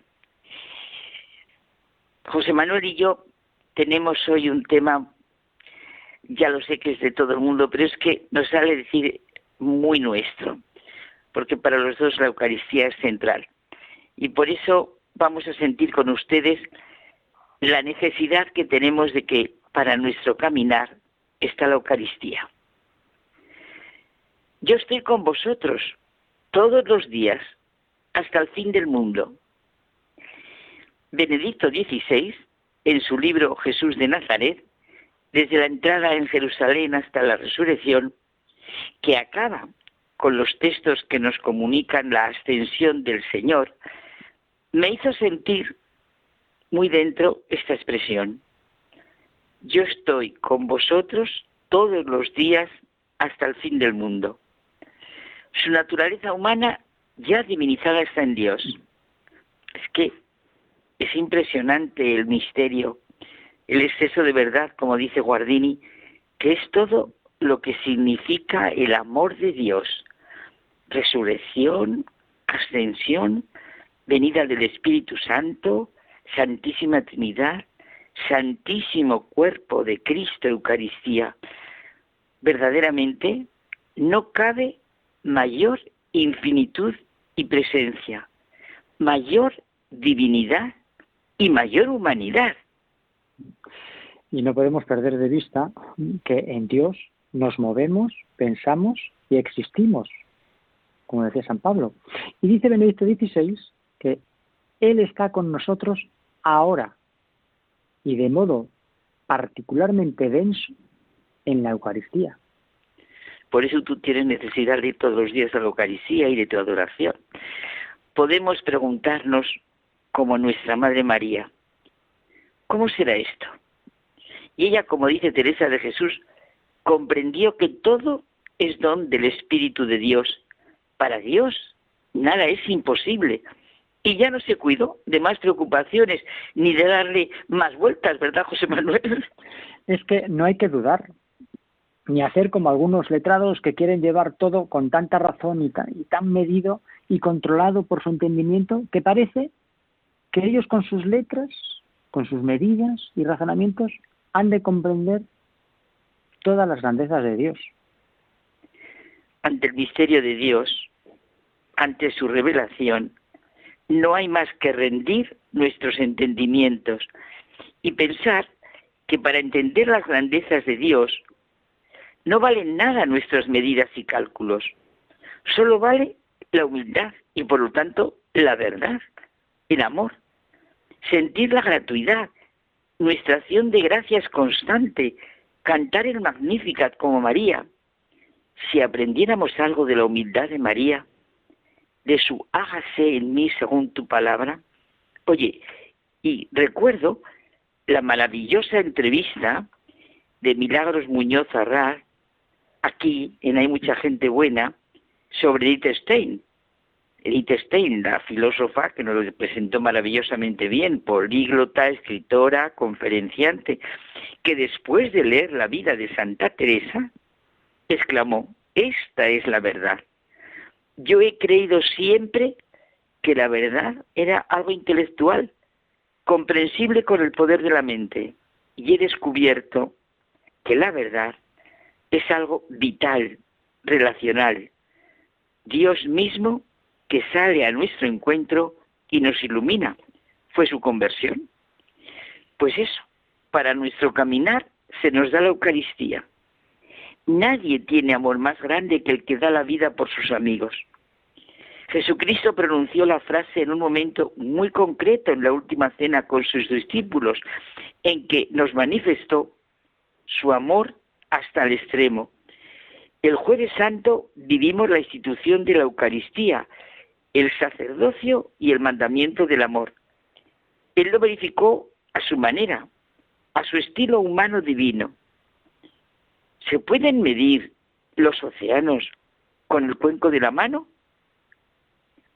G: José Manuel y yo tenemos hoy un tema, ya lo sé que es de todo el mundo, pero es que nos sale decir muy nuestro, porque para los dos la Eucaristía es central. Y por eso vamos a sentir con ustedes la necesidad que tenemos de que para nuestro caminar está la Eucaristía. Yo estoy con vosotros todos los días hasta el fin del mundo. Benedicto XVI, en su libro Jesús de Nazaret, desde la entrada en Jerusalén hasta la resurrección, que acaba con los textos que nos comunican la ascensión del Señor, me hizo sentir muy dentro esta expresión. Yo estoy con vosotros todos los días hasta el fin del mundo. Su naturaleza humana ya divinizada está en Dios. Es que es impresionante el misterio, el exceso de verdad, como dice Guardini, que es todo lo que significa el amor de Dios. Resurrección, ascensión, venida del Espíritu Santo, Santísima Trinidad, Santísimo Cuerpo de Cristo Eucaristía. Verdaderamente no cabe mayor infinitud y presencia, mayor divinidad y mayor humanidad.
H: Y no podemos perder de vista que en Dios nos movemos, pensamos y existimos, como decía San Pablo. Y dice Benedicto XVI que Él está con nosotros ahora y de modo particularmente denso en la Eucaristía.
G: Por eso tú tienes necesidad de ir todos los días a la Eucaristía y de tu adoración. Podemos preguntarnos, como nuestra Madre María, ¿cómo será esto? Y ella, como dice Teresa de Jesús, comprendió que todo es don del Espíritu de Dios. Para Dios nada es imposible. Y ya no se cuidó de más preocupaciones ni de darle más vueltas, ¿verdad, José Manuel?
H: Es que no hay que dudar ni hacer como algunos letrados que quieren llevar todo con tanta razón y tan, medido y controlado por su entendimiento que parece que ellos con sus letras, con sus medidas y razonamientos han de comprender todas las grandezas de Dios.
G: Ante el misterio de Dios, ante su revelación, no hay más que rendir nuestros entendimientos y pensar que para entender las grandezas de Dios no valen nada nuestras medidas y cálculos. Solo vale la humildad y por lo tanto la verdad, el amor. Sentir la gratuidad, nuestra acción de gracias constante, cantar el Magnificat como María. Si aprendiéramos algo de la humildad de María, de su hágase en mí según tu palabra. Oye, y recuerdo la maravillosa entrevista de Milagros Muñoz Arras aquí en Hay mucha gente buena sobre Edith Stein. Edith Stein, la filósofa que nos lo presentó maravillosamente bien, políglota, escritora, conferenciante, que después de leer la vida de Santa Teresa, exclamó, esta es la verdad. Yo he creído siempre que la verdad era algo intelectual, comprensible con el poder de la mente, y he descubierto que la verdad es algo vital, relacional. Dios mismo que sale a nuestro encuentro y nos ilumina. Fue su conversión. Pues eso, para nuestro caminar se nos da la Eucaristía. Nadie tiene amor más grande que el que da la vida por sus amigos. Jesucristo pronunció la frase en un momento muy concreto en la última cena con sus discípulos, en que nos manifestó su amor hasta el extremo. El jueves santo vivimos la institución de la Eucaristía, el sacerdocio y el mandamiento del amor. Él lo verificó a su manera, a su estilo humano divino. ¿Se pueden medir los océanos con el cuenco de la mano?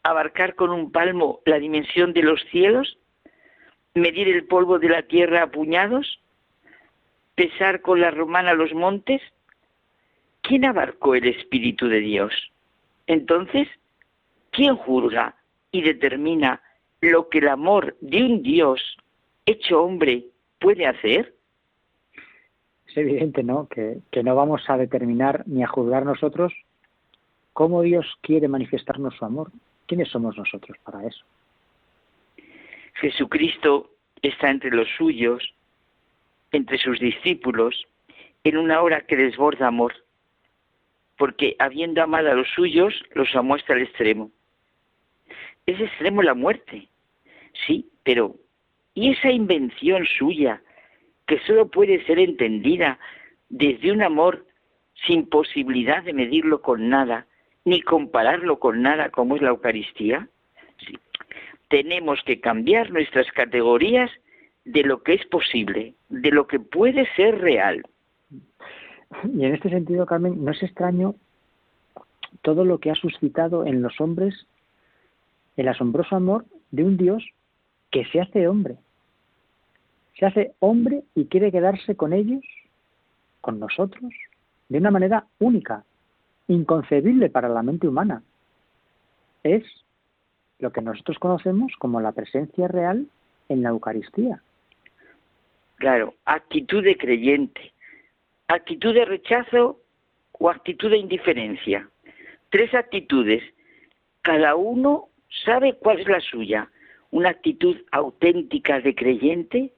G: ¿Abarcar con un palmo la dimensión de los cielos? ¿Medir el polvo de la tierra a puñados? Pesar con la romana los montes? ¿Quién abarcó el Espíritu de Dios? Entonces, ¿quién juzga y determina lo que el amor de un Dios hecho hombre puede hacer?
H: Es evidente, ¿no? Que, que no vamos a determinar ni a juzgar nosotros cómo Dios quiere manifestarnos su amor. ¿Quiénes somos nosotros para eso?
G: Jesucristo está entre los suyos, entre sus discípulos, en una hora que desborda amor, porque habiendo amado a los suyos, los amó hasta el extremo. Ese extremo la muerte, sí, pero ¿y esa invención suya que solo puede ser entendida desde un amor sin posibilidad de medirlo con nada, ni compararlo con nada como es la Eucaristía? Sí. Tenemos que cambiar nuestras categorías de lo que es posible, de lo que puede ser real.
H: Y en este sentido, Carmen, no es extraño todo lo que ha suscitado en los hombres el asombroso amor de un Dios que se hace hombre. Se hace hombre y quiere quedarse con ellos, con nosotros, de una manera única, inconcebible para la mente humana. Es lo que nosotros conocemos como la presencia real en la Eucaristía.
G: Claro, actitud de creyente, actitud de rechazo o actitud de indiferencia. Tres actitudes. Cada uno sabe cuál es la suya. Una actitud auténtica de creyente,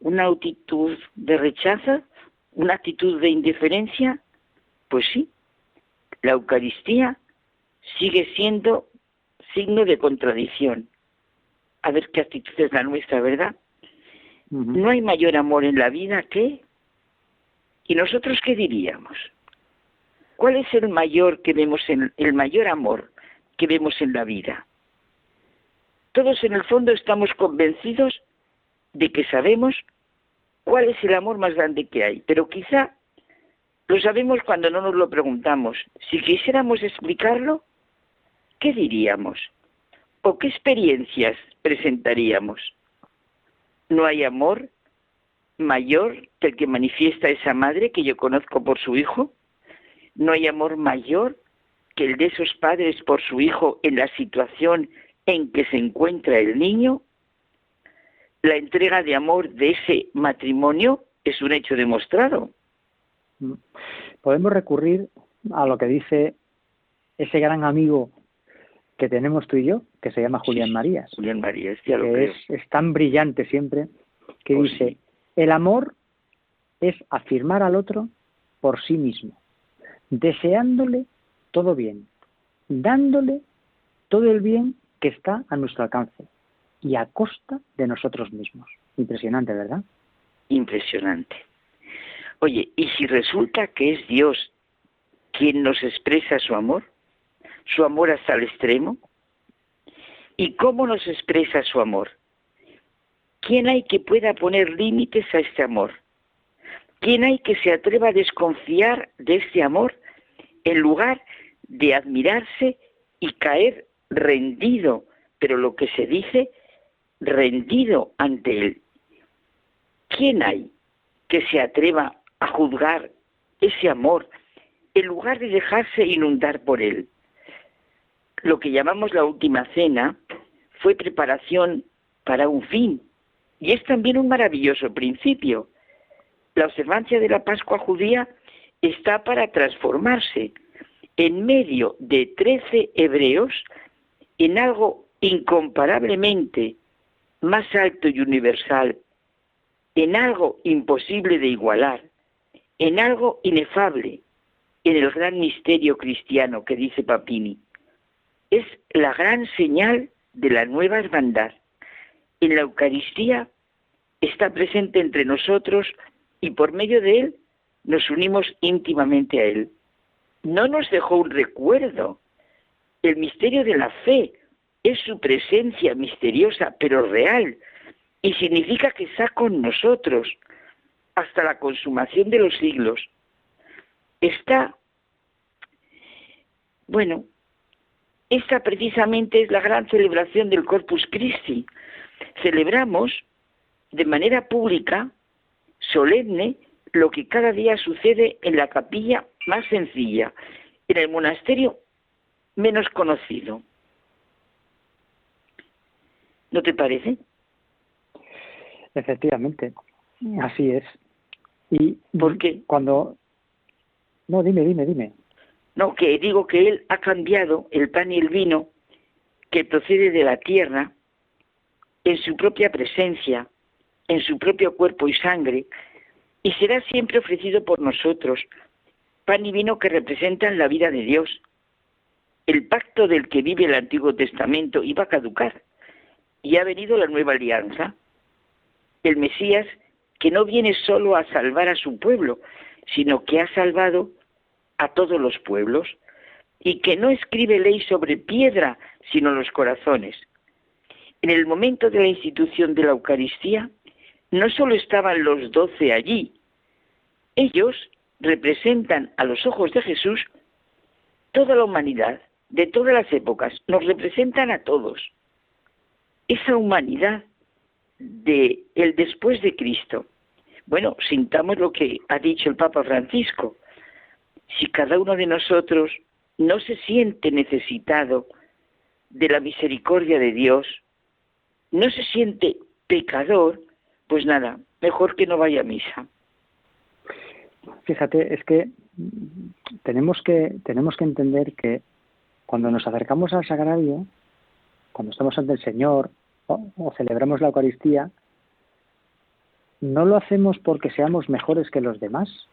G: una actitud de rechazo, una actitud de indiferencia. Pues sí, la Eucaristía sigue siendo signo de contradicción. A ver qué actitud es la nuestra, ¿verdad? No hay mayor amor en la vida que... ¿Y nosotros qué diríamos? ¿Cuál es el mayor que vemos en el mayor amor que vemos en la vida? Todos en el fondo estamos convencidos de que sabemos cuál es el amor más grande que hay, pero quizá lo sabemos cuando no nos lo preguntamos. Si quisiéramos explicarlo, ¿qué diríamos? ¿O qué experiencias presentaríamos? No hay amor mayor que el que manifiesta esa madre que yo conozco por su hijo. No hay amor mayor que el de esos padres por su hijo en la situación en que se encuentra el niño. La entrega de amor de ese matrimonio es un hecho demostrado.
H: Mm. Podemos recurrir a lo que dice ese gran amigo que tenemos tú y yo, que se llama Julián Marías.
G: Julián Marías, ya
H: lo que Es, tan brillante siempre, que pues dice, el amor es afirmar al otro por sí mismo, deseándole todo bien, dándole todo el bien que está a nuestro alcance y a costa de nosotros mismos. Impresionante, ¿verdad?
G: Impresionante. Oye, ¿y si resulta que es Dios quien nos expresa su amor? Su amor hasta el extremo? ¿Y cómo nos expresa su amor? ¿Quién hay que pueda poner límites a este amor? ¿Quién hay que se atreva a desconfiar de este amor en lugar de admirarse y caer rendido, pero lo que se dice, rendido ante él? ¿Quién hay que se atreva a juzgar ese amor en lugar de dejarse inundar por él? Lo que llamamos la última cena fue preparación para un fin y es también un maravilloso principio. La observancia de la Pascua judía está para transformarse en medio de trece hebreos en algo incomparablemente más alto y universal, en algo imposible de igualar, en algo inefable, en el gran misterio cristiano que dice Papini es la gran señal de la nueva hermandad. En la Eucaristía está presente entre nosotros y por medio de él nos unimos íntimamente a él. No nos dejó un recuerdo. El misterio de la fe es su presencia misteriosa pero real y significa que está con nosotros hasta la consumación de los siglos. Está, bueno, esta precisamente es la gran celebración del Corpus Christi. Celebramos de manera pública, solemne, lo que cada día sucede en la capilla más sencilla, en el monasterio menos conocido. ¿No te parece?
H: Efectivamente, así es. ¿Y
G: por qué?
H: Cuando... No, dime, dime, dime.
G: No, que digo que Él ha cambiado el pan y el vino que procede de la tierra en su propia presencia, en su propio cuerpo y sangre, y será siempre ofrecido por nosotros, pan y vino que representan la vida de Dios. El pacto del que vive el Antiguo Testamento iba a caducar, y ha venido la nueva alianza. El Mesías que no viene solo a salvar a su pueblo, sino que ha salvado a todos los pueblos, y que no escribe ley sobre piedra, sino los corazones. En el momento de la institución de la Eucaristía, no solo estaban los doce allí, ellos representan a los ojos de Jesús toda la humanidad, de todas las épocas, nos representan a todos. Esa humanidad de el después de Cristo. Bueno, sintamos lo que ha dicho el Papa Francisco. Si cada uno de nosotros no se siente necesitado de la misericordia de Dios, no se siente pecador, pues nada, mejor que no vaya a misa.
H: Fíjate, es que tenemos que tenemos que entender que cuando nos acercamos al sagrario, cuando estamos ante el Señor o celebramos la Eucaristía, no lo hacemos porque seamos mejores que los demás,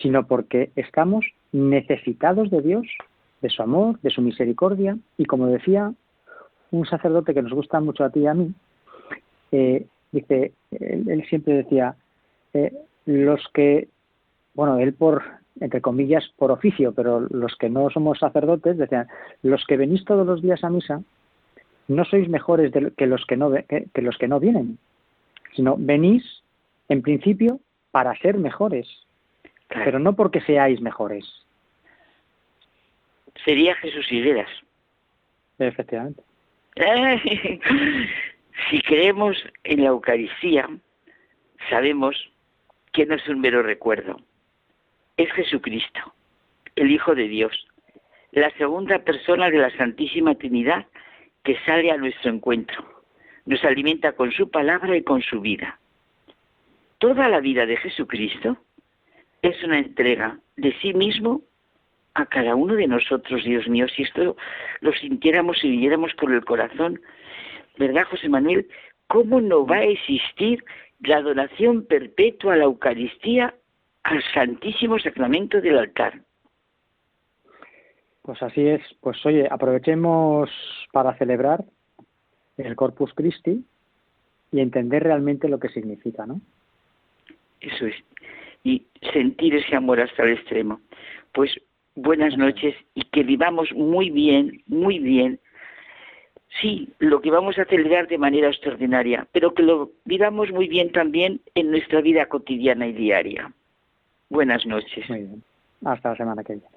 H: sino porque estamos necesitados de Dios, de su amor, de su misericordia, y como decía un sacerdote que nos gusta mucho a ti y a mí, eh, dice, él, siempre decía, eh, los que, bueno, él por, entre comillas, por oficio, pero los que no somos sacerdotes, decían, los que venís todos los días a misa, no sois mejores que, los que, no, que los que no vienen, sino venís, en principio, para ser mejores, pero no porque seáis mejores.
G: Sería Jesús Higueras.
H: Efectivamente. (laughs)
G: si creemos en la Eucaristía, sabemos que no es un mero recuerdo. Es Jesucristo, el Hijo de Dios, la segunda persona de la Santísima Trinidad que sale a nuestro encuentro. Nos alimenta con su palabra y con su vida. Toda la vida de Jesucristo es una entrega de sí mismo a cada uno de nosotros, Dios mío. Si esto lo sintiéramos y viviéramos con el corazón, ¿verdad, José Manuel? ¿Cómo no va a existir la adoración perpetua a la Eucaristía, al Santísimo Sacramento del altar?
H: Pues así es. Pues oye, aprovechemos para celebrar el Corpus Christi y entender realmente lo que significa, ¿no?
G: Eso es y sentir ese amor hasta el extremo. Pues buenas noches y que vivamos muy bien, muy bien. Sí, lo que vamos a celebrar de manera extraordinaria, pero que lo vivamos muy bien también en nuestra vida cotidiana y diaria. Buenas noches.
H: Muy bien. Hasta la semana que viene.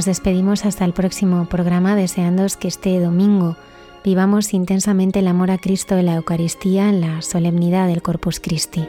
A: Nos despedimos hasta el próximo programa deseándos que este domingo vivamos intensamente el amor a Cristo en la Eucaristía en la solemnidad del Corpus Christi.